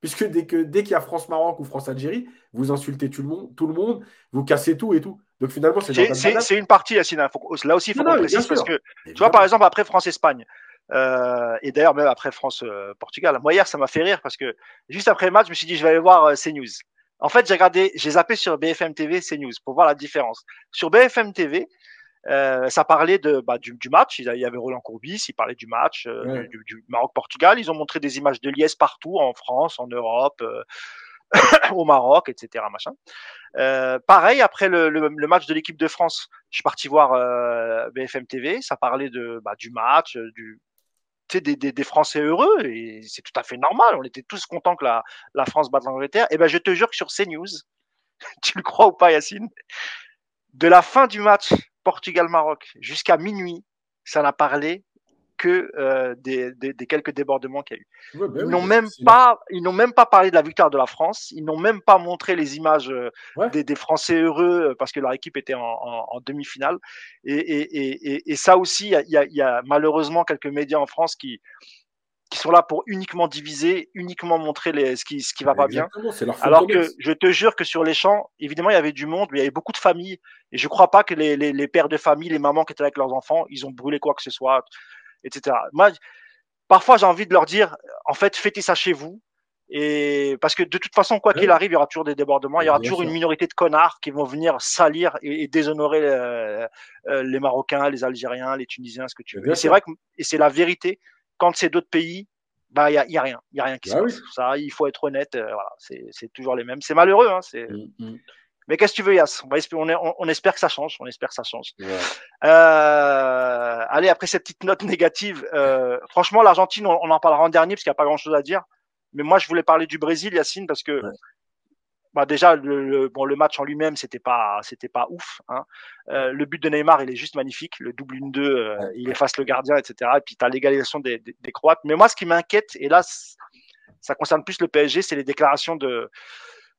Puisque dès qu'il dès qu'il y a France-Maroc ou France-Algérie, vous insultez tout le, monde, tout le monde, vous cassez tout et tout. Donc finalement, c'est C'est une partie, Yacine. Là aussi, il faut qu'on précise parce que, tu vois, par exemple, après France-Espagne, euh, et d'ailleurs, même après France-Portugal, moi hier, ça m'a fait rire parce que juste après le match, je me suis dit, je vais aller voir euh, CNews. En fait, j'ai regardé, j'ai zappé sur BFM TV CNews pour voir la différence. Sur BFM TV, euh, ça parlait de, bah, du, du, match. Il y avait Roland Courbis, il parlait du match euh, du, du Maroc-Portugal. Ils ont montré des images de liesse partout, en France, en Europe, euh, (coughs) au Maroc, etc. Machin. Pareil, après le, le, le match de l'équipe de France, je suis parti voir BFM TV. Ça parlait de, bah, du match, du, des, Français heureux et c'est tout à fait normal. On était tous contents que la, France batte l'Angleterre. Et ben, je te jure que sur CNews, (laughs) tu le crois ou pas, Yacine, de la fin du match Portugal-Maroc jusqu'à minuit, ça n'a parlé que euh, des, des, des, quelques débordements qu'il y a eu. Ouais, ben ils n'ont même pas, ils n'ont même pas parlé de la victoire de la France. Ils n'ont même pas montré les images euh, ouais. des, des, Français heureux euh, parce que leur équipe était en, en, en demi-finale. Et, et, et, et, ça aussi, il y a, y, a, y a, malheureusement quelques médias en France qui qui sont là pour uniquement diviser, uniquement montrer les, ce qui ce qui va pas bien. Alors que je te jure que sur les champs, évidemment, il y avait du monde, mais il y avait beaucoup de familles. Et je crois pas que les, les, les pères de famille, les mamans qui étaient avec leurs enfants, ils ont brûlé quoi que ce soit etc. Moi, parfois j'ai envie de leur dire, en fait, fêtez ça chez vous. Et parce que de toute façon, quoi qu'il arrive, il y aura toujours des débordements, il y aura toujours une minorité de connards qui vont venir salir et, déshonorer euh, euh, les Marocains, les Algériens, les Tunisiens, ce que tu veux. Et c'est vrai que et c'est la vérité. Quand c'est d'autres pays, bah il y a, y a, rien, il y a rien qui se bah passe. Ça, il faut être honnête. Euh, voilà, c'est toujours les mêmes. C'est malheureux, hein, c'est. Mmh, mmh. Mais qu'est-ce que tu veux, Yass on, on, on, espère que ça change. On espère que ça change. Euh, allez, après cette petite note négative, euh, franchement, l'Argentine, on, en parlera en dernier parce qu'il n'y a pas grand-chose à dire. Mais moi, je voulais parler du Brésil, Yacine, parce que bah déjà le, bon le match en lui-même c'était pas c'était pas ouf hein. euh, le but de Neymar il est juste magnifique le double 1 2 euh, il efface le gardien etc et puis tu as l'égalisation des, des, des, Croates mais moi ce qui m'inquiète et là ça concerne plus le PSG c'est les déclarations de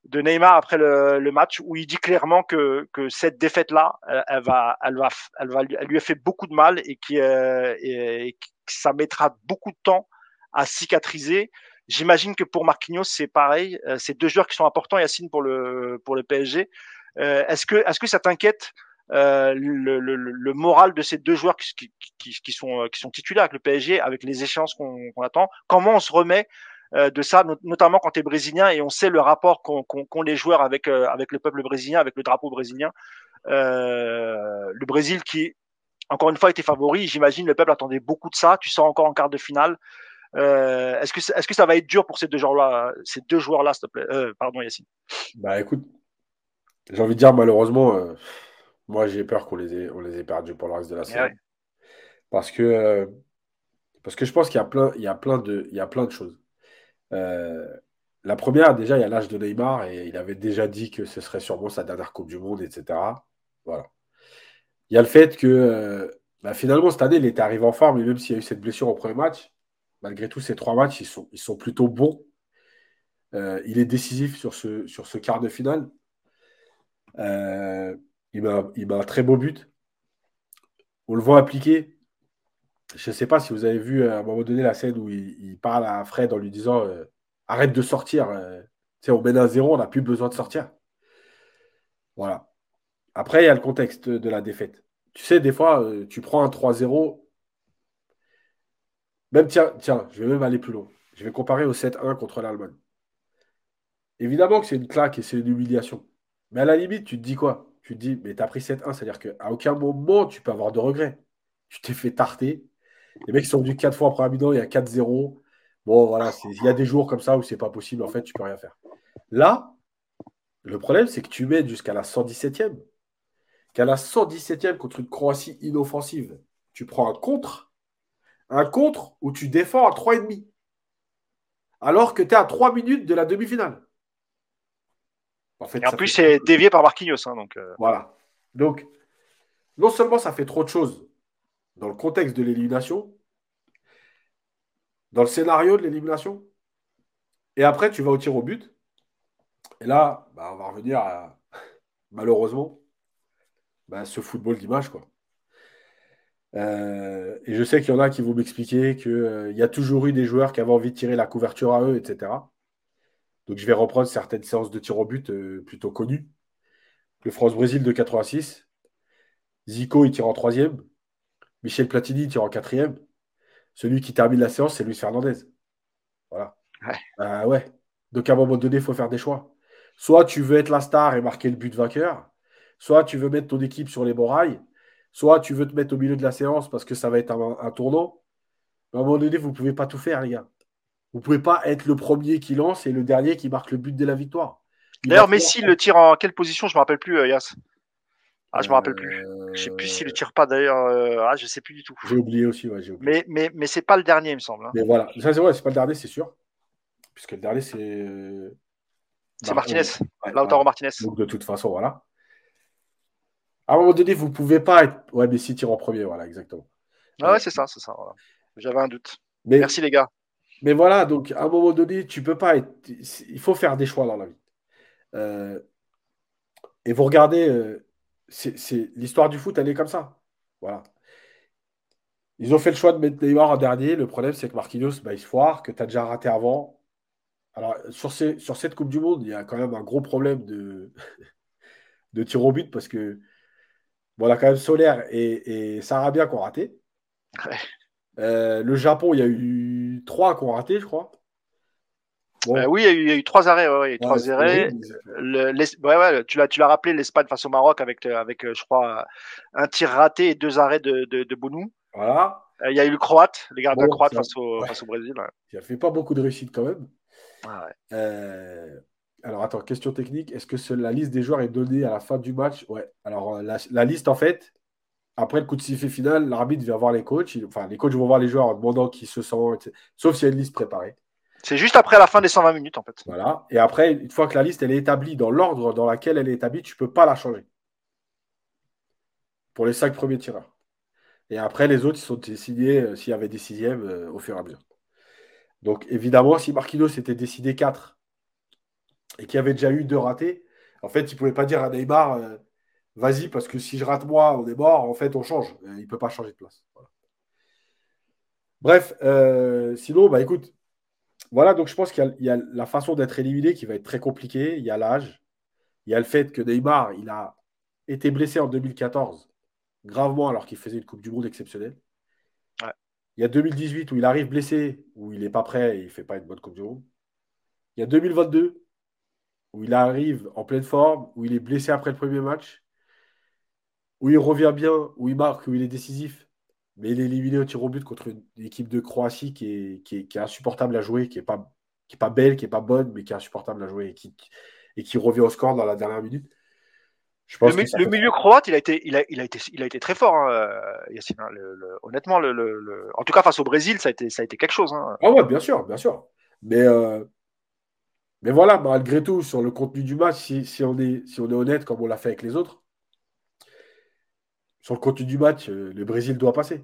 de Neymar après le, match où il dit clairement que, cette défaite là elle, va elle va elle va elle lui a fait beaucoup de mal et qui euh, que ça mettra beaucoup de temps à cicatriser J'imagine que pour Marquinhos, c'est pareil. Euh, c'est deux joueurs qui sont importants, Yacine, pour le, pour le PSG. Euh, est-ce que, est-ce que ça t'inquiète euh, le, moral de ces deux joueurs qui, sont, qui sont titulaires avec le PSG, avec les échéances qu'on attend? Comment on se remet de ça, notamment quand tu es brésilien et on sait le rapport qu'ont qu les joueurs avec, avec le peuple brésilien, avec le drapeau brésilien. le Brésil qui, encore une fois, était favori. J'imagine le peuple attendait beaucoup de ça. Tu sens encore en quart de finale. Euh, est-ce que est-ce que ça va être dur pour ces deux joueurs-là, ces deux joueurs-là, s'il te plaît? Euh, Pardon, Yacine. Bah écoute, j'ai envie de dire malheureusement, euh, moi j'ai peur qu'on les ait, on les ait perdus pour le reste de la saison, parce que parce que je pense qu'il y a plein, il y a plein de, il y a plein de choses. La première, déjà, il y a l'âge de Neymar et il avait déjà dit que ce serait sûrement sa dernière Coupe du Monde, etc. Voilà. Il y a le fait que bah, finalement cette année, il était arrivé en forme et même s'il y a eu cette blessure au premier match, malgré tout, ces trois matchs, ils sont, plutôt bons. Euh, il est décisif sur ce, sur ce quart de finale. Euh, il, met un, très beau but. On le voit appliquer. Je ne sais pas si vous avez vu à un moment donné la scène où il, parle à Fred en lui disant euh, Arrête de sortir. on mène un zéro, on n'a plus besoin de sortir. Voilà. Après, il y a le contexte de la défaite. Tu sais, des fois, tu prends un 3-0, même tiens, tiens, je vais même aller plus loin. Je vais comparer au 7-1 contre l'Allemagne. Évidemment que c'est une claque et c'est une humiliation. Mais à la limite, tu te dis quoi? Tu te dis, mais t'as pris 7-1, c'est-à-dire qu'à aucun moment tu peux avoir de regrets. Tu t'es fait tarter. Les mecs sont venus 4 fois après mi il y a 4-0. Bon, voilà, il y a des jours comme ça où c'est pas possible, en fait, tu peux rien faire. Là, le problème, c'est que tu mets jusqu'à la 117e. Qu'à la 117e contre une Croatie inoffensive, tu prends un contre un contre où tu défends à 3,5. Alors que tu es à 3 minutes de la demi-finale. En, fait, Et en plus, c'est dévié par Marquinhos. Hein, donc, euh. Voilà. Donc, non seulement ça fait trop de choses dans le contexte de l'élimination, dans le scénario de l'élimination, et après, tu vas au tir au but. Et là, bah, on va revenir à, malheureusement, bah, ce football d'image. Euh, et je sais qu'il y en a qui vont m'expliquer qu'il euh, y a toujours eu des joueurs qui avaient envie de tirer la couverture à eux, etc. Donc je vais reprendre certaines séances de tir au but euh, plutôt connues. Le France-Brésil de 86. Zico, il tire en troisième. Michel Platini, tire en quatrième. Celui qui termine la séance, c'est Luis Fernandez. Voilà. Ouais. ouais. Donc à un moment donné, il faut faire des choix. Soit tu veux être la star et marquer le but vainqueur, soit tu veux mettre ton équipe sur les bons rails Soit tu veux te mettre au milieu de la séance parce que ça va être un, tournant. à un moment donné, vous ne pouvez pas tout faire, les gars. Vous ne pouvez pas être le premier qui lance et le dernier qui marque le but de la victoire. D'ailleurs, Messi le tire en quelle position? Je ne me rappelle plus, euh, Yas. Ah, je me rappelle plus. Je ne sais plus s'il le tire pas d'ailleurs. Euh, ah, je sais plus du tout. J'ai oublié aussi, ouais, Mais, mais, mais c'est pas le dernier, il me semble. Hein. Mais voilà, ça c'est c'est pas le dernier, c'est sûr. Puisque le dernier, c'est. Euh, c'est Martinez. Lautaro Martinez. Donc de toute façon, voilà. À un moment donné, vous ne pouvez pas être. Ouais, Messi tire en premier, voilà, exactement. Ah ouais, c'est ça, c'est ça. J'avais un doute. Merci les gars. Mais voilà, donc à un moment donné, tu peux pas être. Il faut faire des choix dans la vie. Euh, et vous regardez, euh, c'est l'histoire du foot, elle est comme ça. Voilà. Ils ont fait le choix de mettre Neymar en dernier. Le problème, c'est que Marquinhos, bah, il se foire, que tu as déjà raté avant. Alors, sur, ces, sur cette Coupe du Monde, il y a quand même un gros problème de, (laughs) de tir au but parce que Bon, a quand même Solaire et, et Sarabia qui ont raté. Euh, le Japon, il y a eu trois qui ont raté, je crois. Euh, oui, il y, a eu, trois arrêts. Ouais, il y a eu trois arrêts. Le, ouais, ouais, tu l'as, tu l'as rappelé, l'Espagne face au Maroc avec, avec, je crois, un tir raté et deux arrêts de, de, de Bounou. Voilà. Il y a eu le Croate, les gardiens croates face au, face au Brésil. Il a fait pas beaucoup de réussite quand même. Euh, alors attends, question technique. Est-ce que la liste des joueurs est donnée à la fin du match? Ouais. Alors la, liste, en fait, après le coup de sifflet final, l'arbitre vient voir les coachs. enfin, les coachs vont voir les joueurs en demandant qui se sentent, sauf s'il y a une liste préparée. C'est juste après la fin des 120 minutes, en fait. Voilà. Et après, une fois que la liste elle est établie dans l'ordre dans lequel elle est établie, tu ne peux pas la changer. Pour les cinq premiers tireurs. Et après, les autres, ils sont décidés euh, s'il y avait des sixièmes euh, au fur et à mesure. Donc, évidemment, si Marquinhos s'était décidé 4 et qu'il y avait déjà eu deux ratés, en fait, il ne pouvait pas dire à Neymar euh, vas-y, parce que si je rate moi, on est mort, en fait, on change. Il ne peut pas changer de place. Bref, sinon, bah écoute, voilà, donc je pense qu'il y, a la façon d'être éliminé qui va être très compliquée. Il y a l'âge, il y a le fait que Neymar, il a été blessé en 2014 gravement alors qu'il faisait une Coupe du Monde exceptionnelle. Il y a 2018 où il arrive blessé, où il n'est pas prêt et il ne fait pas une bonne Coupe du Monde. Il y a 2022 où il arrive en pleine forme, où il est blessé après le premier match, où il revient bien, où il marque, où il est décisif, mais il est éliminé au tir au but contre une équipe de Croatie qui est, qui est, insupportable à jouer, qui n'est pas, qui est pas belle, qui n'est pas bonne, mais qui est insupportable à jouer et qui, et qui revient au score dans la dernière minute le, milieu croate, il a été, il a, il a été, il a été très fort, hein, Yacine. Hein, honnêtement, le, en tout cas face au Brésil, ça a été, ça a été quelque chose. Hein. Ah ouais, bien sûr, bien sûr. Mais, euh, mais voilà, malgré tout, sur le contenu du match, si, on est, si on est honnête, comme on l'a fait avec les autres, sur le contenu du match, euh, le Brésil doit passer.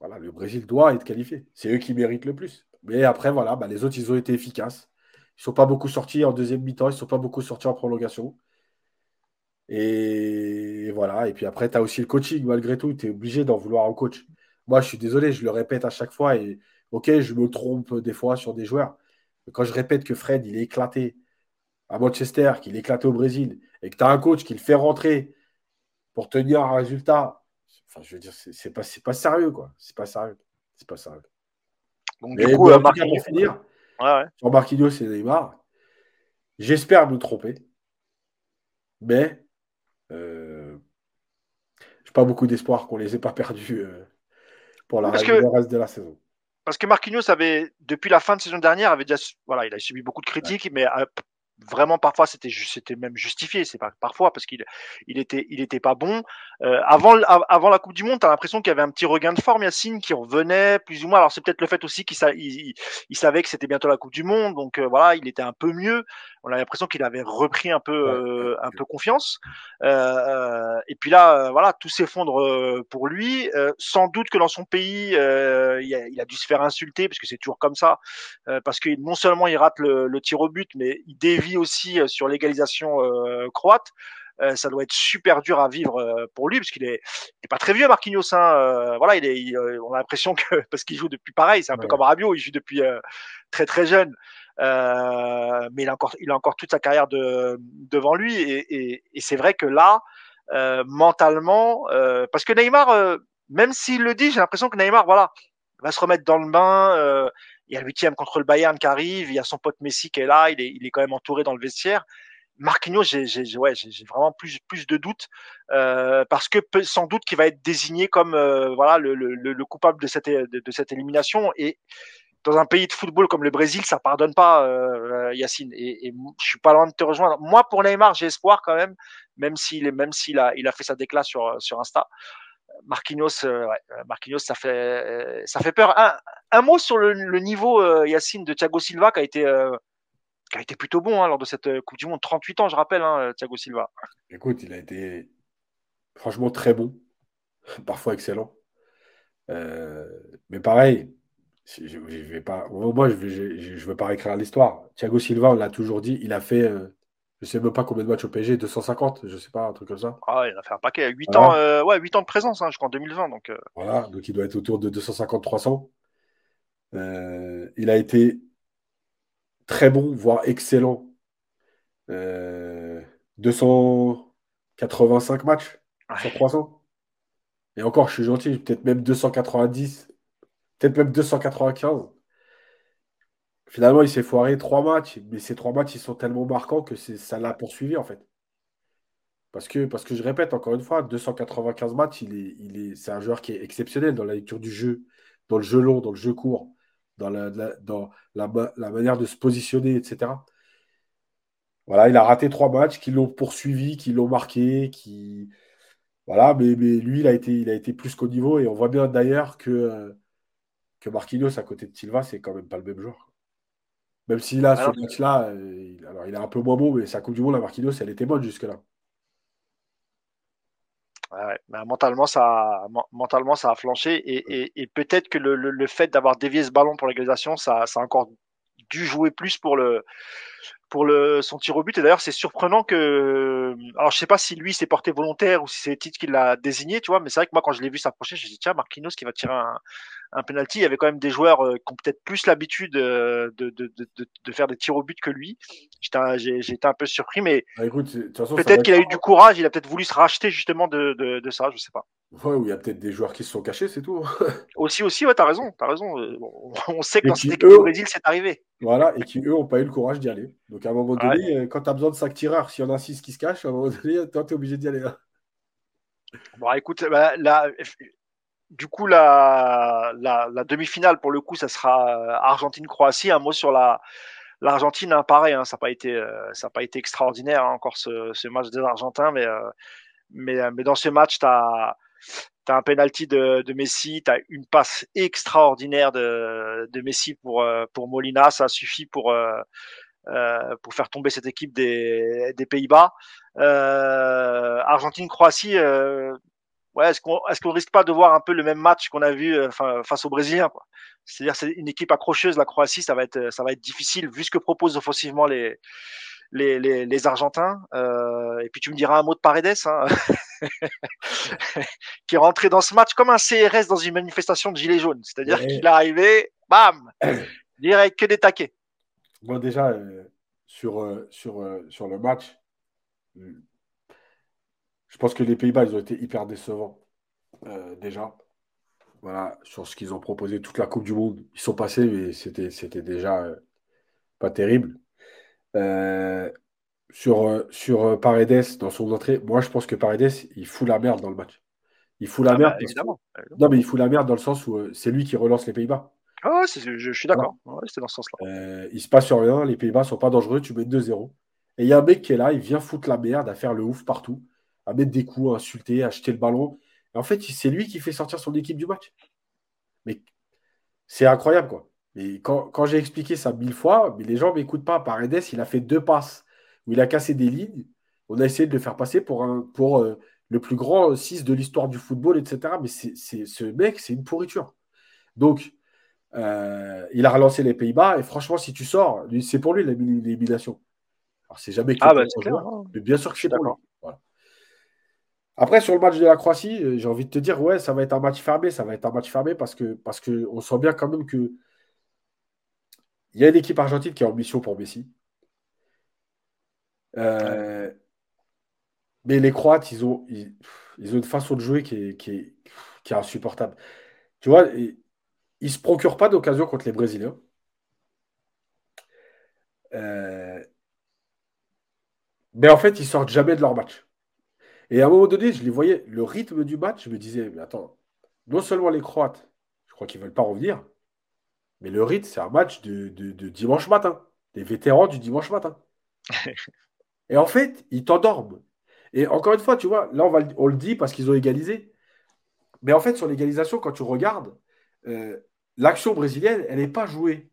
Voilà, le Brésil doit être qualifié. C'est eux qui méritent le plus. Mais après, voilà, bah, les autres, ils ont été efficaces. Ils ne sont pas beaucoup sortis en deuxième mi-temps, ils ne sont pas beaucoup sortis en prolongation. Et voilà. Et puis après, tu as aussi le coaching, malgré tout. Tu es obligé d'en vouloir au coach. Moi, je suis désolé, je le répète à chaque fois. Et ok, je me trompe des fois sur des joueurs. Quand je répète que Fred, il est éclaté à Manchester, qu'il est éclaté au Brésil, et que tu as un coach qui le fait rentrer pour tenir un résultat, enfin, je veux dire, c'est pas, pas sérieux, quoi. C'est pas sérieux. C'est pas sérieux. Donc, du coup, pour finir, sur Marquinhos et Neymar, j'espère me tromper. Mais euh, je n'ai pas beaucoup d'espoir qu'on ne les ait pas perdus euh, pour la reste, le reste de la saison. Parce que Marquinhos avait, depuis la fin de saison dernière, avait déjà, voilà, il a subi beaucoup de critiques, mais euh, vraiment parfois c'était c'était même justifié c'est pas parfois parce qu'il il était il était pas bon. Euh, avant avant la Coupe du Monde tu as l'impression qu'il y avait un petit regain de forme Yacine qui revenait plus ou moins. Alors c'est peut-être le fait aussi qu'il il, il, savait que c'était bientôt la Coupe du Monde donc euh, voilà il était un peu mieux on a l'impression qu'il avait repris un peu euh, un peu confiance. Euh, et puis là voilà tout s'effondre pour lui. Sans doute que dans son pays il a, il, a, dû se faire insulter parce que c'est toujours comme ça parce que non seulement il rate le, le tir au but mais il dévie aussi euh, sur l'égalisation euh, croate. Euh, ça doit être super dur à vivre pour lui parce qu'il est, pas très vieux Marquinhos hein, voilà il est on a l'impression (laughs) que parce qu'il joue depuis pareil c'est un peu comme Rabiot il joue depuis très très jeune mais il a encore il a encore toute sa carrière de, devant lui et, et, c'est vrai que là mentalement parce que Neymar même s'il le dit j'ai l'impression que Neymar voilà va se remettre dans le bain il y a le huitième contre le Bayern qui arrive, il y a son pote Messi qui est là, il est, il est quand même entouré dans le vestiaire. Marquinhos, j'ai ouais, vraiment plus, plus de doutes euh, parce que sans doute qu'il va être désigné comme euh, voilà le, le, le, coupable de cette, de, cette élimination et dans un pays de football comme le Brésil, ça pardonne pas, euh, Yacine. Et, et, je suis pas loin de te rejoindre. Moi, pour Neymar, j'ai espoir quand même, même s'il même a, il a fait sa déclat sur sur Insta. Marquinhos, euh, euh, Marquinhos, ça fait, euh, ça fait peur. Un, mot sur le, niveau, Yacine, de Thiago Silva, qui a été, qui a été plutôt bon hein, lors de cette Coupe du Monde. 38 ans, je rappelle, hein, Thiago Silva. Écoute, il a été franchement très bon, (laughs) parfois excellent. mais pareil, je, vais pas, moi, je ne veux pas réécrire l'histoire. Thiago Silva, on l'a toujours dit, il a fait je sais même pas combien de matchs au PSG, 250, je sais pas, un truc comme ça. Ah, il a fait un paquet, 8 ans, euh, ouais, 8 ans de présence, hein, je crois en 2020. Donc, euh. Voilà, donc il doit être autour de 250-300. Euh, il a été très bon, voire excellent. 285 matchs sur 300. Et encore, je suis gentil, peut-être même 290. Peut-être même 295. Finalement, il s'est foiré trois matchs, mais ces trois matchs, ils sont tellement marquants que ça l'a poursuivi, en fait. Parce que, parce que je répète encore une fois, 295 matchs, il est, il est, c'est un joueur qui est exceptionnel dans la lecture du jeu, dans le jeu long, dans le jeu court, dans la, dans la, manière de se positionner, etc. Voilà, il a raté trois matchs qui l'ont poursuivi, qui l'ont marqué, qui. Voilà, mais, mais, lui, il a, été, il a été plus qu'au niveau. Et on voit bien d'ailleurs que, que Marquinhos à côté de Silva, c'est quand même pas le même joueur. Même s'il a ce match-là, euh, alors il est un peu moins bon, mais sa Coupe du Monde à Marquinhos, elle était bonne jusque-là. Ouais, bah, mentalement, ça, mentalement, ça a flanché et, et, peut-être que le, le, fait d'avoir dévié ce ballon pour l'égalisation, ça, ça a encore dû jouer plus pour le, pour le, son tir au but. Et d'ailleurs, c'est surprenant que, alors je sais pas si lui s'est porté volontaire ou si c'est Tite qui l'a désigné, tu vois, mais c'est vrai que moi, quand je l'ai vu s'approcher, je me dit, tiens, Marquinhos qui va tirer un, un penalty. Il y avait quand même des joueurs euh, qui ont peut-être plus l'habitude euh, de, de, de, de, faire des tirs au but que lui. J'ai été un peu surpris, mais bah, peut-être qu'il a eu du courage. Il a peut-être voulu se racheter justement de, de, ça, je sais pas. Ouais, ou il y a peut-être des joueurs qui se sont cachés, c'est tout. (laughs) aussi, aussi, ouais, t'as raison, as raison. Euh, on sait que dans cette équipe eux... Brésil, c'est arrivé. Voilà, et qui eux n'ont pas eu le courage d'y aller. Donc à un moment donné, quand tu as besoin de 5 tireurs, s'il y en a 6 qui se cachent, à un moment donné, toi, tu es obligé d'y aller. Hein. Bon, écoute, bah, là, du coup, la, la, demi-finale, pour le coup, ça sera euh, Argentine-Croatie. Un mot sur la, l'Argentine, hein, pareil, hein, ça n'a pas été, euh, ça pas été extraordinaire hein, encore ce, ce, match des Argentins, mais, euh, mais, mais dans ce match, tu as, as, un penalty de, de Messi, tu as une passe extraordinaire de, de Messi pour, pour Molina, ça suffit pour, pour faire tomber cette équipe des, des Pays-Bas. Argentine-Croatie, ouais, est-ce qu'on est-ce qu'on risque pas de voir un peu le même match qu'on a vu euh, face aux Brésiliens C'est-à-dire c'est une équipe accrocheuse la Croatie, ça va être ça va être difficile vu ce que proposent offensivement les les, les, les Argentins. Euh, et puis tu me diras un mot de Paredes, hein, (laughs) qui est rentré dans ce match comme un CRS dans une manifestation de gilets jaunes. C'est-à-dire qu'il est arrivé, bam, (clears throat) direct que des taquets. Bon déjà euh, sur euh, sur euh, sur le match, je pense que les Pays-Bas, ils ont été hyper décevants déjà. Voilà, sur ce qu'ils ont proposé toute la Coupe du Monde. Ils sont passés, mais c'était, c'était déjà pas terrible. Sur, sur Paredes, dans son entrée, moi je pense que Paredes, il fout la merde dans le match. Il fout la ah merde. Bah, évidemment, Non, mais il fout la merde dans le sens où c'est lui qui relance les Pays-Bas. Ah ouais, je, suis d'accord. c'est dans ce sens-là. il se passe rien, les Pays-Bas sont pas dangereux, tu mets 2-0. Et il y a un mec qui est là, il vient foutre la merde, à faire le ouf partout à mettre des coups, à insulter, à jeter le ballon. en fait, c'est lui qui fait sortir son équipe du match. Mais c'est incroyable, quoi. Mais quand, j'ai expliqué ça mille fois, mais les gens ne m'écoutent pas. Paredes, il a fait deux passes où il a cassé des lignes. On a essayé de le faire passer pour, un, pour euh, le plus grand 6 de l'histoire du football, etc. Mais c'est, ce mec, c'est une pourriture. Donc, euh, il a relancé les Pays-Bas. Et franchement, si tu sors, c'est pour lui l'élimination. Alors, c'est jamais que ah bah, clair, hein. mais bien sûr que c'est pour lui. Voilà. Après, sur le match de la Croatie, euh, j'ai envie de te dire, ouais, ça va être un match fermé, ça va être un match fermé parce que parce que on sent bien quand même que il y a une équipe argentine qui est en mission pour Messi. Euh, mais les Croates, ils ont, ils, ont une façon de jouer qui est, qui est, qui est insupportable. Tu vois, ils ne se procurent pas d'occasion contre les Brésiliens. Euh, mais en fait, ils sortent jamais de leur match. Et à un moment donné, je les voyais, le rythme du match, je me disais, mais attends, non seulement les Croates, je crois qu'ils ne veulent pas revenir, mais le rythme, c'est un match de, dimanche matin, des vétérans du dimanche matin. (laughs) Et en fait, ils t'endorment. Et encore une fois, tu vois, là, on, va, on le dit parce qu'ils ont égalisé. Mais en fait, sur l'égalisation, quand tu regardes, euh, l'action brésilienne, elle n'est pas jouée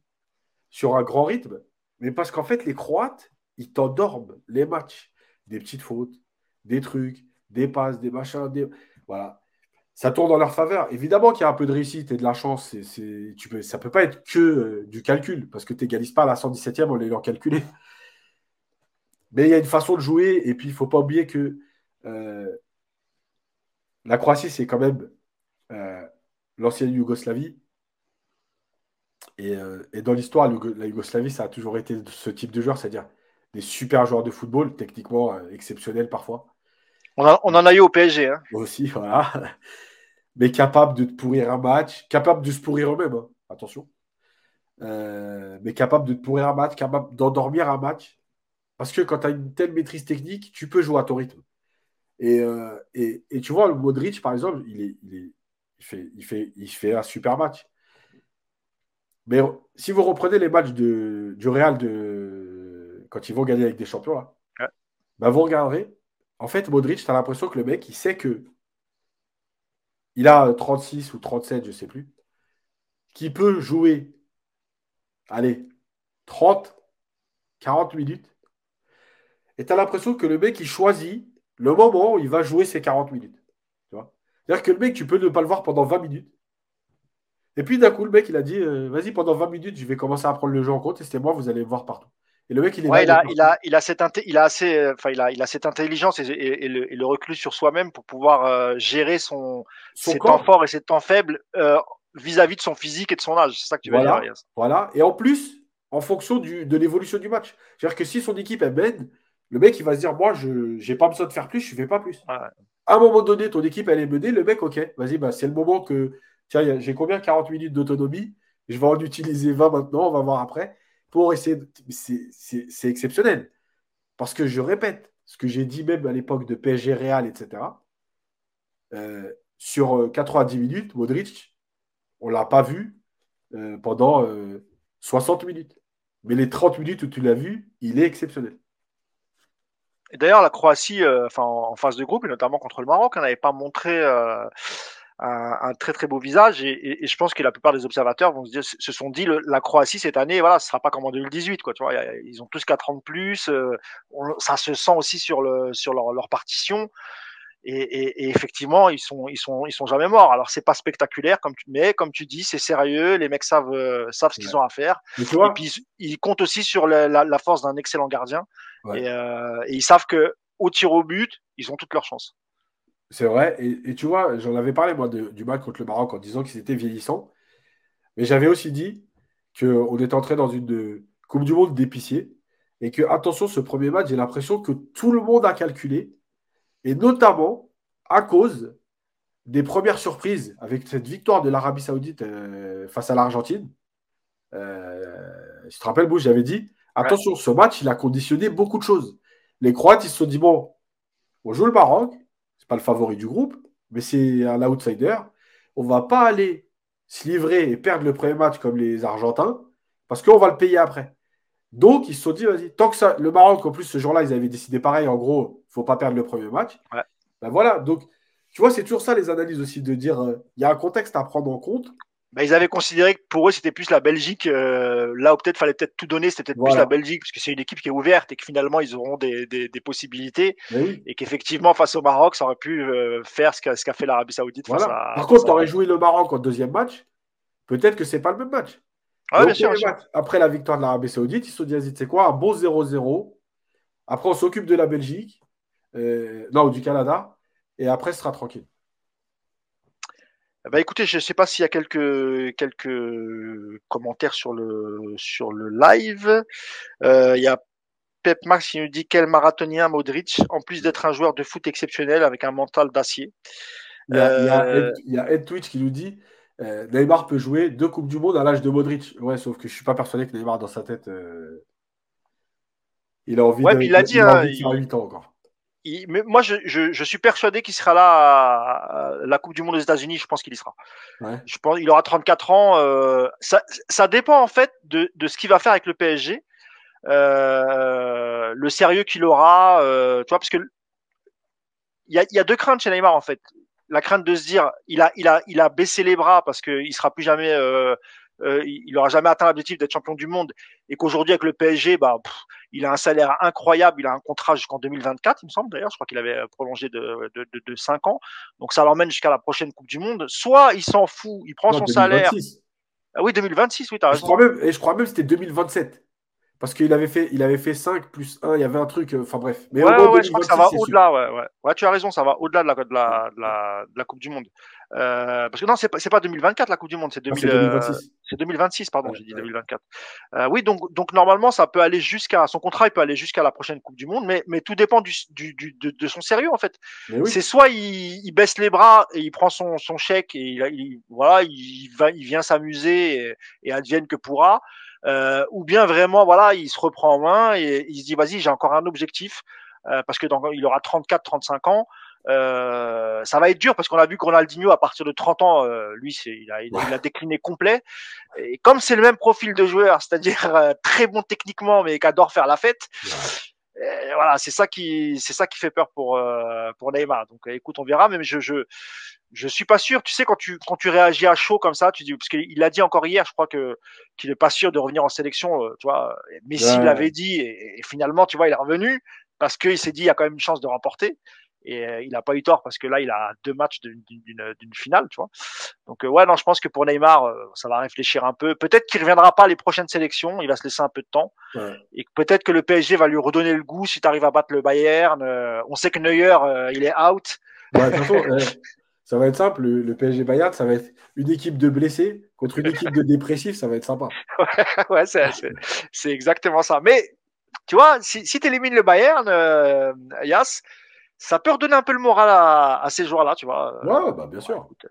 sur un grand rythme, mais parce qu'en fait, les Croates, ils t'endorment les matchs. Des petites fautes, des trucs, des passes, des machins, voilà. Ça tourne dans leur faveur. Évidemment qu'il y a un peu de réussite et de la chance. Ça ne peut pas être que euh, du calcul, parce que tu n'égalises pas à la 117e en l'ayant calculé. Mais il y a une façon de jouer, et puis il ne faut pas oublier que euh, la Croatie, c'est quand même euh, l'ancienne Yougoslavie. Et, et dans l'histoire, la Yougoslavie, ça a toujours été ce type de joueur, c'est-à-dire des super joueurs de football, techniquement exceptionnels parfois. On, en a eu au PSG. Hein. Aussi, (laughs) voilà. mais capable de te pourrir un match, capable de se pourrir eux-mêmes, hein. attention. Euh, mais capable de te pourrir un match, capable d'endormir un match. Parce que quand tu as une telle maîtrise technique, tu peux jouer à ton rythme. Et, euh, et, tu vois, le Modric, par exemple, il, est, il, fait, il, fait, il fait un super match. Mais si vous reprenez les matchs de, du Real de, quand ils vont gagner avec des champions, là, bah, vous regarderez. En fait, Modric, tu as l'impression que le mec, il sait que il a 36 ou 37, je ne sais plus, qui peut jouer, allez, 30, 40 minutes. Et tu as l'impression que le mec, il choisit le moment où il va jouer ses 40 minutes. C'est-à-dire que le mec, tu peux ne pas le voir pendant 20 minutes. Et puis d'un coup, le mec, il a dit euh, Vas-y, pendant 20 minutes, je vais commencer à prendre le jeu en compte et c'était moi, vous allez me voir partout. Et le mec, il est ouais, il, a, il, a, il, a, cette il a assez, euh, enfin, il a, il a cette intelligence et, et, le, et le, reclus sur soi-même pour pouvoir euh, gérer son, ses temps forts et ses temps faibles euh, vis-à-vis de son physique et de son âge. C'est ça que tu veux dire. Voilà. Et en plus, en fonction du, de l'évolution du match. C'est-à-dire que si son équipe est mène, le mec, il va se dire Moi, je n'ai pas besoin de faire plus, je ne fais pas plus. À un moment donné, ton équipe, elle est menée. Le mec, OK, vas-y, bah, c'est le moment que. Tiens, j'ai combien 40 minutes d'autonomie? Je vais en utiliser 20 maintenant, on va voir après pour essayer. C'est exceptionnel. Parce que je répète, ce que j'ai dit même à l'époque de PSG Real, etc. Euh, sur 90 euh, minutes, Modric, on ne l'a pas vu euh, pendant 60 minutes. Mais les 30 minutes où tu l'as vu, il est exceptionnel. D'ailleurs, la Croatie, en, phase de groupe, et notamment contre le Maroc, n'avait pas montré un, très très beau visage et, je pense que la plupart des observateurs vont se dire, se sont dit la Croatie cette année, voilà, ce sera pas comme en 2018, quoi. Tu vois, ils ont tous 4 ans de plus, euh, ça se sent aussi sur le sur leur, leur partition. Et, effectivement, ils sont, ils sont, ils sont jamais morts. Alors c'est pas spectaculaire, comme tu, mais comme tu dis, c'est sérieux. Les mecs savent, euh, savent ce qu'ils ont à faire. et puis ils, comptent aussi sur la, la, force d'un excellent gardien. Et, euh, et, ils savent que au tir au but, ils ont toutes leurs chances. C'est vrai. Et, tu vois, j'en avais parlé, moi, du match contre le Maroc en disant qu'ils étaient vieillissants. Mais j'avais aussi dit qu'on était entré dans une Coupe du Monde d'épicier. Et que, attention, ce premier match, j'ai l'impression que tout le monde a calculé. Et notamment à cause des premières surprises avec cette victoire de l'Arabie Saoudite euh, face à l'Argentine. Euh, je te rappelle, Bouche, j'avais dit attention, ce match, il a conditionné beaucoup de choses. Les Croates, ils se sont dit bon, on joue le Maroc, pas le favori du groupe, mais c'est un outsider. On va pas aller se livrer et perdre le premier match comme les Argentins, parce qu'on va le payer après. Donc, ils se sont dit, vas-y, tant que ça. Le Maroc, en plus, ce jour-là, ils avaient décidé pareil, en gros, il faut pas perdre le premier match. Ben voilà, donc, tu vois, c'est toujours ça les analyses aussi, de dire, euh, il y a un contexte à prendre en compte. Bah, ils avaient considéré que pour eux c'était plus la Belgique. Euh, là où peut-être fallait peut-être tout donner, c'était peut-être plus la Belgique parce que c'est une équipe qui est ouverte et que finalement ils auront des, des, des possibilités et qu'effectivement face au Maroc ça aurait pu euh, faire ce qu'a fait l'Arabie Saoudite. Face à, Par contre, tu aurais joué le Maroc en deuxième match. Peut-être que c'est pas le même match. Ah, bien sûr, Après la victoire de l'Arabie Saoudite, ils se sont dit, c'est quoi, un bon 0-0. Après, on s'occupe de la Belgique, euh, non, du Canada, et après, ce sera tranquille. Bah écoutez, je ne sais pas s'il y a quelques quelques commentaires sur le sur le live. Euh, il y a Pep Max qui nous dit quel marathonien Modric, en plus d'être un joueur de foot exceptionnel avec un mental d'acier. Il y, a, euh, Ed, Twitch qui nous dit euh, Neymar peut jouer deux coupes du monde à l'âge de Modric. Ouais, sauf que je suis pas persuadé que Neymar dans sa tête, il a envie de, il a dit, hein, 8 ans encore mais moi, je, je, je, suis persuadé qu'il sera là à, la Coupe du Monde aux États-Unis. Je pense qu'il y sera. Ouais. Je pense il aura 34 ans. Euh, ça, ça dépend en fait de, de ce qu'il va faire avec le PSG, euh, le sérieux qu'il aura. Euh, tu vois, parce que il y a, y a deux craintes chez Neymar en fait. La crainte de se dire, il a, il a, il a baissé les bras parce qu'il sera plus jamais euh, il n'aura jamais atteint l'objectif d'être champion du monde et qu'aujourd'hui avec le PSG, bah, il a un salaire incroyable, il a un contrat jusqu'en 2024, il me semble d'ailleurs, je crois qu'il avait euh, prolongé de, de, de, 5 ans, donc ça l'emmène jusqu'à la prochaine Coupe du Monde. Soit il s'en fout, il prend son salaire. Ah oui, 2026, oui, tu as raison. Je crois même, et je crois même que c'était 2027. Parce qu'il avait fait, il avait fait 5 plus 1, il y avait un truc, euh, enfin bref. Mais ouais, ouais, je crois que ça va au-delà, ouais, ouais. ouais, tu as raison, ça va au-delà de la, de, la, de, la, de la Coupe du Monde. Euh, parce que non, c'est pas, c'est pas 2024 la Coupe du Monde, c'est 2026. Ah, c'est 2026, pardon, j'ai dit 2024. Euh, oui, donc, donc normalement, ça peut aller jusqu'à son contrat, il peut aller jusqu'à la prochaine Coupe du Monde, mais, mais tout dépend du, du, du de, son sérieux en fait. C'est soit il, il, baisse les bras et il prend son, son chèque et il, il voilà, il va, il vient s'amuser et, et advienne que pourra. Euh, ou bien vraiment voilà, il se reprend en main et il se dit vas-y, j'ai encore un objectif euh, parce que dans, il aura 34, 35 ans. Euh, ça va être dur parce qu'on a vu que Ronaldinho à partir de 30 ans, euh, lui, c'est, il, a, il, a, décliné complet. Et comme c'est le même profil de joueur, c'est-à-dire euh, très bon techniquement mais qui adore faire la fête. voilà, c'est ça qui, c'est ça qui fait peur pour euh, pour Neymar. Donc, écoute, on verra. Mais je, je, je suis pas sûr. Tu sais, quand tu quand tu réagis à chaud comme ça, tu dis parce qu'il l'a dit encore hier, je crois que qu'il est pas sûr de revenir en sélection. tu vois, Messi l'avait dit et, et, finalement, tu vois, il est revenu parce qu'il s'est dit il y a quand même une chance de remporter. Et euh, il n'a pas eu tort parce que là, il a deux matchs d'une finale, tu vois. Donc euh, ouais, non, je pense que pour Neymar, euh, ça va réfléchir un peu. Peut-être qu'il reviendra pas les prochaines sélections, il va se laisser un peu de temps. Ouais. Et peut-être que le PSG va lui redonner le goût si tu arrives à battre le Bayern. on sait que Neuer, il est out. Ouais, façon, ça va être simple. Le, PSG Bayern, ça va être une équipe de blessés contre une équipe de dépressifs, ça va être sympa. (laughs) ouais, c'est exactement ça. Mais tu vois, si, si tu élimines le Bayern, euh, Yas, ça peut redonner un peu le moral à, à ces joueurs-là, tu vois. Ouais, bah, bien sûr. Euh,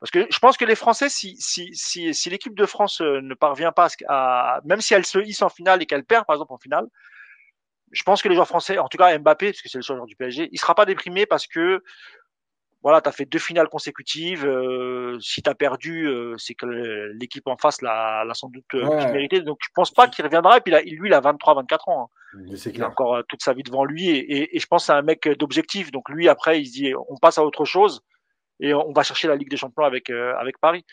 parce que je pense que les Français, si, si, si, si l'équipe de France euh, ne parvient pas à, même si elle se hisse en finale et qu'elle perd, par exemple, en finale, je pense que les joueurs français, en tout cas Mbappé, parce que c'est le seul joueur du PSG, il sera pas déprimé parce que voilà, tu as fait deux finales consécutives. Euh, si tu as perdu, euh, c'est que l'équipe en face l'a, sans doute euh, mérité. Donc je pense pas qu'il reviendra. Et puis lui, il a 23-24 ans. Hein. Il a encore toute sa vie devant lui. Et, et, je pense c'est un mec d'objectif. Donc lui, après, il se dit, on passe à autre chose et on va chercher la Ligue des Champions avec avec Paris.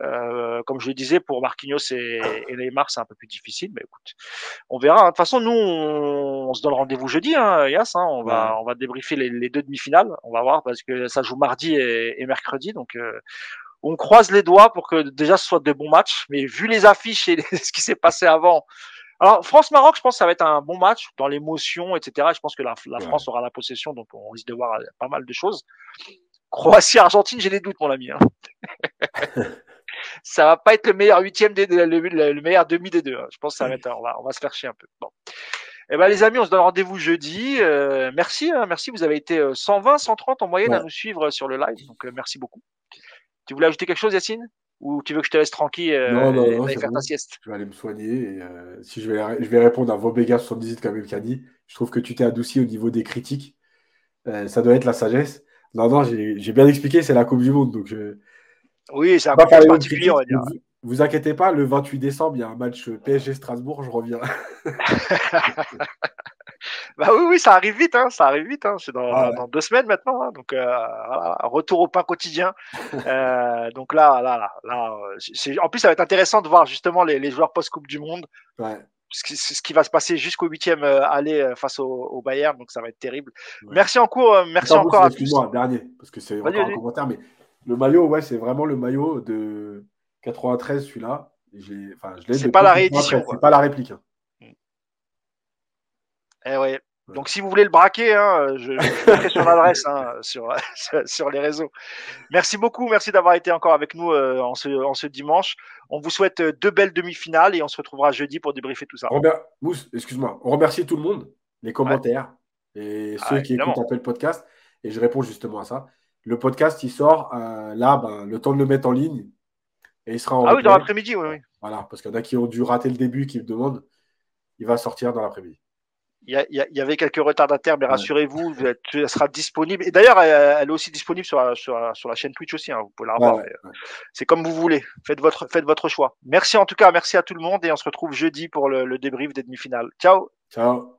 Euh, comme je le disais, pour Marquinhos et, et Neymar, c'est un peu plus difficile, mais écoute, on verra. De toute façon, nous, on, se donne rendez-vous jeudi, hein, Yas. Hein. on va, on va débriefer les, les deux demi-finales. On va voir parce que ça joue mardi et, et mercredi, donc. Euh, on croise les doigts pour que déjà ce soit de bons matchs, mais vu les affiches et (laughs) ce qui s'est passé avant, alors France-Maroc, je pense que ça va être un bon match dans l'émotion, etc. Je pense que la, la France aura la possession, donc on risque de voir pas mal de choses. Croatie-Argentine, j'ai des doutes, mon ami. Hein. (laughs) ça va pas être le meilleur huitième des le, le, meilleur demi des deux. Hein. Je pense que ça va être, on va, on va se faire chier un peu. Bon. Eh ben les amis, on se donne rendez-vous jeudi. Euh, merci, hein, merci. Vous avez été 120, euh, 130 en moyenne à nous suivre sur le live, donc euh, merci beaucoup. Tu voulais ajouter quelque chose, Yacine? Ou tu veux que je te laisse tranquille euh, non, non, non, faire ta sieste? Je vais aller me soigner. Et, euh, si je vais, je vais répondre à Vobega 78 comme dit, je trouve que tu t'es adouci au niveau des critiques. Euh, ça doit être la sagesse. Non, non, j'ai bien expliqué, c'est la Coupe du Monde. Donc, oui, c'est un peu particulier, on va dire. Vous, vous inquiétez pas, le 28 décembre, il y a un match PSG Strasbourg, je reviens. (laughs) (laughs) bah oui, oui, ça arrive vite, hein, ça arrive vite. Hein, c'est dans, ah dans, deux semaines maintenant. Hein, donc, euh, voilà, retour au pain quotidien. (laughs) euh, donc là, là, là, là c'est, en plus, ça va être intéressant de voir justement les, les joueurs post-Coupe du Monde. Ouais. Ce qui, ce qui va se passer jusqu'au huitième euh, aller euh, face au, au, Bayern, donc ça va être terrible. Ouais. Merci encore, merci Attends, encore à tous. Excuse-moi, dernier, parce que c'est encore un commentaire, mais le maillot, ouais, c'est vraiment le maillot de 93, celui-là. Enfin, je l'ai. C'est pas la réédition. C'est pas la réplique. Hein. Eh ouais. Donc si vous voulez le braquer, hein, je, je mettrai sur l'adresse hein, sur, (laughs) sur les réseaux. Merci beaucoup, merci d'avoir été encore avec nous euh, en, ce, en ce dimanche. On vous souhaite euh, deux belles demi-finales et on se retrouvera jeudi pour débriefer tout ça. Robert, Mousse, excuse-moi, on remercie tout le monde, les commentaires ouais. et ceux ah, qui évidemment. écoutent un peu le podcast. Et je réponds justement à ça. Le podcast, il sort euh, là, ben, le temps de le mettre en ligne et il sera en. Ah oui, dans l'après-midi, oui, oui. Voilà, parce qu'il y en a qui ont dû rater le début, qui me demandent. Il va sortir dans l'après-midi il y, y, avait quelques retardataires, mais rassurez-vous, elle sera disponible. Et d'ailleurs, elle, est aussi disponible sur la, sur la, sur la chaîne Twitch aussi. Hein, vous pouvez la revoir. Ouais, ouais. C'est comme vous voulez. Faites votre, faites votre choix. Merci en tout cas, merci à tout le monde et on se retrouve jeudi pour le, le débrief des demi-finales. Ciao. Ciao.